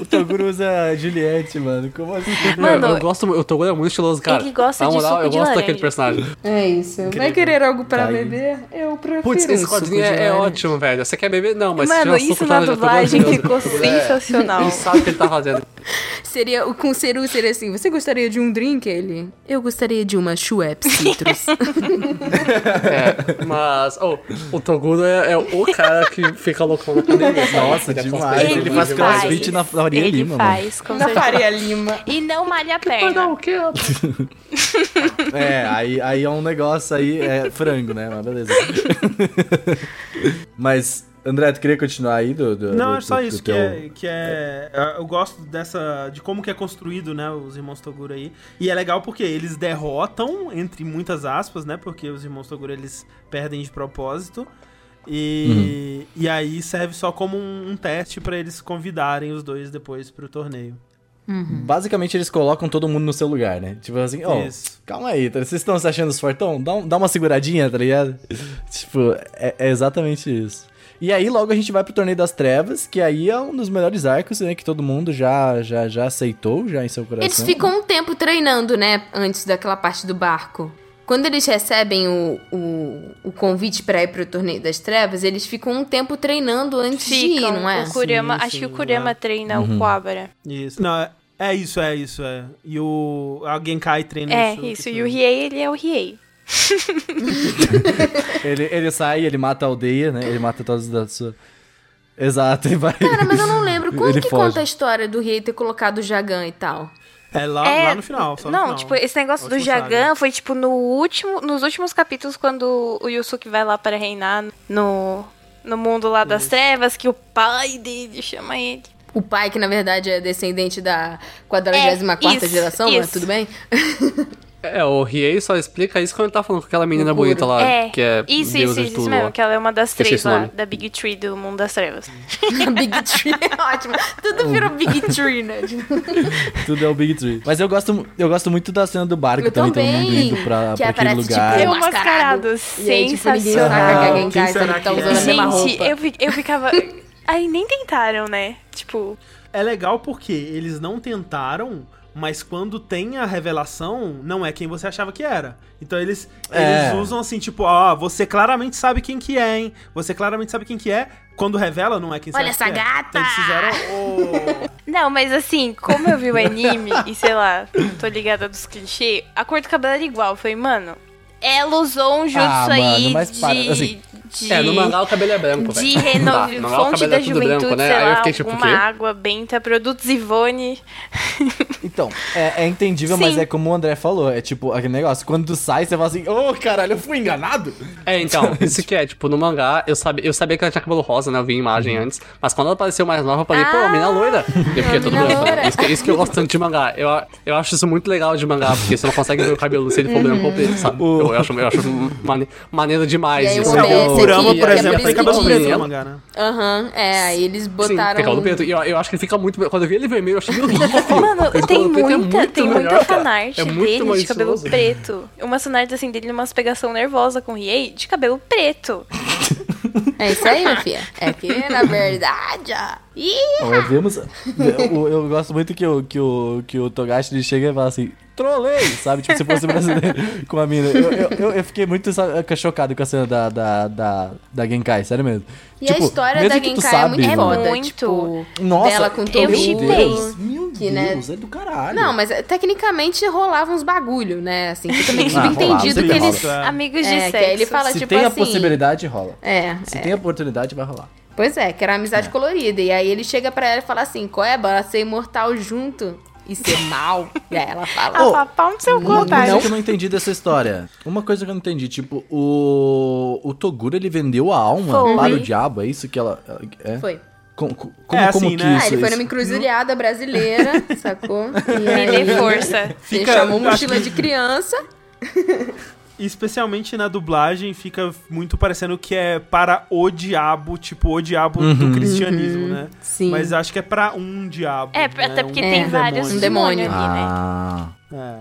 O Toguro usa a Juliette, mano. Como assim? Mano, eu, eu gosto, o Toguro é muito estiloso, cara. Ele gosta Na de moral, suco eu de gosto laranja. daquele personagem. É isso. Vai querer algo pra Tá aí. beber? Eu prefiro Putz, esse quadrinho de é, é ótimo, velho. Você quer beber? Não, mas se Mano, tiver suco isso de na dublagem ficou sensacional. Ele sabe o que ele tá fazendo. *laughs* Seria, o com Ceru seria assim, você gostaria de um drink? Ele, eu gostaria de uma Schweppes Citrus. *laughs* É, mas oh, o Toguro é, é o cara que fica loucão na academia. sabe? Nossa, Ele é demais. Ele de faz crossfit na Faria Ele Lima, faz, com Na certeza. Faria Lima. E não malha a Mas não, perna. o que? *laughs* É, aí, aí é um negócio aí, é frango, né? Mas beleza. *laughs* Mas, André, tu queria continuar aí do. do Não, do- é só do- isso do que teu- é, que é. Eu gosto dessa. de como que é construído, né? Os irmãos Toguro aí. E é legal porque eles derrotam, entre muitas aspas, né? Porque os irmãos Toguro eles perdem de propósito. E, e aí serve só como um, um teste pra eles convidarem os dois depois pro torneio. Basicamente, eles colocam todo mundo no seu lugar, né? Tipo assim, ó, Isso. calma aí, tá? vocês estão se achando os fortão? Dá, um- dá uma seguradinha, tá ligado? *laughs* tipo, é, é exatamente isso. E aí, logo a gente vai pro Torneio das Trevas, que aí é um dos melhores arcos, né? Que todo mundo já, já, já aceitou, já em seu coração. Eles ficam um tempo treinando, né? Antes daquela parte do barco. Quando eles recebem o, o, o convite pra ir pro Torneio das Trevas, eles ficam um tempo treinando antes de ir, Ficam, não é? o Kurama, Sim, acho que sim, o Kurama é. treina Uhum. o Quabara. Isso. Não, é, é isso, é isso, é. E o. A Genkai treina É, Yusuke isso. E o Riei, ele é o Riei. *laughs* Ele, ele sai, ele mata a aldeia, né? Ele mata todos da sua. Exato, e vai. Cara, mas eu não lembro. *laughs* Quando Ele que foge. conta a história do rei ter colocado o Jagan e tal? É lá, É, lá no final. Só no Não, final. tipo, esse negócio do. Jagan foi, tipo, no último, nos últimos capítulos, quando o Yusuke vai lá para reinar no, no mundo lá das trevas, que o pai dele chama ele. O pai, que na verdade é descendente da 44 É, isso, geração, mas isso. tudo bem? *laughs* É, o Riei só explica isso quando ele tá falando com aquela menina Loucura. bonita lá, é, que é isso, deusa isso, de isso mesmo, lá. que ela é uma das três lá, da Big Tree do mundo das trevas. *laughs* Big Tree é ótimo. Tudo virou Big Tree, né? *laughs* Tudo é o Big Tree. Mas eu gosto, eu gosto muito da cena do barco Eu também, todo mundo também. indo pra, Que pra aquele aparece, lugar. tipo, Eu mascarado. mascarado, aí, tipo, ninguém sensacional. tá é? Gente, eu, eu ficava... *laughs* Aí nem tentaram, né? Tipo, É legal porque eles não tentaram, mas quando tem a revelação, não é quem você achava que era. Então eles, É. eles usam assim, tipo, ó, você claramente sabe quem que é, hein? Você claramente sabe quem que é. Quando revela, não é quem Olha você acha essa que é. gata! Então eles fizeram o... Não, mas assim, como eu vi o anime e sei lá, tô ligada dos clichês, a cor do cabelo era igual. Eu falei, mano, ela usou um jutsu Ah, mano, aí mas de. para, assim, de É, no mangá o cabelo é branco, velho. de Tá, renovar o fonte da é juventude, branco, né? sei Aí eu fiquei tipo, uma quê? água benta, produtos Ivone. *laughs* Então, é, é entendível, Sim. mas é como o André falou. É tipo aquele negócio. Quando tu sai, você fala assim: Ô, caralho, eu fui enganado. É, então, *laughs* isso que é, tipo, no mangá, eu sabia, eu sabia que ela tinha cabelo rosa, né? Eu vi a imagem antes. Mas quando ela apareceu mais nova, eu falei, pô, a mina loira. Eu fiquei todo branco. loira. Isso que, isso que eu gosto tanto de mangá. Eu, eu acho isso muito legal de mangá, porque você não consegue ver o cabelo se ele for branco ou preto, sabe? Eu, eu acho, eu acho *laughs* mane, maneiro demais isso. Kurama, por é exemplo, tem cabelo preto no mangá, né? Aham, é, aí eles Sim, botaram... tem cabelo preto. E eu, eu acho que ele fica muito. Quando eu vi ele vermelho, eu achei *laughs* horrível. Mano, tem é muita, tem muita fanart É dele de cabelo preto. Uma fanart assim dele, umas pegação nervosa com o Riei de cabelo preto. É isso aí, minha filha. *laughs* É que, na verdade, ó. Ih, Ó, vemos, eu, eu gosto muito que o, que o, que o Togashi ele chega e fala assim, trolei, sabe? Tipo, se fosse brasileiro *laughs* com a mina. Eu, eu, eu, eu fiquei muito sa- chocado com a cena da, da, da, da Genkai, sério mesmo. E Tipo, a história mesmo da Genkai é sabe- muito É foda. muito. Tipo, Nossa, dela com eu todo chipei. Deus, meu Que, né, é do caralho. Não, mas é, tecnicamente rolava uns bagulho, né? Assim, que também Ah, subentendido rolava, que eles. rola. Amigos de É, sexo. ele fala, Se tipo tem a assim. possibilidade, rola. É, Se é. tem a oportunidade, vai rolar. Pois é, que era uma amizade colorida. E aí ele chega pra ela e fala assim: qual é, bora ser imortal junto e ser mal? e aí ela fala. Ah, Ô, papau no seu Uma cu, coisa tá? que eu não entendi dessa história. Uma coisa que eu não entendi, tipo, o. O Toguro ele vendeu a alma Foi. para o diabo, é isso que ela. É? Foi. Como, como, É, como assim, que né? isso? ah, ele foi isso- numa encruzilhada brasileira, *laughs* sacou? E Me aí, força. Ele Fica- chamou acho mochila que- de criança. Especialmente na dublagem, fica muito parecendo que é para o diabo, tipo o diabo do cristianismo, né? Sim. Mas acho que é pra um diabo. É, né? até porque Um tem É, vários um demônios demônio. ali, né? Ah. É,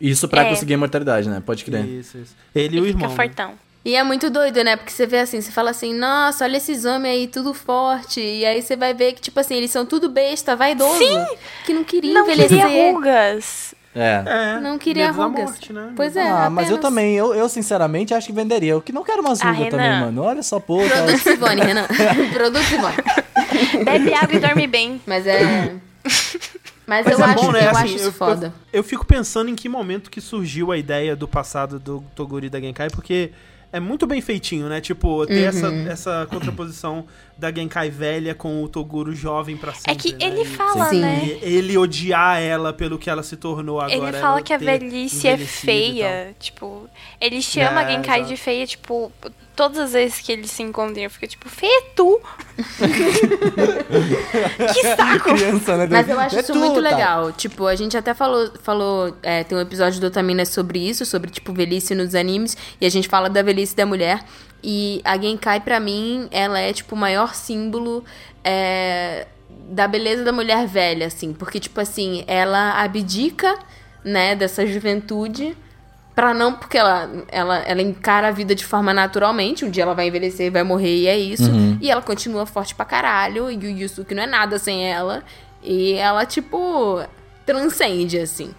Isso pra É. conseguir a imortalidade, né? Pode crer. isso, isso. Ele e o E fica irmão. né? fortão. E é muito doido, né? Porque você vê assim, você fala assim, nossa, olha esses homens aí, tudo forte. E aí você vai ver que, tipo assim, eles são tudo besta, vaidoso. Que não queria Não envelhecer. queria rugas. É. É, Não queria medo da rugas. morte, né? Pois é, ah, mas eu apenas- também, eu, eu sinceramente acho que venderia. Eu que não quero umas Ah, rugas também, Renan. mano. Olha só, pô. Produto Sivone, Renan. *laughs* Produto Sivone. Bebe água e dorme bem. Mas é. Mas, Mas eu, é acho, bom, né? eu Assim, acho isso eu- foda. Eu fico pensando em que momento que surgiu a ideia do passado do Toguro e da Genkai, porque é muito bem feitinho, né? Tipo, ter essa, Uhum. essa contraposição da Genkai velha com o Toguro jovem pra sempre. É que né? ele fala, Sim. né? e ele odiar ela pelo que ela se tornou agora. Ele fala que a velhice é feia. Tipo, ele chama É, a Genkai exato. de feia, tipo, todas as vezes que eles se encontram, fica tipo, feia é tu. *laughs* que saco! Criança, né? Mas eu acho É isso tu, muito tá? legal. Tipo, a gente até falou, falou é, tem um episódio do Otamina sobre isso, sobre, tipo, velhice nos animes. E a gente fala da velhice da mulher. E a Genkai, pra mim, ela é, tipo, o maior símbolo é, da beleza da mulher velha, assim. Porque, tipo assim, ela abdica, né, dessa juventude... Pra não, porque ela, ela, ela encara a vida de forma naturalmente. Um dia ela vai envelhecer, vai morrer e é isso. E ela continua forte pra caralho. E o Yusuke não é nada sem ela. E ela, tipo, transcende, assim.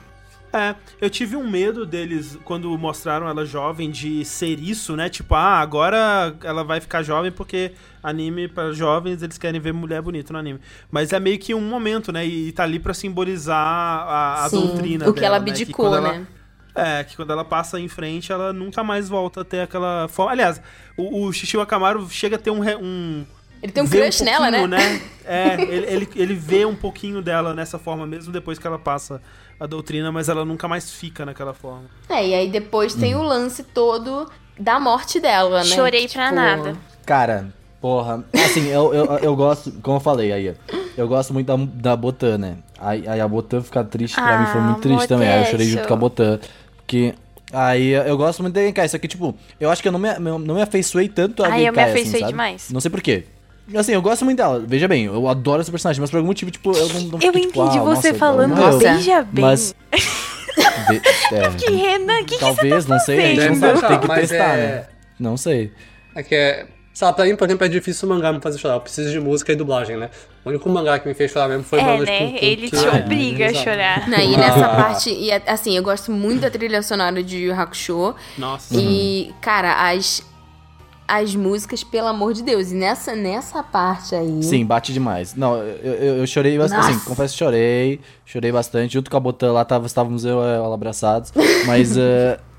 É, eu tive um medo deles quando mostraram ela jovem de ser isso, né? Tipo, ah, agora ela vai ficar jovem porque anime para jovens eles querem ver mulher bonita no anime. Mas é meio que um momento, né? E tá ali pra simbolizar a, a Sim, doutrina o que dela, ela né? abdicou, ela- né? É, que quando ela passa em frente, ela nunca mais volta a ter aquela forma. Aliás, o, o Xixi Akamaru chega a ter um. re- um Ele tem um crush nela, né? pouquinho, É, *laughs* ele, ele, ele vê um pouquinho dela nessa forma, mesmo depois que ela passa a doutrina, mas ela nunca mais fica naquela forma. É, e aí depois tem o lance todo da morte dela, né? Chorei Que, pra tipo, nada. Cara, porra. Assim, eu, eu, eu gosto, como eu falei aí, eu gosto muito da, da Botan, né? Aí, aí a Botan ficar triste pra Ah, mim foi muito triste também. Aí eu chorei Modesto. junto com a Botan. Porque. Aí eu gosto muito da Genkai, só que, tipo, eu acho que eu não me, não me afeiçoei tanto a Ai, Genkai. eu me afeiçoei assim, demais. Não sei porquê. Assim, eu gosto muito dela. Veja bem, eu adoro essa personagem, mas por algum motivo, tipo, eu não, não Eu fiquei, tipo, entendi ah, você nossa, falando. Nossa. beija bem. Mas. *laughs* Ve- é, Que Renan, que, que talvez, não sei, a gente não fazendo? sabe, tem que Mas testar, é- né? Não sei. É que é. Sabe, pra mim, por exemplo, é difícil o mangá me fazer chorar. Eu preciso de música e dublagem, né? O único mangá que me fez chorar mesmo foi É, Brothers né? Kung Fu, Ele que- te é, obriga a exato. chorar. Não, e nessa Ah. parte, e assim, eu gosto muito da trilha sonora de Yu Hakusho. Nossa. E, cara, as, as músicas, pelo amor de Deus. E nessa, nessa parte aí. Sim, bate demais. Não, eu, eu, eu chorei bastante. Assim, confesso que chorei. Chorei bastante. Junto com a Botan lá, tava, estávamos eu e ela abraçados. Mas foi- *laughs*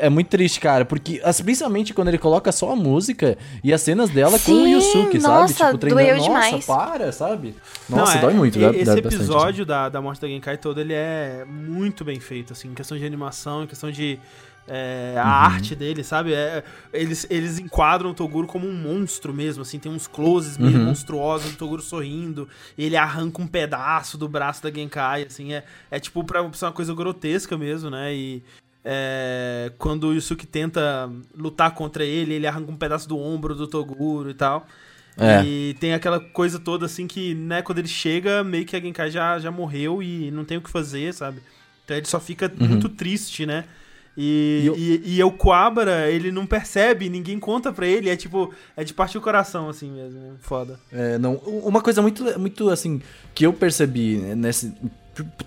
é muito triste, cara. Porque, as- principalmente quando ele coloca só a música e as cenas dela com o Sim, Yusuke, sabe? nossa, Tipo, treinando. doeu Nossa, demais. para, sabe? Não, Nossa, é, dói muito. dá- Esse dá bastante, assim. episódio da, da morte da Genkai todo, ele é muito bem feito, assim, em questão de animação, em questão de é, a Uhum. arte dele, sabe? É, eles, eles enquadram o Toguro como um monstro mesmo, assim, tem uns closes meio Uhum. monstruosos do Toguro sorrindo, e ele arranca um pedaço do braço da Genkai, assim, é, é tipo pra ser uma coisa grotesca mesmo, né? E é, quando o Yusuke tenta lutar contra ele, ele arranca um pedaço do ombro do Toguro e tal. É. E tem aquela coisa toda assim que, né, quando ele chega, meio que a Genkai já, já morreu e não tem o que fazer, sabe? Então ele só fica Uhum. muito triste, né? E, E eu- e, e o Quabra, ele não percebe, ninguém conta pra ele, é tipo, é de partir o coração, assim mesmo. né? Foda. É, não, uma coisa muito, muito assim, que eu percebi né, nesse.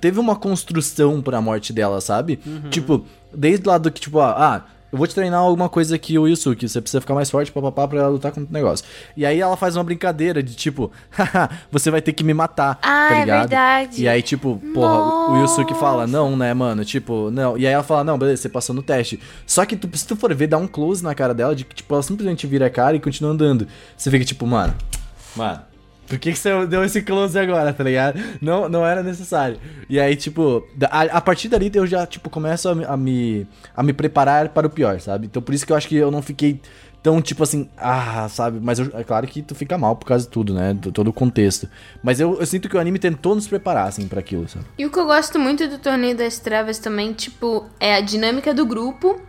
Teve uma construção pra morte dela, sabe? Tipo, desde lá do que, tipo, ah, ah, eu vou te treinar alguma coisa aqui, o Yusuke, você precisa ficar mais forte, papapá, pra lutar contra o negócio. E aí ela faz uma brincadeira de tipo, *laughs* haha, você vai ter que me matar, Ah, tá é ligado? verdade. E aí, tipo, porra, o Yusuke fala, não, né, mano, tipo, não. E aí ela fala, não, beleza, você passou no teste. Só que tu, se tu for ver, dá um close na cara dela de que, tipo, ela simplesmente vira a cara e continua andando. Você fica tipo, mano, mano, por que, que você deu esse close agora, tá ligado? Não, não era necessário. E aí, tipo, a, a partir dali eu já, tipo, começo a, me- a me, a me preparar para o pior, sabe? Então por isso que eu acho que eu não fiquei tão, tipo assim, ah, sabe? Mas eu- é claro que tu fica mal por causa de tudo, né? Do, todo o contexto. Mas eu, eu sinto que o anime tentou nos preparar, assim, pra aquilo, sabe? E o que eu gosto muito do Torneio das Trevas também, tipo, é a dinâmica do grupo.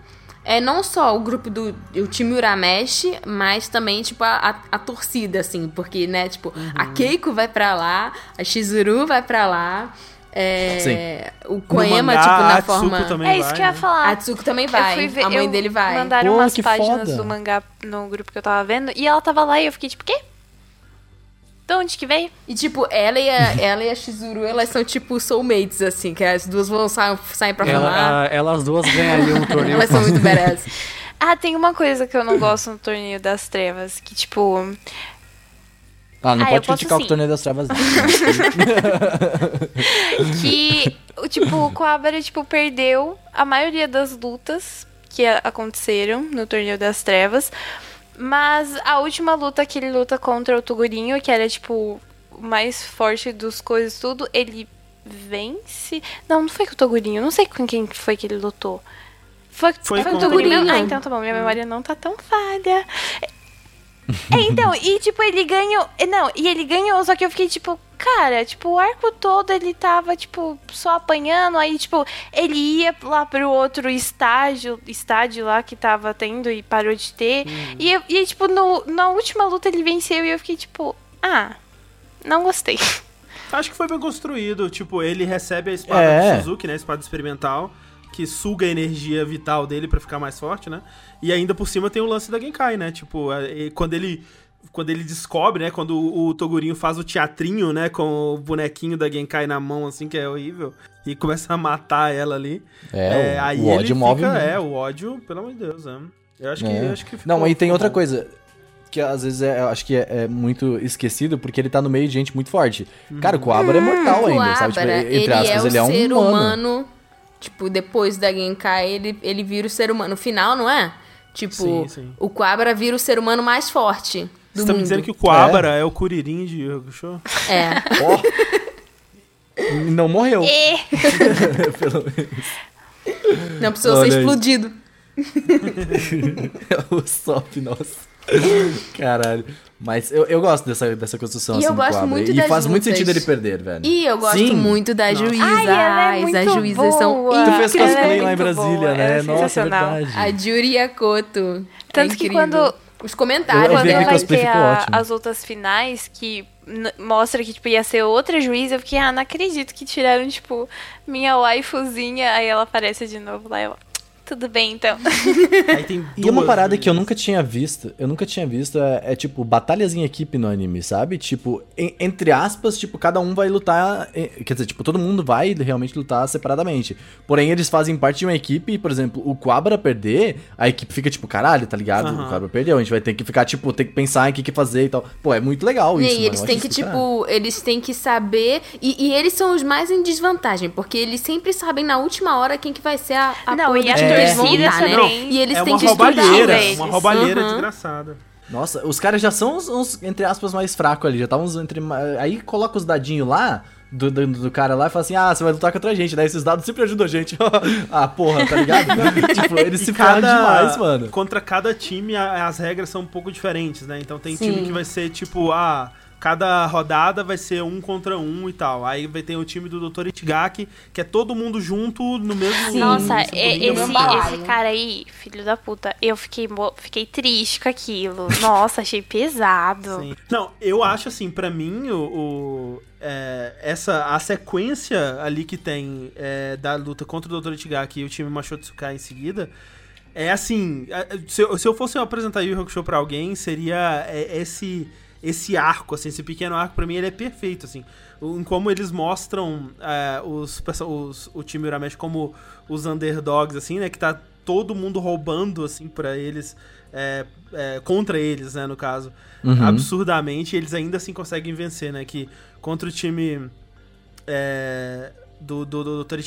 É não só o grupo do o time Uramesh, mas também, tipo, a, a, a torcida, assim. Porque, né, tipo, a Keiko vai pra lá, a Shizuru vai pra lá. É, o Koema, tipo, na a Atsuko forma... também É isso vai, que eu ia né? falar. A Tsuko também Eu vai, fui ver- a mãe eu- dele vai. Mandaram Pô, umas páginas foda. do mangá no grupo que eu tava vendo e ela tava lá e eu fiquei tipo, quê? De onde que veio? E, tipo, ela e, a, *laughs* ela e a Shizuru, elas são, tipo, soulmates, assim. Que as duas vão sair, sair pra a- elas duas ganhariam um torneio. Elas são muito badass. *laughs* Ah, tem uma coisa que eu não gosto no Torneio das Trevas, que tipo... Ah, não Ah, pode criticar o torneio das travas. não. *laughs* que o tipo o Coabra tipo perdeu a maioria das lutas que aconteceram no torneio das trevas mas a última luta que ele luta contra o Tugurinho que era tipo o mais forte dos coisas tudo ele vence não não foi com o Togurinho não sei com quem foi que ele lutou foi, Foi com com o Togurinho Togurinho. ah então tá bom minha memória não tá tão falha é, então, e tipo, ele ganhou. Não, e ele ganhou, só que eu fiquei tipo, cara, tipo, o arco todo ele tava, tipo, só apanhando, aí, tipo, ele ia lá pro outro estágio, estádio lá que tava tendo e parou de ter. E, eu- e, tipo, no, na última luta ele venceu e eu fiquei, tipo, ah, não gostei. *laughs* Acho que foi bem construído. Tipo, ele recebe a espada É. do Suzuki, né? A espada experimental, que suga a energia vital dele pra ficar mais forte, né? E ainda por cima tem o lance da Genkai, né? Tipo, e quando ele. Quando ele descobre, né? Quando o, o Togurinho faz o teatrinho, né? Com o bonequinho da Genkai na mão, assim, que é horrível. E *laughs* começa a matar ela ali. É, o- aí o ódio ele move fica, mesmo. É, o ódio, pelo amor de Deus, né? Eu acho que. É. eu acho que Não, e tem outra coisa que às vezes é, eu acho que é, é muito esquecido porque ele tá no meio de gente muito forte. Cara, o Coabra é mortal ainda, sabe? Tipo, Coabra, entre ele aspas, é o ele é um ser humano. humano. Tipo, depois da Genkai, ele, ele vira o ser humano. No final, não é? Tipo, Sim, sim. o Quabra vira o ser humano mais forte do Você tá me dizendo que o Coabra é, o Kuririn de Hakusho? É. Ó. Não morreu. E *laughs* Pelo menos. Não precisou Olha ser aí. explodido. *laughs* o Sop, nossa. Caralho. Mas eu, eu gosto dessa, dessa construção E assim eu do gosto muito E das faz muito lutas. sentido ele perder, velho. E eu gosto Sim. muito das Nossa. juízas. Ai, ela é muito as juízas são boa. Tu fez é cosplay lá em muito Brasília, boa, né? é Nossa, é sensacional. verdade. A Juri Yakoto. Tanto é que quando- Os comentários. Eu eu cosplay, vai ter a- as lutas finais, que mostra que, tipo, ia ser outra juíza, eu fiquei, ah, não acredito que tiraram, tipo, minha waifuzinha, aí ela aparece de novo lá, eu, tudo bem, então. *laughs* Aí tem E uma parada que eu nunca tinha visto, eu nunca tinha visto é, é, tipo batalhas em equipe no anime, sabe? Tipo, en- entre aspas, tipo, cada um vai lutar, quer dizer, tipo, todo mundo vai realmente lutar separadamente. Porém, eles fazem parte de uma equipe, e, por exemplo, o Quabra perder, a equipe fica tipo, caralho, tá ligado? Aham. O Quabra perdeu, a gente vai ter que ficar tipo, ter que pensar em o que, que fazer e tal. Pô, é muito legal E isso, aí, mano, eles têm que, tipo, eles têm que saber. E, e eles são os mais em desvantagem, porque eles sempre sabem na última hora quem que vai ser a, a Não, e do a vão torcida lutar, né? E eles é têm uma que estudar roubalheira, eles. uma roubalheira Aham. desgraçada. Nossa, os caras já são uns, uns, entre aspas, mais fracos ali. Já estavam uns entre. Aí coloca os dadinhos lá. Do, do, do cara lá e fala assim: Ah, você vai lutar contra a gente. Daí esses dados sempre ajudam a gente. *laughs* ah, porra, tá ligado? *laughs* tipo, eles se E ferram demais, mano. Contra cada time, a- as regras são um pouco diferentes, né? Então tem Sim. time que vai ser tipo, ah, cada rodada vai ser um contra um e tal. Aí vai ter o time do Dr. Itigaki, que é todo mundo junto no mesmo Nossa, no e- mesmo esse, esse cara aí, filho da puta, eu fiquei, fiquei triste com aquilo. Nossa, achei pesado. Sim. Não, eu acho assim, pra mim, o, o- é, essa, a sequência ali que tem é, da luta contra o Dr. Itigaki e o time Machotsukai em seguida, é assim, é, se eu, se eu fosse apresentar Yu Hakusho pra alguém, seria é, esse esse arco, assim, esse pequeno arco, pra mim, ele é perfeito, assim. Em como eles mostram é, os, os- o time Uramesh como os underdogs, assim, né? Que tá todo mundo roubando, assim, pra eles, é, é, contra eles, né, no caso Uhum. absurdamente, eles ainda assim conseguem vencer, né? Que contra o time é, do, do, do Dr.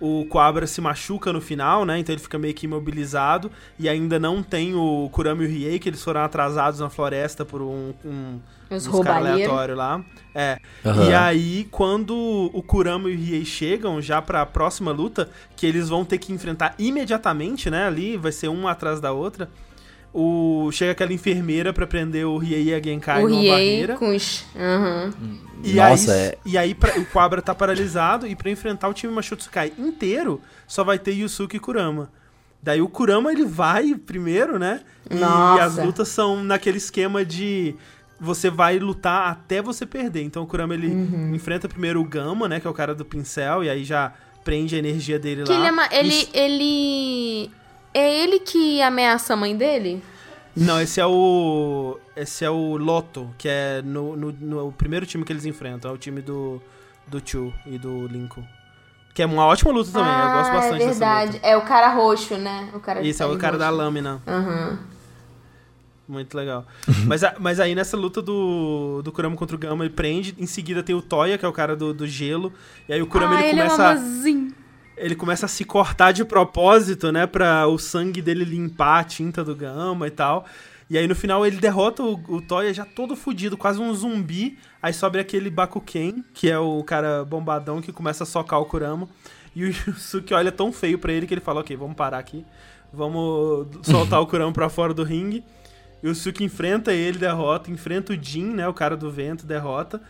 O Quabra se machuca no final, né? Então ele fica meio que imobilizado e ainda não tem o Kurama e o Riei, que eles foram atrasados na floresta por um, um Os aleatórios lá. É. Aham. E aí, quando o Kurama e o Riei chegam já pra próxima luta, que eles vão ter que enfrentar imediatamente, né? Ali, vai ser uma atrás da outra. O... Chega aquela enfermeira pra prender o Riei e a Genkai O numa Riei barreira. com os... Aham. E Nossa, aí, é- e aí pra- o Quabra tá paralisado e pra enfrentar o time Machotsukai inteiro, só vai ter Yusuke e Kurama. Daí o Kurama ele vai primeiro, né? E Nossa. as lutas são naquele esquema de você vai lutar até você perder. Então o Kurama ele Uhum. enfrenta primeiro o Gama, né, que é o cara do pincel e aí já prende a energia dele Que lá. ele, ama- ele, Isso- ele... É ele que ameaça a mãe dele? Não, esse é o. Esse é o Loto, que é no, no, no primeiro time que eles enfrentam. É o time do, do Chu e do Lincoln. Que é uma ótima luta também. eu gosto bastante é verdade. É o cara roxo, né? O cara Isso, é o pele cara da lâmina. Aham. Muito legal. *laughs* mas, a- mas aí nessa luta do, do Kurama contra o Gama, ele prende. Em seguida tem o Toya, que é o cara do, do gelo. E aí o Kurama ah, ele ele é começa. amorzinho. Ele começa a se cortar de propósito, né? Pra o sangue dele limpar a tinta do Gama e tal. E aí no final ele derrota o, o Toya já todo fudido, quase um zumbi. Aí sobe aquele Bakuken, que é o cara bombadão que começa a socar o Kurama. E o *laughs* Yusuke olha tão feio pra ele que ele fala, ok, vamos parar aqui. Vamos soltar o Kurama pra fora do ringue. E o Yusuke enfrenta ele, derrota. Enfrenta o Jin, né? O cara do vento, derrota.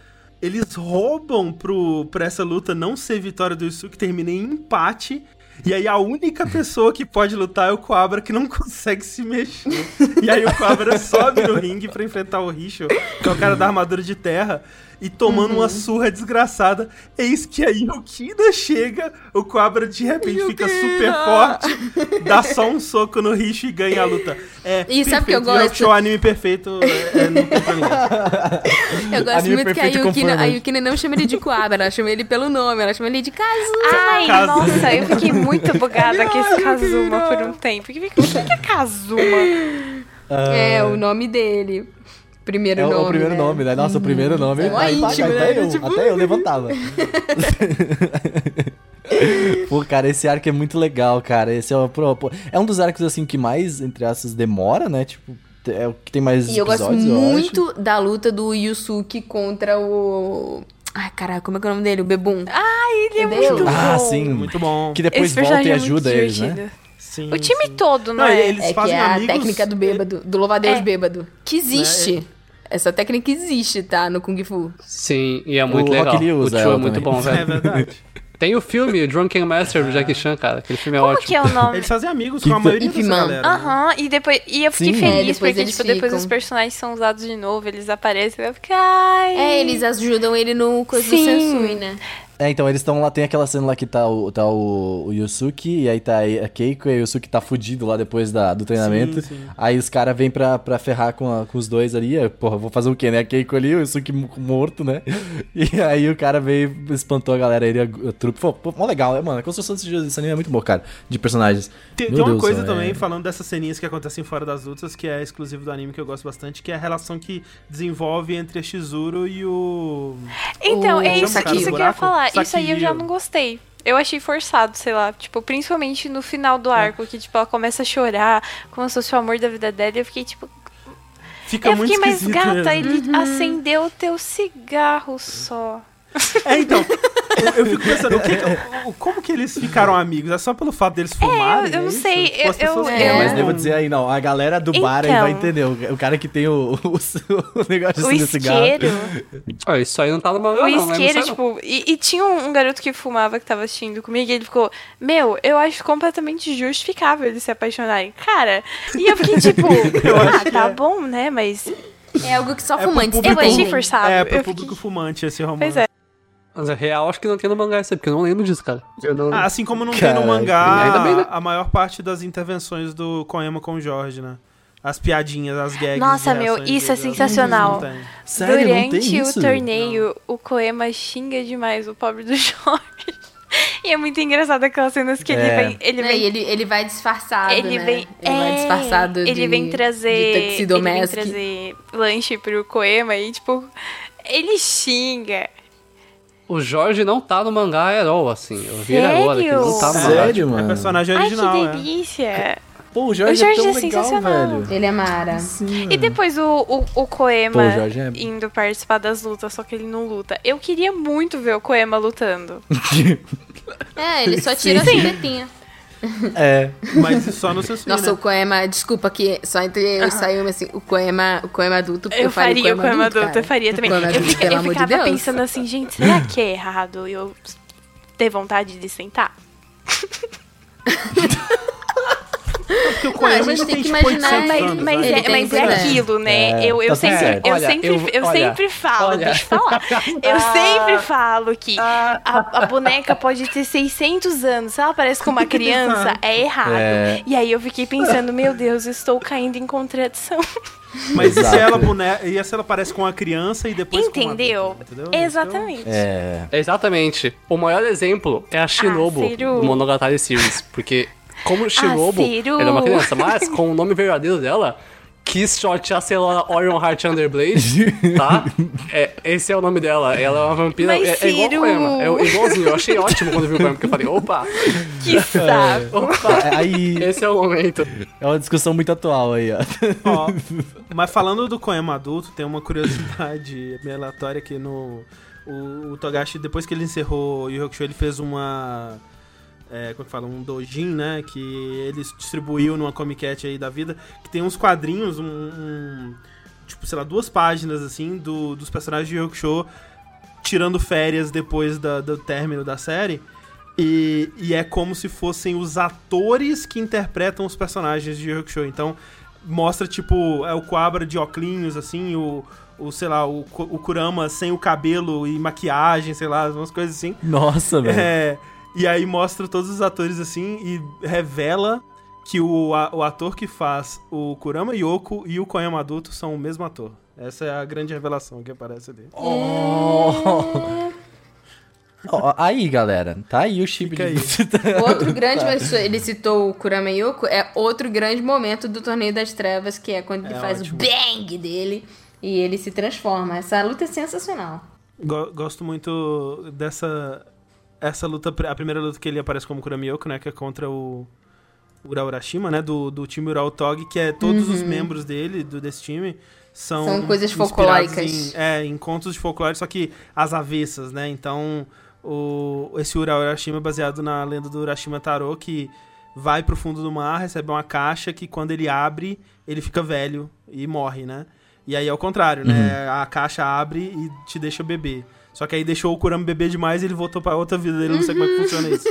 Eles roubam pro, pra essa luta não ser vitória do Yusuke, termina em empate. E aí a única *laughs* pessoa que pode lutar é o Quabra, que não *laughs* consegue se mexer. E aí o Quabra sobe no ringue pra enfrentar o Richo, que é o cara da armadura de terra, e tomando uma surra desgraçada. Eis que a Yukina chega, o Quabra de repente fica super forte, dá só um soco no Richo e ganha a luta. É E sabe o que eu perfeito. Gosto? Hakusho, anime perfeito, é, é, não tem. *laughs* Eu gosto Anime muito que a perfeito Yukina, a. Yukina não chama ele de Kuabra, ela chama ele pelo nome, ela chama ele de Kazu. Ai, Kazuma. nossa, eu fiquei muito bugada com esse Kazuma por um tempo. O que, que que é Kazuma? É, o nome dele. Primeiro É nome. o primeiro né? nome, né? Nossa, o primeiro nome. É mó aí, tá, íntimo, até, né? eu, Tipo- até eu levantava. *laughs* Pô, cara, esse arco é muito legal, cara. Esse é, é um dos arcos, assim, que mais, entre aspas, demora, né? Tipo, é o que tem mais E eu gosto episódios, eu muito da luta do Yusuke contra o. Ai, caralho, como é que é o nome dele? O Bebum. Ai, ele é Entendeu? muito acho. bom. Ah, sim. Muito bom. Que depois Esse volta e é muito ajuda eles, né? Sim, O time sim. todo, não, Não, é? eles é que fazem é a amigos- técnica do bêbado, do louva-a-Deus É. bêbado. Que existe. Essa técnica existe, tá? No Kung Fu. Sim, e é muito O legal. Rock Lee o usa Chu é muito também. bom, É velho. verdade. *laughs* Tem o filme, o Drunken Master do Jackie Chan, cara. Aquele filme é Como ótimo. que é o nome? Eles fazem amigos Que com a maioria dessa galera. né? Aham, e depois. E eu fiquei Sim. É, feliz, depois porque, tipo, depois os personagens são usados de novo, eles aparecem e eu fico, ai. É, eles ajudam ele no coisa do Sim. Sensui, né? É, então eles estão lá, tem aquela cena lá que tá o, tá o, o Yusuke, e aí tá a Keiko, e o Yusuke tá fudido lá depois da, do treinamento. Sim, sim. Aí os caras vêm pra, pra ferrar com, a- com os dois ali. aí, Porra, vou fazer o quê, né? A Keiko ali, o Yusuke mo- morto, né? *laughs* E aí o cara veio, espantou a galera, ele, a, a trupe. Pô, pô, mó legal, né, mano? A construção desse, desse anime é muito boa, cara, de personagens. Tem, tem uma Deus, coisa é- também, falando dessas ceninhas que acontecem fora das lutas, que é exclusivo do anime, que eu gosto bastante, que é a relação que desenvolve entre a Shizuru e o... Então, O é isso, isso que eu ia falar. Saki Isso aí eu já não gostei. Eu achei forçado, sei lá. Tipo, principalmente no final do arco, que, tipo, ela começa a chorar como se fosse o amor da vida dela. E eu fiquei, tipo, Fica eu muito fiquei mais esquisito gata. mesmo. Ele acendeu o teu cigarro só. É, então, Eu, eu fico pensando, o que como que eles ficaram amigos? É só pelo fato deles fumarem? eu não é isso? sei, Tipo, as eu- pessoas eu- fumam. É, mas devo dizer aí, não, a galera do bar aí Então. vai entender. O, o cara que tem o, o, o negócio O assim do cigarro. isqueiro. Ah, isso aí não tá no mangá, O não, né? isqueiro, Não sei, não. tipo. E, e tinha um, garoto que fumava que tava assistindo comigo e ele ficou: Meu, eu acho completamente justificável eles se apaixonarem. Cara, e eu fiquei *laughs* tipo: Ah, tá bom, né? Mas. É algo que só É fumantes Eu achei forçado. É, pro eu público fiquei... fumante esse romance. Pois é. Mas é real, acho que não tem no mangá isso aí, porque eu não lembro disso, cara. Eu não... Ah, assim como não tem no mangá Ainda bem, né? a maior parte das intervenções do Koema com o Jorge, né? As piadinhas, as gags. Nossa, meu, isso é sensacional. não. Sério, não tem Durante isso? o torneio, o Koema xinga demais o pobre do *laughs* Jorge. E é muito engraçado aquelas cenas que ele É. vem. Ele vem ele, ele vai disfarçado, Ele né? vem. Ele vai é, disfarçado de Ele vem trazer. de Ele vem trazer lanche pro Koema e, tipo, ele xinga. O Jorge não tá no mangá herói, assim. Eu vi ele agora, que ele não tá no Sério? mangá. Sério, É mano? personagem Ai, original, que é. delícia! Pô, o Jorge, O Jorge é tão é legal, sensacional. velho. Ele é Mara. Sim, E depois o, o, o Koema Pô, o Jorge é- indo participar das lutas, só que ele não luta. Eu queria muito ver o Koema lutando. *laughs* É, ele só tira Sim. a chupetinha. *laughs* É. Mas só no seu Nossa, o Koema, desculpa que só entre eu e Sayumi, assim, o Koema, o Koema adulto, Eu, faria o Koema adulto, cara. eu faria também. Eu, adulto, fica- pelo eu de ficava Deus. pensando assim, gente, será que é errado eu ter vontade de sentar? *laughs* Porque o Não, a gente tem tem que tipo imaginar, 800 Mas, anos, mas né? É, mas é é. aquilo, né? É, eu eu tá sempre, certo. eu, Olha, sempre, eu- eu, olha, sempre falo, olha. deixa eu falar. Eu *laughs* sempre falo que a, a boneca pode ter 600 anos. Se ela parece com uma criança, é errado. É. E aí eu fiquei pensando, meu Deus, estou caindo em contradição. Mas e se ela boneca, e se ela parece com uma criança e depois com uma Entendeu? entendeu? Então, Exatamente. É. Exatamente. O maior exemplo é a Shinobu Ciro. do Monogatari Series. Porque, como Shinobu, Ciro. ela é uma criança, mas com o nome verdadeiro dela, Kiss Shot Acelora Orion Heart Underblade, *laughs* tá? É, esse é o nome dela. Ela é uma vampira. Mas, é, é igual Ciro. o Koema. É igualzinho. Eu achei ótimo quando vi o Koema, porque eu falei, opa, Que saco. opa. Aí Esse é o momento. é uma discussão muito atual aí, ó. Ó, mas falando do Koema adulto, tem uma curiosidade meio *laughs* aleatória que no. O, o Togashi, depois que ele encerrou o Yu Yu Hakusho, ele fez uma. É, como é que fala? Um dojin, né? Que ele distribuiu numa Comic Cat aí da vida. Que tem uns quadrinhos, um. um- tipo, sei lá, duas páginas assim do, dos personagens de Hakusho tirando férias depois da- do término da série. E, e é como se fossem os atores que interpretam os personagens de Hakusho. Então, mostra, tipo, é o Quabra de óculos, assim, o, o sei lá, o, o Kurama sem o cabelo e maquiagem, sei lá, umas coisas assim. Nossa, velho. É, e aí mostra todos os atores assim e revela que o, a- o ator que faz o Kurama Yoko e o Koyama adulto são o mesmo ator. Essa é a grande revelação que aparece ali. Oh. *laughs* Ó, aí, galera, tá aí o chip de... Outro *laughs* grande, mas ele citou o Kurama Yoko, é outro grande momento do Torneio das Trevas, que é quando ele É faz ótimo. o bang dele e ele se transforma. Essa luta é sensacional. Go- gosto muito dessa essa luta, a primeira luta que ele aparece como Kurama Yoko, né, que é contra o Ura Urashima, né, do, do time Ural Tog, que é todos os membros dele, do, desse time, são... São coisas folclóricas. Em, é, em contos de folclore, só que as avessas, né, então o, esse Ura Urashima é baseado na lenda do Urashima Taro, que vai pro fundo do mar, recebe uma caixa que quando ele abre, ele fica velho e morre, né? E aí é o contrário, né? A caixa abre e te deixa beber. Só que aí deixou o Kurama beber demais e ele voltou pra outra vida dele. Eu não sei como é que funciona isso.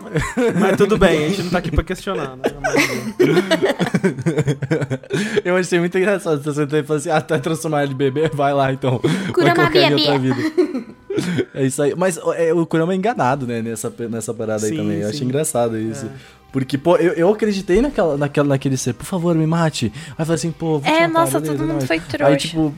*laughs* Mas tudo bem, a gente não tá aqui pra questionar, né? *laughs* Eu achei muito engraçado. Você sentou e falou assim, ah, tá transformar ele em bebê? Vai lá, então. Vai Kurama colocar ele em Bia outra vida. *laughs* É isso aí. Mas é, o Kurama é enganado, né, nessa, nessa parada aí Sim, também. Eu sim. achei engraçado isso. Porque, pô, eu, eu acreditei naquela, naquela, naquele ser, por favor, me mate. Aí eu falei assim, pô, vou te É, matar, nossa, beleza, todo mundo nóis. foi Aí, trouxa. tipo,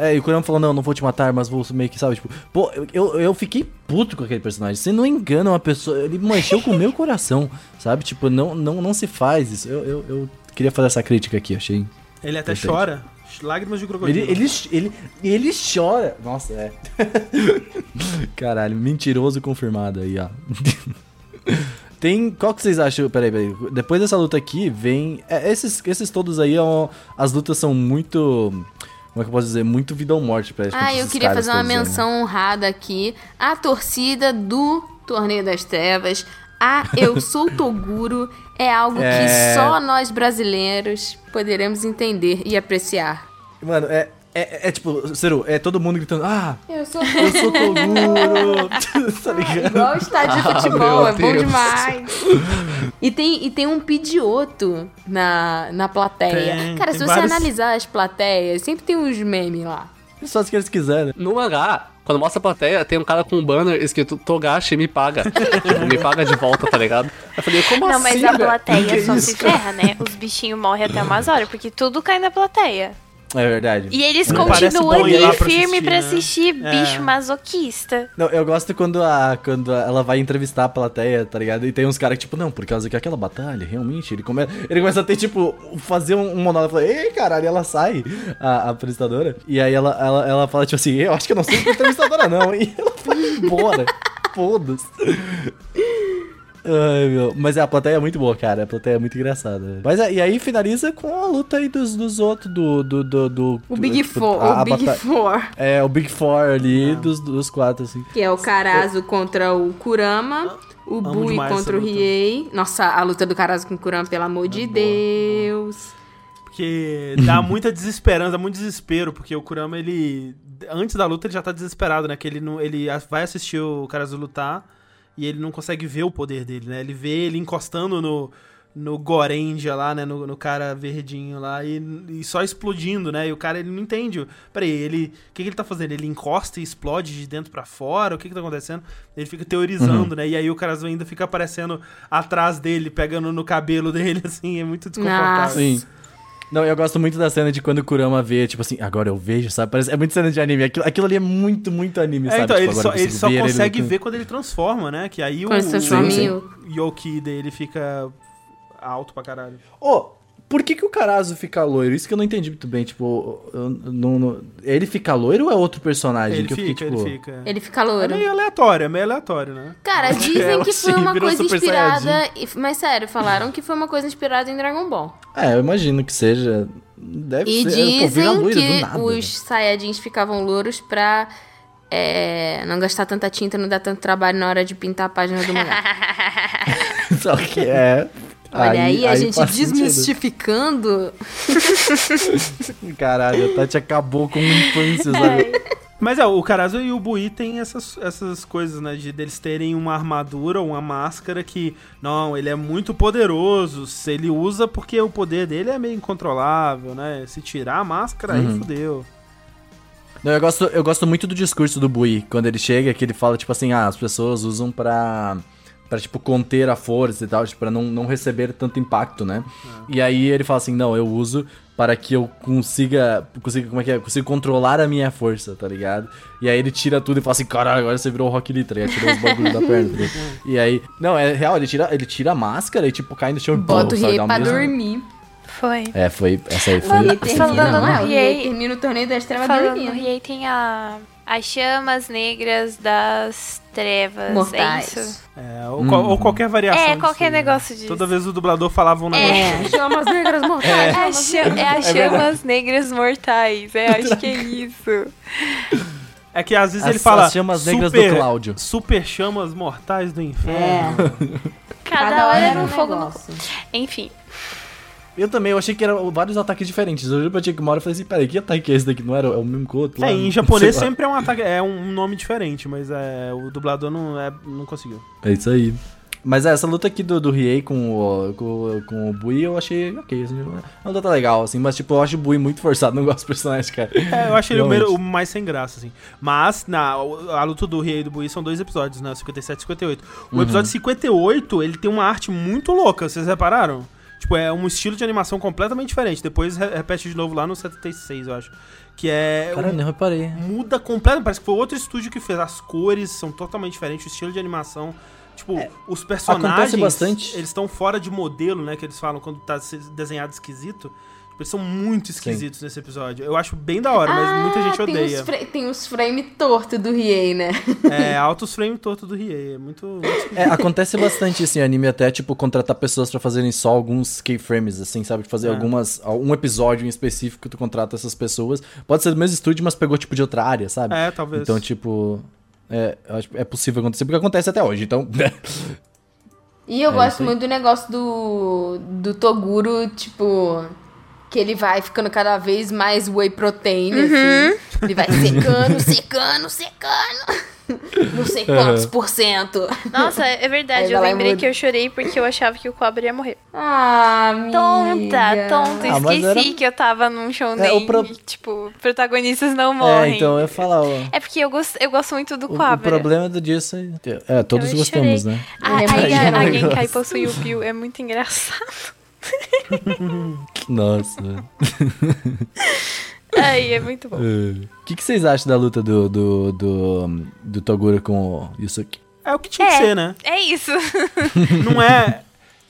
é, e o Kurama falou, não, não vou te matar, mas vou meio que, sabe, tipo, pô, eu- eu, fiquei puto com aquele personagem. Você não engana uma pessoa, ele mexeu com o meu coração, *laughs* sabe? Tipo, não, não, não se faz isso. Eu, eu, eu queria fazer essa crítica aqui, achei. ele até chora. Lágrimas de Ele, crocodilo. ele, ele, ele chora. Nossa, é. *laughs* Caralho, mentiroso confirmado aí, ó. *laughs* Tem. Qual que vocês acham? Peraí, peraí. Depois dessa luta aqui, vem. é, esses, esses todos aí, ó, as lutas são muito. Como é que eu posso dizer? Muito vida ou morte pra Ah, eu queria fazer uma né? menção honrada aqui à torcida do Torneio das Trevas. A Eu Sou Toguro é algo É. que só nós brasileiros poderemos entender e apreciar. Mano, é, é, é tipo, Ciro, é todo mundo gritando, ah, Eu sou eu sou *laughs* Toguro, *laughs* tá ligado? Igual o estádio de *laughs* Ah, futebol, meu é bom Deus. demais. E tem, e tem um pidioto na, na plateia. Tem, Cara, tem se você vários- analisar as plateias, sempre tem uns memes lá. Só se que eles quiserem. No mangá, quando mostra a plateia, tem um cara com um banner escrito Togashi me paga. tipo, me paga de volta, tá ligado? Eu falei, como Não, assim? mas a plateia só isso, se ferra, né? Os bichinhos morrem até umas horas, porque tudo cai na plateia. É verdade. E eles Não continuam ali pra firme assistir, pra né? assistir É. bicho masoquista. Não, eu gosto quando, a, quando a- ela vai entrevistar a plateia, tá ligado? E tem uns caras que, tipo, não, por causa que aquela batalha, realmente, ele, come... ele começa a ter, tipo, fazer um, um monólogo. Fala, Ei, caralho, e ela sai, a, a apresentadora. E aí ela, ela, ela fala, tipo assim, eu acho que eu não sou entrevistadora, não. *laughs* E ela vai embora. Foda-se. Ai, meu. Mas é, a plateia é muito boa, cara. A plateia é muito engraçada. Mas é, e aí finaliza com a luta aí dos, dos outros, do, do, do, do- O Big tipo, Four, a- a o Big bata- Four. É, o Big Four ali dos, dos quatro, assim. Que é o Karazo contra o Kurama. O Amo Bui contra o. Riei. Nossa, a luta do Karazo com o Kurama, pelo amor de Deus. Porque dá muita desesperança, dá muito desespero, porque o Kurama, ele. Antes da luta, ele já tá desesperado, né? Que ele, não, ele vai assistir o Karazu lutar e ele não consegue ver o poder dele, né? Ele vê ele encostando no, no Gorendia lá, né? No, no cara verdinho lá e, e só explodindo, né? E o cara, ele não entende. Peraí, ele. O que, que ele tá fazendo? Ele encosta e explode de dentro pra fora? O que que tá acontecendo? Ele fica teorizando, né? E aí o Karazu ainda fica aparecendo atrás dele, pegando no cabelo *laughs* dele, assim. É muito desconfortável. Nossa. Sim. Não, eu gosto muito da cena de quando o Kurama vê, tipo assim, agora eu vejo, sabe? Parece, é muito cena de anime. Aquilo, aquilo ali é muito, muito anime, É, sabe? então, Tipo, ele só, ele só ver consegue lutando. ver quando ele transforma, né? Que aí o, Quando em sim. o- Yoki dele fica alto pra caralho. Ô, por que que o Karazo fica loiro? Isso que eu não entendi muito bem, tipo, eu não- não- ele fica loiro ou é outro personagem? Ele que eu fica, fiquei, tipo... ele fica. Ele fica É louro. meio aleatório, é meio aleatório, né? Cara, dizem Ela que foi uma coisa inspirada. Mas sério, falaram que foi uma coisa inspirada em Dragon Ball. É, eu imagino que seja... Deve E ser. Vira dizem loiro do que nada, os Saiyajins ficavam louros pra é, não gastar tanta tinta, não dar tanto trabalho na hora de pintar a página do mangá. *laughs* Só que é... Olha aí, a gente desmistificando. *laughs* Caralho, a Tati acabou com uma infância, sabe? Mas é, o Karazo e o Bui tem essas, essas coisas, né? De deles terem uma armadura, uma máscara que, não, ele é muito poderoso. Se ele usa porque o poder dele é meio incontrolável, né? Se tirar a máscara, aí Uhum. fudeu. Não, eu gosto, eu gosto muito do discurso do Bui, quando ele chega, que ele fala, tipo assim, ah, as pessoas usam pra, pra tipo, conter a força e tal, tipo, pra não, não receber tanto impacto, né? E aí ele fala assim, não, eu uso para que eu consiga, consiga, como é que é? Consiga controlar a minha força, tá ligado? E aí ele tira tudo e fala assim, caralho, agora você virou o Rock Lee, tá ligado? Tirou os bagulhos da perna, tá? *laughs* E aí, não, é real, ele tira, ele tira a máscara e, tipo, cai no chão e Bota o rei pra mesmo- dormir. Foi. É, foi, essa aí foi... Falando- E termina, falando não é? no O rei Riei- termina o torneio das trevas Falando dormindo. Riei tem a, as chamas negras das trevas. Mortais. É isso? É, ou, qual- ou qualquer variação. É, disso qualquer aí, né? negócio disso. Toda vez o dublador falava um negócio. É, chamas negras mortais. É, as é as É chamas negras mortais. É, acho que é isso. É que às vezes As- ele fala. as chamas negras super, do Cláudio. Super chamas mortais do inferno. É, Cada, hora era um fogo. Enfim. Eu também, eu achei que eram vários ataques diferentes. Eu juro pra ti que uma hora eu falei assim, peraí, que ataque é esse daqui? Não era é o mesmo que o outro? lá? É, em *laughs* japonês Sei lá. sempre é um ataque, é um nome diferente, mas é, o dublador não, é, não conseguiu. É isso aí. Mas é, essa luta aqui do, do Riei com o, com, com o Bui eu achei ok, assim, é uma luta legal, assim, mas tipo, eu acho o Bui muito forçado, *laughs* não gosto do personagem, cara. É, eu acho ele o, mais sem graça, assim. Mas na, a luta do Rei e do Bui são dois episódios, né? 57 e 58. O Uhum. episódio 58, ele tem uma arte muito louca, vocês repararam? Tipo, é um estilo de animação completamente diferente. Depois re- repete de novo lá no 76, eu acho. Que é. Cara, eu um- nem reparei. muda completamente. Parece que foi outro estúdio que fez. As cores são totalmente diferentes, o estilo de animação. Tipo, os personagens. acontece bastante. Eles estão fora de modelo, né? Que eles falam quando tá se- desenhado esquisito. Eles são muito esquisitos nesse episódio. Eu acho bem da hora, mas muita gente Ah, tem odeia. Os tem os frame torto do Riei, né? É, altos frame torto do Riei. É muito. muito esquisito. É, acontece bastante assim, anime até, tipo, contratar pessoas pra fazerem só alguns keyframes, assim, sabe? Fazer É. algumas. Um episódio em específico, tu contrata essas pessoas. Pode ser do mesmo estúdio, mas pegou, tipo, de outra área, sabe? É, talvez. Então, tipo. É, é possível acontecer, porque acontece até hoje, então. E eu É gosto muito do negócio do, do Toguro, tipo, que ele vai ficando cada vez mais whey protein, assim. Ele vai secando, secando, secando. Não sei quantos por cento. Nossa, é verdade. Eu lembrei que eu chorei porque eu achava que o cobra ia morrer. Ah, amiga. Tonta, tonta. Ah, Esqueci era- que eu tava num show É, pro- e, tipo, protagonistas não é, morrem. então eu ia falar, ó. É porque eu gosto, eu gosto muito do O, o problema do disso é. É, todos Eu gostamos, chorei. né? Ah, aí imagino. a, a Genkai possui o Bill. É muito engraçado. *laughs* Nossa. *laughs* Ai, é muito bom. O que, que vocês acham da luta do, do, do, do Toguro com o Yusuke? É o que tinha que É. ser, né? É isso. *laughs* Não é.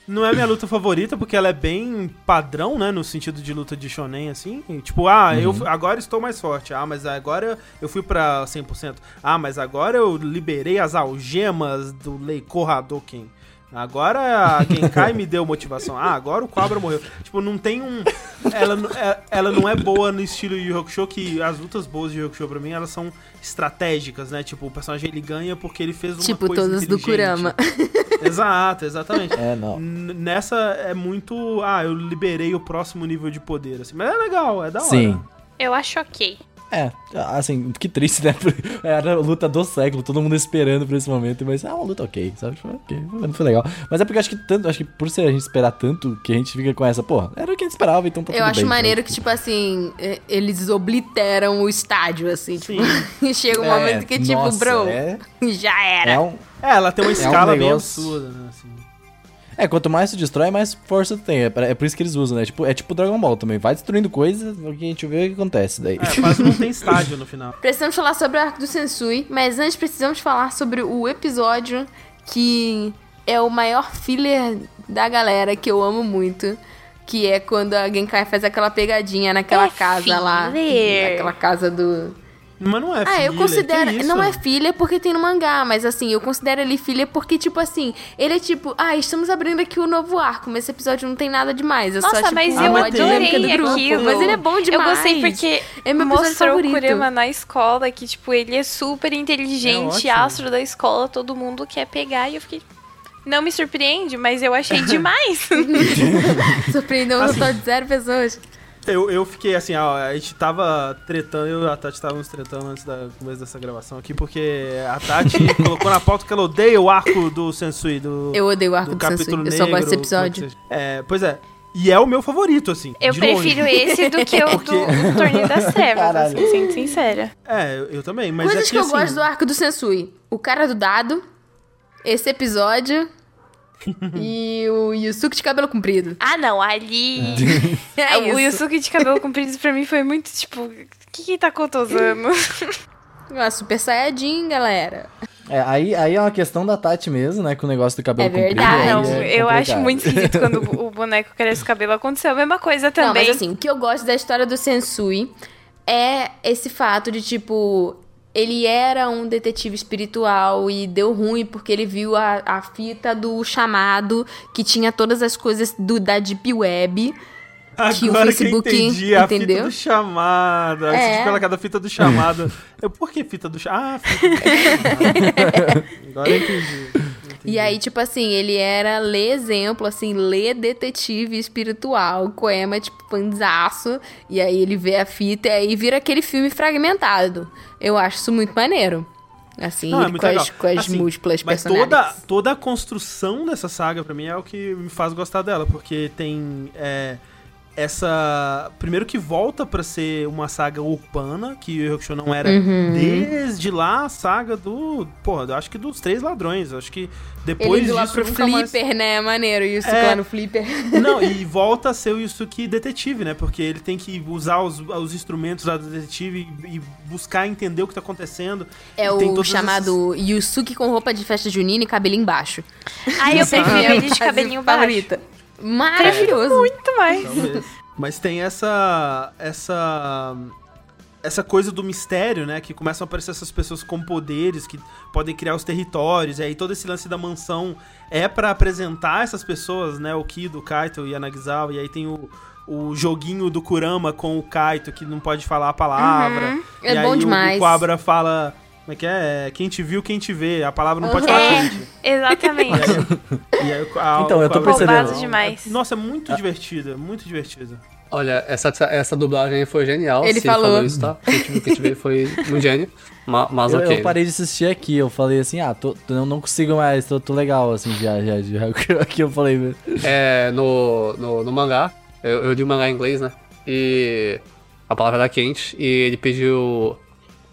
Não é minha luta favorita, porque ela é bem padrão, né? No sentido de luta de shonen, assim. Tipo, ah, eu agora estou mais forte. Ah, mas agora eu fui pra 100%. Ah, mas agora eu liberei as algemas do Leiko Hadouken. Agora a Genkai me deu motivação. Ah, agora o Cobra morreu. Tipo, não tem um... Ela, é- ela não é boa no estilo Yu Yu Hakusho, que as lutas boas de Yu Hakusho pra mim, elas são estratégicas, né? Tipo, o personagem ele ganha porque ele fez uma Tipo coisa todas do. Kurama. *laughs* Exato, exatamente. É, não. N- Nessa é muito. Ah, eu liberei o próximo nível de poder, assim. Mas é legal, é da hora. Sim. Eu acho ok. É, assim, que triste, né? *laughs* Era a luta do século, todo mundo esperando por esse momento, mas é uma luta ok, sabe? Tipo, ok, não foi legal. Mas é porque eu acho que tanto, acho que por ser a gente esperar tanto, que a gente fica com essa, pô, era o que a gente esperava, então tá Eu tudo acho bem, maneiro sabe? que, tipo assim, é, eles obliteram o estádio, assim. Tipo, *laughs* chega um É, momento que, tipo, nossa, bro, É, *laughs* já era. é um, É, ela tem uma escala bem negócio- absurda, né? Assim. É, quanto mais tu destrói, mais força tu tem. É, pra- é por isso que eles usam, né? Tipo, é tipo Dragon Ball também. Vai destruindo coisas, o que a gente vê o que acontece daí. É, quase não tem *laughs* estádio no final. Precisamos falar sobre o arco do Sensui, mas antes precisamos falar sobre o episódio que é o maior filler da galera, que eu amo muito. Que é quando a Genkai faz aquela pegadinha naquela É casa lá. filler. Naquela casa do. Mas não é Ah, eu filha, considero. que isso? Não é filha porque tem no mangá, mas assim, eu considero ele filha porque, tipo assim, ele é tipo, ah, estamos abrindo aqui o novo arco, mas esse episódio não tem nada demais. É só, Nossa, tipo, mas Ah, eu tem. adorei aquilo. Mas ele é bom demais. Eu gostei porque É meu mostrou favorito. o Kurama na escola, que, tipo, ele é super inteligente, É astro da escola, todo mundo quer pegar, e eu fiquei... Não me surpreende, mas eu achei *laughs* demais. *laughs* *laughs* Surpreendeu um Assim. total de zero pessoas. Eu, eu fiquei assim, ó, a gente tava tretando, eu e a Tati estávamos tretando antes do começo dessa gravação aqui, porque a Tati *laughs* colocou na pauta que ela odeia o arco do Sensui, do, Eu odeio o arco do do, Sensui. capítulo Eu negro. só gosto desse é que episódio. É, pois é. E é o meu favorito, assim. Eu de prefiro longe. esse do que *laughs* o do, Porque- do Torneio das *laughs* Trevas, assim, sendo sincera. É, eu, eu também, mas Coisas é que eu assim, gosto do arco do Sensui. O cara do dado, esse episódio *laughs* e o Yusuke de cabelo comprido. Ah, não, ali... *laughs* É o isso. Yusuke de cabelo comprido pra mim foi muito, tipo... O que que tá cotosando? Uma *laughs* super saiyajin, galera. É, aí, aí é uma questão da Tati mesmo, né? Com o negócio do cabelo É verdade. comprido. Ah, não, é eu acho muito esquisito quando o boneco cresce o cabelo. Aconteceu a mesma coisa também. Não, mas assim, o que eu gosto da história do Sensui é esse fato de, tipo, ele era um detetive espiritual e deu ruim porque ele viu a, a fita do chamado que tinha todas as coisas do, da Deep Web. que o Agora Facebook, que eu entendi a fita entendeu? do chamado. Aí É. você tipo, cada fita do chamado. Eu, por que fita do chamado? Ah, fita do *laughs* chamado. Agora eu entendi. E aí, tipo assim, ele era lê exemplo, assim, lê detetive espiritual. Koema, tipo, fanzaço. E aí ele vê a fita e aí vira aquele filme fragmentado. Eu acho isso muito maneiro. Assim, Não, é muito com, legal. as, com as Assim, múltiplas Mas personagens. toda, toda a construção dessa saga, pra mim, é o que me faz gostar dela. Porque tem é, essa... Primeiro que volta pra ser uma saga urbana, que o Hakusho não era Uhum. desde lá a saga do... Porra, eu acho que dos Três Ladrões. Eu acho que depois ele lá disso pro nunca mais... Flipper, né? Maneiro. E o É. lá no Flipper. *laughs* Não, e *laughs* volta a ser o Yusuke detetive, né? Porque ele tem que usar os, os instrumentos lá do detetive e, e buscar entender o que tá acontecendo. É E o chamado Yusuke com roupa de festa junina e cabelinho embaixo. Ai, eu prefiro ele de *laughs* cabelinho baixo. Maravilhoso. Muito mais. Talvez. Mas tem essa. essa. essa coisa do mistério, né? Que começam a aparecer essas pessoas com poderes que podem criar os territórios. E aí todo esse lance da mansão é pra apresentar essas pessoas, né? O Kido, o Kaito e a Nagzawa. E aí tem o, o joguinho do Kurama com o Kaito que não pode falar a palavra. Uhum. E É aí bom o- demais. O Quabra fala. Como é que é? É, Quem te viu, quem te vê. A palavra não pode É. falar quente. Exatamente. *laughs* E aí, a- Então, eu tô percebendo. Demais. Nossa, é muito divertida, muito divertida. Olha, essa, essa dublagem aí foi genial. Ele se falou. isso, tá? Quem te viu, quem te vê foi um gênio. Ma- Mas Eu, ok. eu parei de assistir aqui, eu falei assim, ah, tô, tô- eu não consigo mais, tô, tô legal, assim, já, já, já. Aqui eu falei, É, no, no, no mangá, eu, eu li o mangá em inglês, né? E a palavra era quente. E ele pediu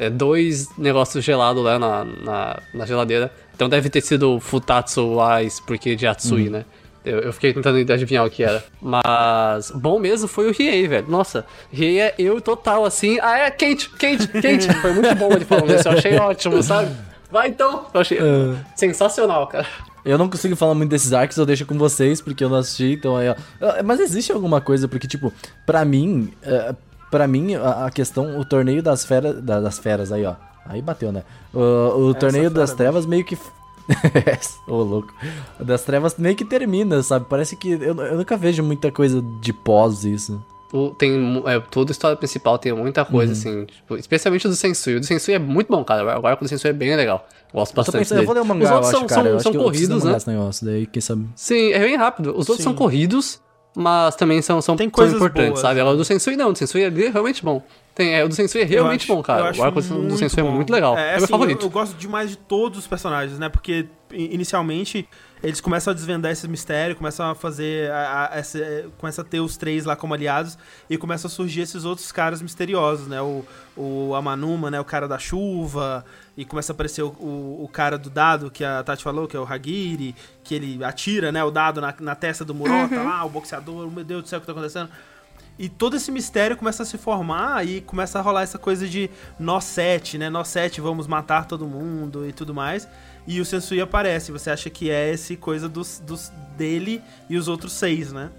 é, dois negócios gelados lá na, na, na geladeira. Então deve ter sido Futatsu Ice, porque de Atsui, né? Eu, eu fiquei tentando adivinhar o que era. Mas bom mesmo foi o Riei, velho. Nossa, Riei é eu total assim. Ah, é quente, quente, quente. *laughs* Foi muito bom ele falando isso. Eu achei ótimo, sabe? Vai então. Eu achei sensacional, cara. Eu não consigo falar muito desses arcos, eu deixo com vocês, porque eu não assisti, então aí, ó. Ah, Mas existe alguma coisa, porque, tipo, pra mim, é, pra mim, a, a questão, o torneio das feras, da- das feras aí, ó. Aí bateu, né? O, o torneio fera das mesmo. trevas meio que. *laughs* Ô, louco. O Das trevas meio que termina, sabe? Parece que. Eu, eu nunca vejo muita coisa de pós isso. O- Tem é, toda a história principal tem muita coisa, assim, tipo, especialmente o do Sensui. O do Sensui é muito bom, cara. Agora o do Sensui é bem legal. Gosto Eu bastante pensando, eu dele. vou ler o mangá, Os eu outros acho, são, cara. são, eu acho são eu corridos, né? negócio, daí quem sabe. Sim, é bem rápido. Os outros Sim. são corridos, mas também são, são, Tem são coisas importantes, boas, sabe? Agora o do Sensui não, o do Sensui é realmente bom. Tem, é, o do Sensui é realmente acho- bom, cara. o do muito Sensui é bom. muito legal. É, É, meu assim, favorito. Eu, eu gosto demais de todos os personagens, né? Porque inicialmente eles começam a desvendar esse mistério, começam a fazer. A, a, essa, começa a ter os três lá como aliados e começam a surgir esses outros caras misteriosos, né? O, o Amanuma, né? O cara da chuva. E começa a aparecer o, o, o cara do dado que a Tati falou, que é o Hagiri, que ele atira, né? O dado na, na testa do Murota lá, o boxeador, meu Deus do céu, o que tá acontecendo? E todo esse mistério começa a se formar e começa a rolar essa coisa de nós sete, né? Nós sete vamos matar todo mundo e tudo mais. E o Sensui aparece. Você acha que é esse coisa dos, dos dele e os outros seis, né?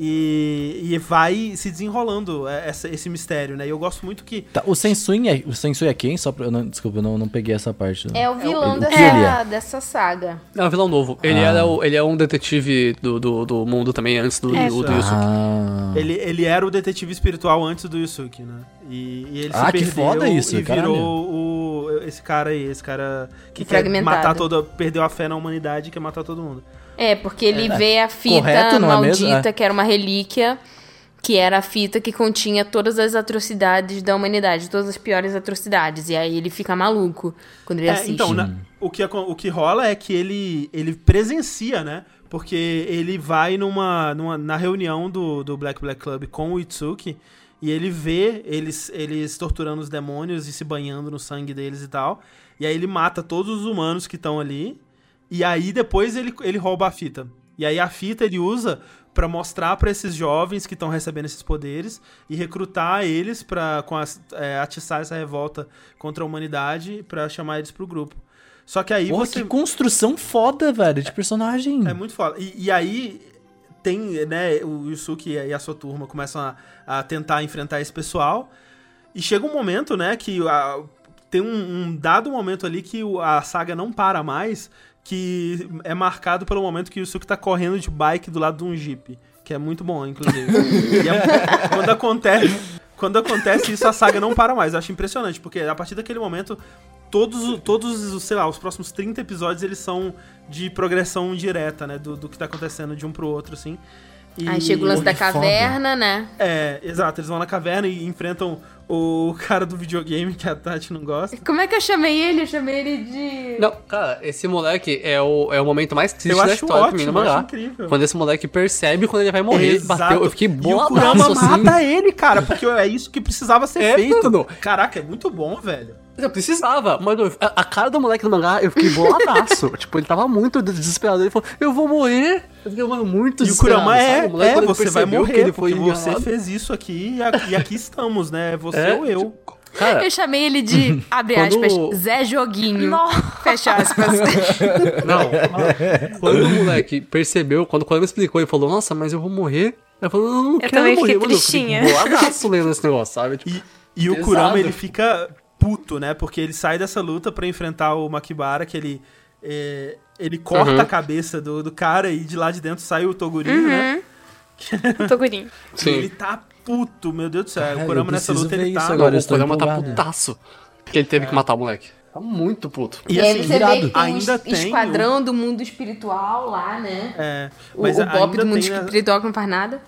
E, e vai se desenrolando é, essa- esse mistério, né? E eu gosto muito que. Tá, o Sensui é, o Sensui é quem? Só pra, eu não, desculpa, eu não, não peguei essa parte. É o vilão o que dessa, ele é? dessa saga. É um vilão novo. Ele, Ah. era o- ele é um detetive do, do, do mundo também, antes do, É. do, do Yusuke. Ah. Ele, ele era o detetive espiritual antes do Yusuke, né? E, e ele Ah, se que foda isso, e caralho. virou o, esse cara aí, esse cara que quer matar toda. Perdeu a fé na humanidade e quer matar todo mundo. É, porque ele vê a fita correto, é maldita, É. que era uma relíquia, que era a fita que continha todas as atrocidades da humanidade, todas as piores atrocidades. E aí ele fica maluco quando ele É, assiste. então, na- o, que, o que rola é que ele, ele presencia, né? Porque ele vai numa, numa na reunião do, do Black Black Club com o Itsuki e ele vê eles, eles torturando os demônios e se banhando no sangue deles e tal. E aí ele mata todos os humanos que estão ali. E aí depois ele, ele rouba a fita. E aí a fita ele usa pra mostrar pra esses jovens que estão recebendo esses poderes e recrutar eles para é, atiçar essa revolta contra a humanidade pra chamar eles pro grupo. Só que aí Porra, você que construção foda, velho, de personagem. é muito foda. E, e aí tem, né, o Yusuke e a sua turma começam a, a tentar enfrentar esse pessoal. E chega um momento, né, que a- tem um, um dado momento ali que a saga não para mais, que é marcado pelo momento que o Yusuke tá correndo de bike do lado de um jeep. Que é muito bom, inclusive. *laughs* E é- quando acontece. Quando acontece isso, a saga não para mais. Eu acho impressionante, porque a partir daquele momento, todos, todos os, sei lá, os próximos 30 episódios, eles são de progressão direta, né? Do, do que tá acontecendo de um pro outro, assim. E- Aí chega o lance da caverna, né? É, exato. Eles vão na caverna e enfrentam o cara do videogame que a Tati não gosta. Como é que eu chamei ele? Eu chamei ele de. Não, cara, esse moleque é o, é o momento mais triste Eu da acho história pra mim no ótimo, eu acho mangá. incrível. Quando esse moleque percebe quando ele vai morrer, Exato. bateu, eu fiquei E o Kurama assim. mata ele, cara, porque é isso que precisava ser É, feito. mano. Caraca, é muito bom, velho. Eu precisava, mano, a, a cara do moleque no mangá, eu fiquei boladaço. *laughs* tipo, ele tava muito desesperado. Ele falou, eu vou morrer. Eu fiquei, mano, muito E o. Kurama é? O moleque, é ele você vai morrer, que ele porque foi você enganado. fez isso aqui e, a- e aqui estamos, né? Você É, ou eu. Cara, Eu chamei ele de, *laughs* abre Quando- aspas, Zé Joguinho. Nossa. Fecha aspas. *laughs* Não, quando o moleque percebeu, quando o Kurama explicou, ele falou, nossa, mas eu vou morrer. Eu falei, não, não quero também morrer, fiquei mano. Eu fiquei tristinha. lendo esse negócio, sabe? Tipo, E, e o. Kurama, ele fica puto, né? Porque ele sai dessa luta pra enfrentar o Makibara, que ele... é, ele corta Uhum. a cabeça do, do cara e de lá de dentro sai o Togurino, né? Togurinho. E *laughs* sim. ele tá puto, meu Deus do céu. Caralho, o Kurama nessa luta, ele tá... agora. eu o Kurama tá putaço. Porque ele teve que matar o moleque. Tá muito puto. E E assim, você vê que tem Ainda um tem esquadrão do mundo espiritual lá, né? é, O, mas o Bob ainda do mundo tem, espiritual que não faz nada.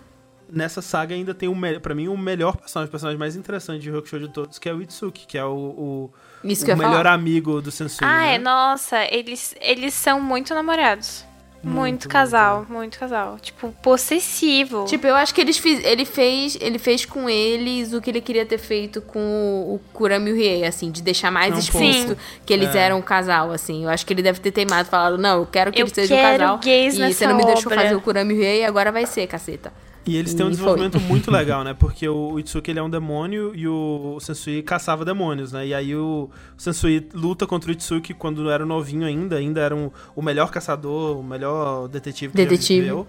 Nessa saga ainda tem o me- pra mim o melhor personagem, o personagem mais interessante de Hakusho de todos, que é o Itsuki, que é o, o, o melhor falar. amigo do Sensui. Ah, né? é, nossa, eles, eles são muito namorados. Muito, casal, muito casal. Tipo, possessivo. Tipo, eu acho que eles fiz, ele fez, ele fez com eles o que ele queria ter feito com o, o Kurama e o Riei, assim, de deixar mais Não, explícito que eles É. eram um casal, assim. Eu acho que ele deve ter teimado, falado, não, eu quero que Eu eles sejam um casal. gays e nessa você não me deixou obra. fazer o Kurama e o Riei, agora vai ser, caceta. E eles têm um E desenvolvimento *laughs* muito legal, né? Porque o Itsuki ele é um demônio e o Sensui caçava demônios, né? E aí o Sensui luta contra o Itsuki quando era novinho ainda, ainda era um, o melhor caçador, o melhor detetive que Detetive. já viveu.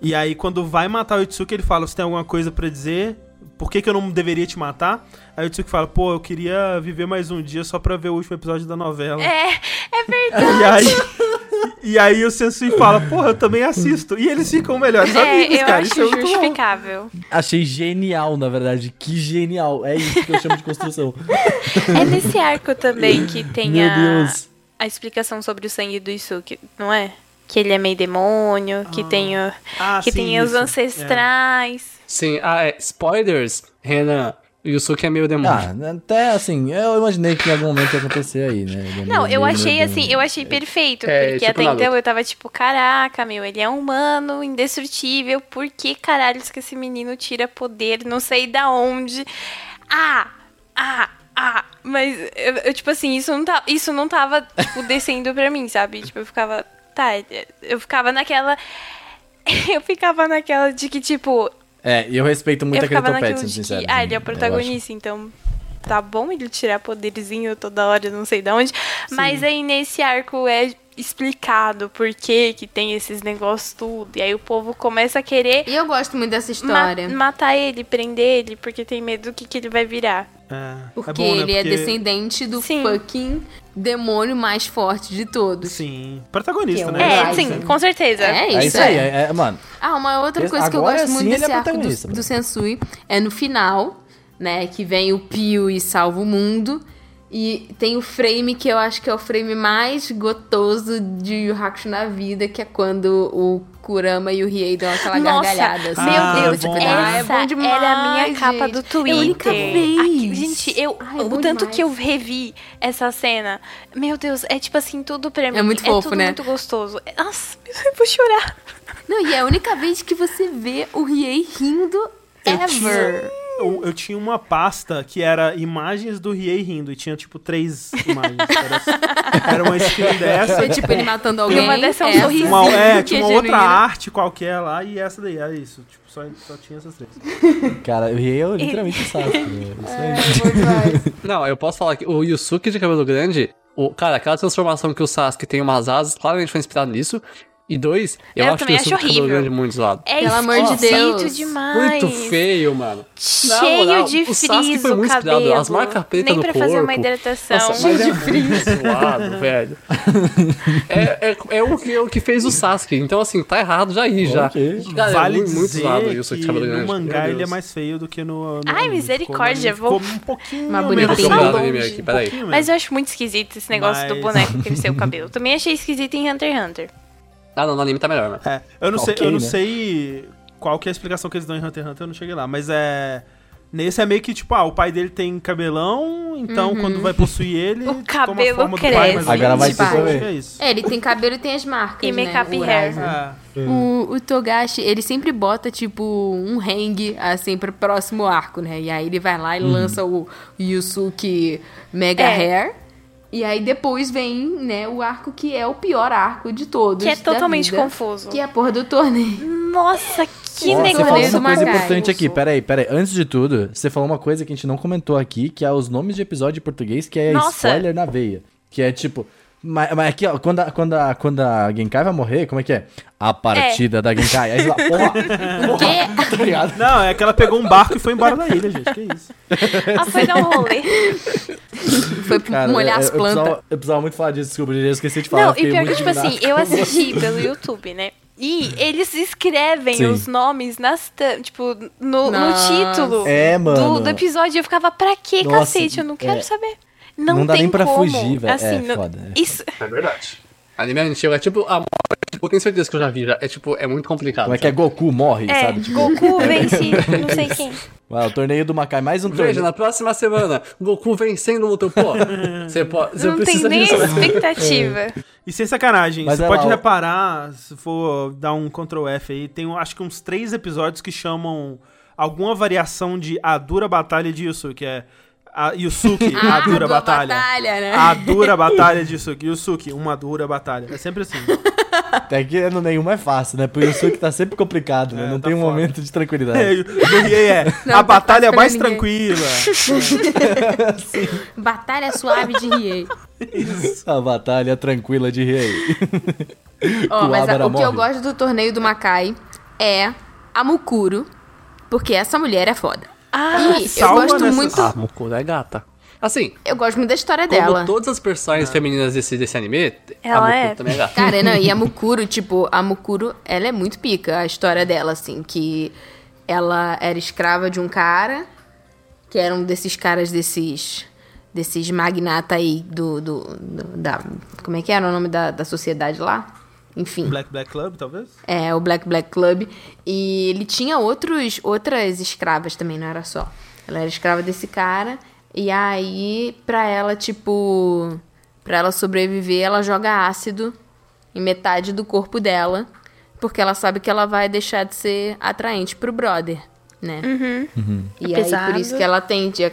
E aí quando vai matar o Itsuki, ele fala: "Você tem alguma coisa pra dizer? Por que, que eu não deveria te matar?" Aí o Itsuki fala: "Pô, eu queria viver mais um dia só pra ver o último episódio da novela." É, é verdade. E aí E aí o Sensui fala, porra, eu também assisto. E eles ficam melhores É, amigos, eu cara. acho Isso é justificável. Achei genial, na verdade. Que genial. É isso que eu chamo de construção. É nesse arco também que tem Meu a, Deus. a explicação sobre o sangue do Isuki, não é? Que ele é meio demônio, que tem, o, Ah, que sim, tem os isso. ancestrais. Sim, ah, é, spoilers, Renan. O Yusuke é meio demônio. Ah, até assim, eu imaginei que em algum momento ia acontecer aí, né? É Não, meio- eu meio achei assim, eu achei perfeito, É, porque tipo até então eu tava tipo, caraca, meu, ele é humano, indestrutível, por que caralhos que esse menino tira poder, não sei da onde. Ah, ah, ah, mas eu, eu, tipo assim, isso não, tá, isso não tava, tipo, descendo pra mim, sabe? Tipo, eu ficava, tá, eu ficava naquela, *laughs* eu ficava naquela de que, tipo, É, e eu respeito muito eu aquele topete, sendo sincero. que, ah, ele é o protagonista, então tá bom ele tirar poderzinho toda hora, não sei de onde. Mas aí nesse arco é explicado por que que tem esses negócios tudo. E aí o povo começa a querer E eu gosto muito dessa ma- história. matar ele, prender ele, porque tem medo do que, que ele vai virar. É, Porque é bom, né? ele é Porque- descendente do Sim. fucking demônio mais forte de todos. Sim, protagonista, Que é né? É, Ryzen. sim, com certeza. É É isso aí, é, é- mano. Ah, uma outra coisa que eu agora gosto muito desse é arco protagonista, do, do Sensui é no final, né? Que vem o Pio e salva o mundo. E tem o frame que eu acho que é o frame mais gotoso de Yu Hakusho na vida, que é quando o Kurama e o Riei dão aquela Nossa, gargalhada. assim. meu Ah, Deus, bom. Ah, é essa bom demais, era a minha gente. capa do É a Twitter. única vez. Aqui- gente, eu, Ai, é o tanto demais. que eu revi essa cena, meu Deus, é tipo assim, tudo pra mim. muito fofo, tudo né? muito gostoso. Nossa, *laughs* eu vou chorar. Não, e é a única vez que você vê o Riei rindo ever. Eu, eu tinha uma pasta que era imagens do Riei rindo, e tinha, tipo, três imagens. Era, era uma screen *laughs* dessa. Foi tipo ele matando alguém. uma dessa é um sorrisinho. Uma, é, que tinha é uma outra genuína. arte qualquer lá, e essa daí, era isso. Tipo, só, só tinha essas três. Cara, o Riei é literalmente o Sasuke. *laughs* né? Isso aí. É. Não, eu posso falar que o Yusuke de cabelo grande, o, cara, aquela transformação que o Sasuke tem umas asas, claramente foi inspirado nisso. E dois, eu, Eu acho que acho de horrível. grande muito zoado. É Pelo amor de Deus. demais. Muito feio, mano. Cheio moral, de o Sasuke foi muito inspirado, cabelo. as marcas pretas Nem no pra fazer uma corpo. hidratação. Nossa, mas é muito zoado, *laughs* velho. É, é, é o, que, é o que fez o Sasuke. Então, assim, tá errado já aí, já. Ok. Cara, vale é muito, muito dizer zoado o Yusuke que de cabelo no grande. mangá Meu ele é mais feio do que no, no Ai, misericórdia, Ficou, vou- um pouquinho Uma menos aqui, peraí. Mas eu acho muito esquisito esse negócio do boneco crescer o cabelo. Também achei esquisito em Hunter x Hunter. Ah, não, no anime tá melhor, mano. É, eu não sei, Ok, eu não né? sei qual que é a explicação que eles dão em Hunter x Hunter, eu não cheguei lá, mas é nesse é meio que tipo, ah, o pai dele tem cabelão, então quando vai possuir ele, *laughs* O toma a cabelo forma do cresce. pai, mais ou Agora vai também. que é isso. É, ele tem cabelo e tem as marcas, E né? make-up o hair. É. O, o Togashi, ele sempre bota, tipo, um hang, assim, pro próximo arco, né? E aí ele vai lá e lança o Yusuke Mega É. Hair. E aí depois vem, né, o arco que é o pior arco de todos. Que é totalmente vida, confuso. Que é a porra do torneio. Nossa, Que Ó, você falou negócio uma coisa importante aqui, peraí, peraí. Antes de tudo, você falou uma coisa que a gente não comentou aqui, que é os nomes de episódio em português, que é Nossa. spoiler na veia. Que é tipo. Mas, mas aqui, ó, quando a, quando, a, quando a Genkai vai morrer, como é que é? A partida da Genkai. Aí fala, porra, *laughs* porra, tá ligado? Não, é que ela pegou um barco e foi embora da ilha, gente. Que isso? Ela foi dar um rolê. *laughs* Foi Cara, molhar eu- as eu plantas. precisava, eu precisava muito falar disso, desculpa, eu esqueci de falar. Não, eu e pior que, tipo assim, eu assisti *laughs* pelo YouTube, né? E eles escrevem Sim. os nomes nas tipo, no, no título É, mano. do, do episódio. Eu ficava, pra que, Nossa, cacete? Eu não quero é. saber. Não, Não dá tem nem pra como. fugir, velho. Assim, É, não- foda, é Isso, É verdade. Anime antigo é tipo a morte. Tipo, eu tenho certeza que eu já vi. Já. É tipo, é muito complicado. Como é que é Goku morre, é, sabe? Tipo, Goku *laughs* vence não sei quem. Ué, o torneio do Macai, mais um Veja, torneio. na próxima semana, Goku vencendo o pó. *laughs* Você pode. Você Não tem nem disso. expectativa. *laughs* E sem sacanagem, Mas você é pode lá, reparar, se for dar um Ctrl F aí, tem acho que uns três episódios que chamam alguma variação de A Dura Batalha de Yusuke, é a Yusuke, *laughs* a Ah, dura batalha. batalha, né? A dura batalha de Yusuke. Yusuke, uma dura batalha. É sempre assim. Até que no nenhum é fácil, né? Pro Yusuke tá sempre complicado, né? É, Não tá tem um foda. momento de tranquilidade. *laughs* É, do Riei é Não, a tá batalha pra mais ninguém. tranquila. *laughs* Batalha suave de Riei. A batalha tranquila de rei. Ó, mas a- o que eu gosto do torneio do Macai é a Mukuro, porque essa mulher é foda. Ah, e eu gosto nessas- muito, Ah, Mukuro é gata. Assim, eu gosto muito da história como dela. todas as personagens femininas desse, desse anime, Ela a Mukuro é. também é gata. Cara, não, e a *laughs* Mukuro, tipo, a Mukuro, ela é muito pica, a história dela, assim, que ela era escrava de um cara, que era um desses caras desses desses magnata aí do, do, do- da como é que era o nome da, da sociedade lá? Enfim. Black Black Club, talvez? É, o Black Black Club. E ele tinha outros, outras escravas também, não era só. Ela era escrava desse cara. E aí, pra ela, tipo. Pra ela sobreviver, ela joga ácido em metade do corpo dela. Porque ela sabe que ela vai deixar de ser atraente pro brother, né? E É aí, por isso que ela tende. a-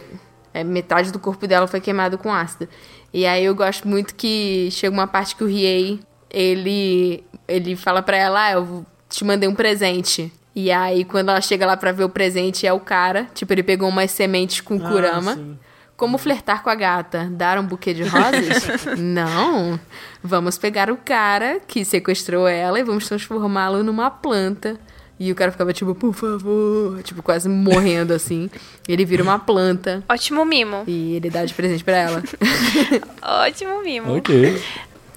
é, metade do corpo dela foi queimado com ácido. E aí eu gosto muito que chega uma parte que o Riei, ele, ele fala pra ela, ah, eu te mandei um presente. E aí, quando ela chega lá pra ver o presente, é o cara. Tipo, ele pegou umas sementes com Ah, Kurama. sim. Como flertar com a gata? Dar um buquê de rosas? *laughs* Não. Vamos pegar o cara que sequestrou ela e vamos transformá-lo numa planta. E o cara ficava tipo, por favor, tipo, quase morrendo assim. Ele vira uma planta ótimo mimo. e ele dá de presente pra ela. *laughs* *laughs* Ótimo mimo. Ok.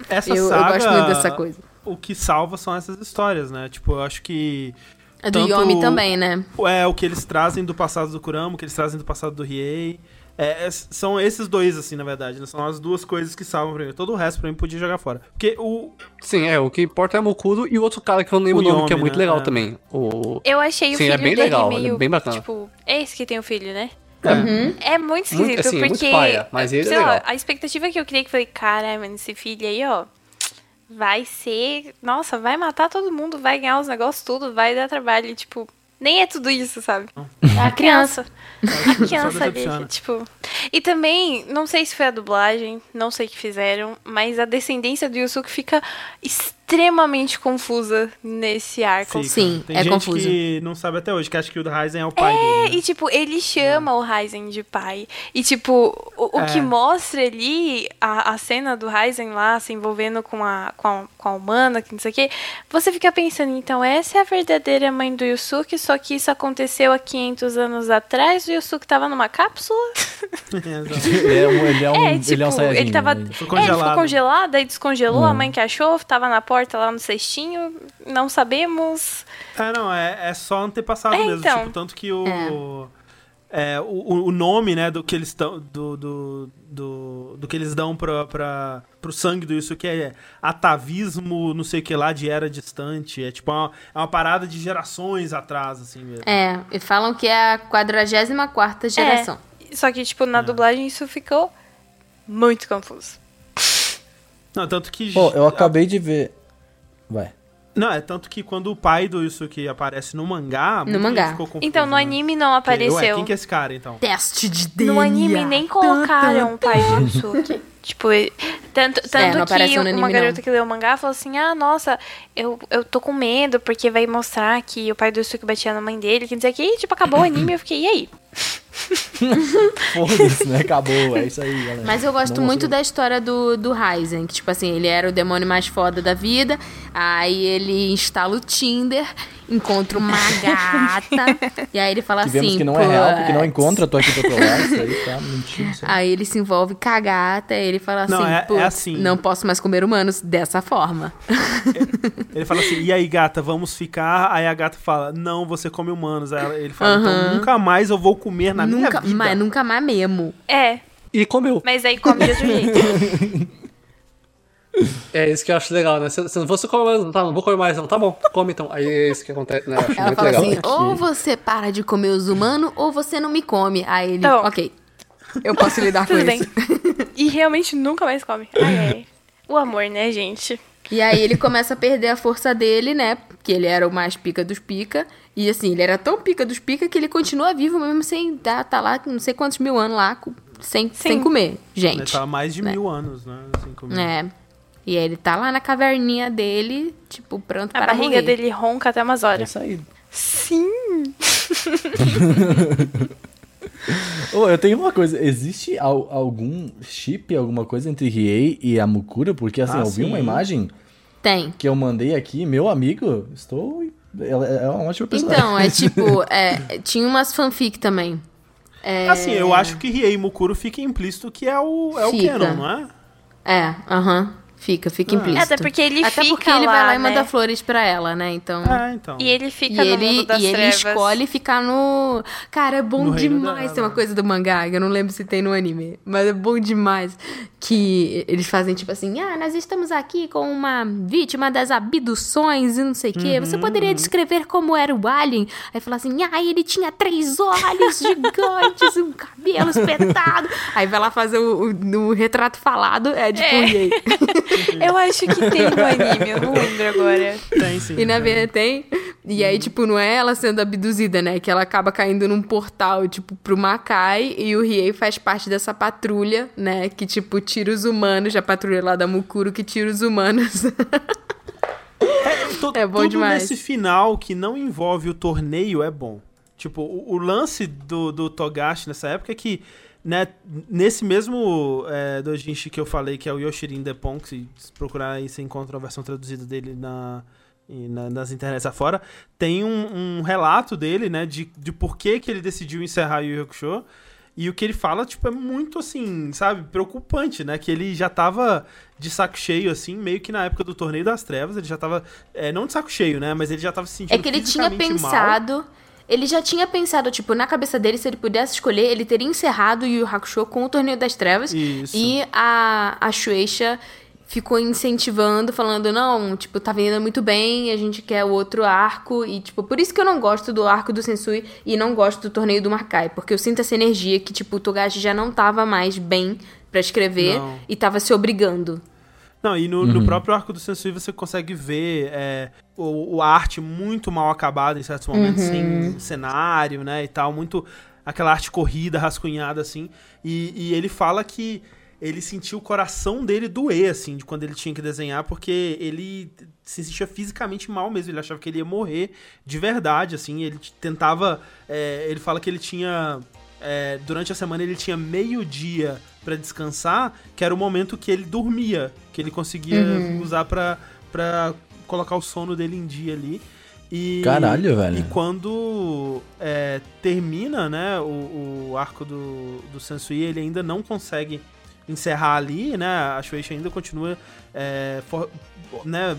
Essa Eu- eu saga, gosto muito dessa coisa. O que salva são essas histórias, né? Tipo, eu acho que. A do Yomi também, né? É, o que eles trazem do passado do Kurama, o que eles trazem do passado do Riei. É, é, são esses dois, assim, na verdade. né? São as duas coisas que salvam pra mim. Todo o resto pra mim podia jogar fora. Porque o. Sim, é, o que importa é Mukuro e o outro cara que eu não lembro O o nome, que é muito né? legal É. também. O... Eu achei o Sim, filho é bem dele legal, ele é meio, bem bacana. tipo, é esse que tem o filho, né? É. É muito esquisito, Muito- assim, muito porque. paia, mas ele é sei lá, legal. a expectativa que eu criei que foi, cara, mano, esse filho aí, ó. Vai ser. Nossa, vai matar todo mundo, vai ganhar os negócios tudo, vai dar trabalho. e, Tipo, nem é tudo isso, sabe? É a *laughs* criança. A criança ali, decepciona. tipo. E também, não sei se foi a dublagem, não sei o que fizeram, mas a descendência do Yusuke fica extremamente confusa nesse arco. Fica. Sim, tem é gente confuso. que não sabe até hoje, que acha que o Ryzen é o pai dele. né? E, tipo, ele chama o Ryzen de pai. E, tipo, o, o É. que mostra ali a, a cena do Ryzen lá se envolvendo com a, com a, com a humana, que não sei o quê, você fica pensando, então, essa é a verdadeira mãe do Yusuke, só que isso aconteceu há 500 anos atrás, o Yusuke tava numa cápsula. *laughs* Ele é um, ele é um, é, tipo, ele é um ele tava. né? É, ele ficou congelado. congelado, aí descongelou, Hum. a mãe que achou, tava na porta lá no cestinho, não sabemos. É, não, é, é só antepassado É, mesmo. então. Tipo, tanto que o. é, o, o nome, né, do que eles dão. Do, do, do, do que eles dão pra, pra, pro sangue do isso que é atavismo, não sei o que lá, de era distante. É tipo uma, é uma parada de gerações atrás, assim mesmo. É, e falam que é a 44 geração. É, só que, tipo, na dublagem isso ficou muito confuso. Não, tanto que. Pô, eu acabei de ver. Vai. Não, é tanto que quando o pai do Yusuke aparece no mangá, muita mangá. ficou confuso, Então, no né? anime não Ué, apareceu. quem que é esse cara, então? Teste de DNA. No anime nem colocaram o pai de Yusuke. *laughs* Tipo, tanto, tanto É, que no anime, uma garota não. que leu o mangá falou assim: Ah, nossa, eu, eu tô com medo porque vai mostrar que o pai do Yusuke batia na mãe dele. Quer dizer que, e, tipo, acabou o anime. Eu fiquei, e aí? *laughs* Foda-se, né? Acabou, é isso aí, galera. Mas eu gosto muito da história do, do Ryzen, que, tipo assim, ele era o demônio mais foda da vida, aí ele instala o Tinder, encontra uma *laughs* gata, e aí ele fala Que assim... que não é real, porque não encontra, tô aqui pra provar, isso aí tá mentindo. aí. Aí ele se envolve com a gata, e ele fala assim, Não, é- é "Putz, assim. não posso mais comer humanos dessa forma. Ele fala assim, e aí, gata, vamos ficar? Aí a gata fala, não, você come humanos. Aí ele fala, então Aham. nunca mais eu vou comer na nunca, minha vida. Mas nunca mais mesmo. É, E comeu. mas aí come de outro *laughs* jeito. É isso que eu acho legal, né? Se, se não fosse comer mais, não, tá, não vou comer mais, não. Tá bom, come então. Aí é isso que acontece, né? Eu acho Ela muito fala legal. assim, ou você para de comer os humanos, ou você não me come. Aí ele, Tá bom. ok, eu posso lidar com Tudo bem. isso. E realmente nunca mais come. Ai, ai. O amor, né, gente? E aí ele começa a perder a força dele, né? Porque ele era o mais pica dos pica. E assim, ele era tão pica dos pica que ele continua vivo mesmo sem tá, tá lá não sei quantos mil anos lá sem, sem comer, Ele gente. tá há mais de né? mil anos, né? Assim, comigo. É. E aí ele tá lá na caverninha dele, tipo, pronto A para barriga morrer. dele ronca até umas É horas. isso aí. Sim. *laughs* *laughs* Ô, eu tenho uma coisa, existe al- algum chip, alguma coisa entre Riei e a Mukura? Porque assim, Ah, eu vi uma sim. imagem Tem. que eu mandei aqui, meu amigo, estou... Ela é uma ótima pessoa. Então, é *laughs* tipo, é, tinha umas fanfic também. É, Assim, eu acho que Riei Mukuro fica implícito que é o, é o. Canon, não é? É, aham. Fica, fica Ah. implícito. Até porque ele Até fica porque ele lá, vai lá e né? manda flores pra ela, né? Então. É, então. E ele E fica no ele, mundo das e ele trevas. escolhe ficar no. Cara, é bom No demais. Tem uma coisa do mangá, que eu não lembro se tem no anime, mas é bom demais. Que eles fazem tipo assim: ah, nós estamos aqui com uma vítima das abduções e não sei o quê. Você Uhum. poderia descrever como era o alien? Aí fala assim: ah, ele tinha três olhos *laughs* gigantes, um cabelo espetado. Aí vai lá fazer o, o- o retrato falado, é tipo É. um yay. *laughs* Eu acho que tem no anime, eu não *laughs* lembro agora. Tem sim. E na verdade tem. E aí, tipo, não é ela sendo abduzida, né? Que ela acaba caindo num portal, tipo, pro Makai. E o Riei faz parte dessa patrulha, né? Que, tipo, tira os humanos. A patrulha lá da Mukuro que tira os humanos. Tu- É bom tudo demais. nesse final que não envolve o torneio é bom. Tipo, o, o lance do, do Togashi nessa época é que, né, nesse mesmo é, doujinshi que eu falei, que é o Yoshirin Depon, que se procurar aí você encontra a versão traduzida dele na, na- nas internets afora, tem um, um relato dele, né, de, de por que, que ele decidiu encerrar o Yu Hakusho. E o que ele fala, tipo, é muito, assim, sabe, preocupante, né? Que ele já tava de saco cheio, assim, meio que na época do Torneio das Trevas, ele já tava, é, não de saco cheio, né? Mas ele já tava se sentindo É que ele tinha fisicamente mal. Ele já tinha pensado, tipo, na cabeça dele, se ele pudesse escolher, ele teria encerrado o Yu Yu Hakusho com o Torneio das Trevas. Isso. E a, a Shueisha ficou incentivando, falando, não, tipo, tá vendendo muito bem, a gente quer o outro arco. E, tipo, por isso que eu não gosto do arco do Sensui e não gosto do Torneio do Markai. Porque eu sinto essa energia que, tipo, o Togashi já não tava mais bem pra escrever Não. e tava se obrigando. Não, e no, no próprio arco do Sensui você consegue ver é, o, o- a arte muito mal acabada em certos momentos, sem cenário, né, e tal, muito aquela arte corrida, rascunhada, assim, e, e ele fala que ele sentiu o coração dele doer, assim, de quando ele tinha que desenhar, porque ele se sentia fisicamente mal mesmo, ele achava que ele ia morrer de verdade, assim, ele tentava, é, ele fala que ele tinha é, durante a semana ele tinha meio dia pra descansar, que era o momento que ele dormia, que ele conseguia usar pra pra colocar o sono dele em dia ali. E, Caralho, velho. E quando é, termina, né, o, o arco do, do Sensui, ele ainda não consegue encerrar ali, né, a Shueisha ainda continua é, for- né,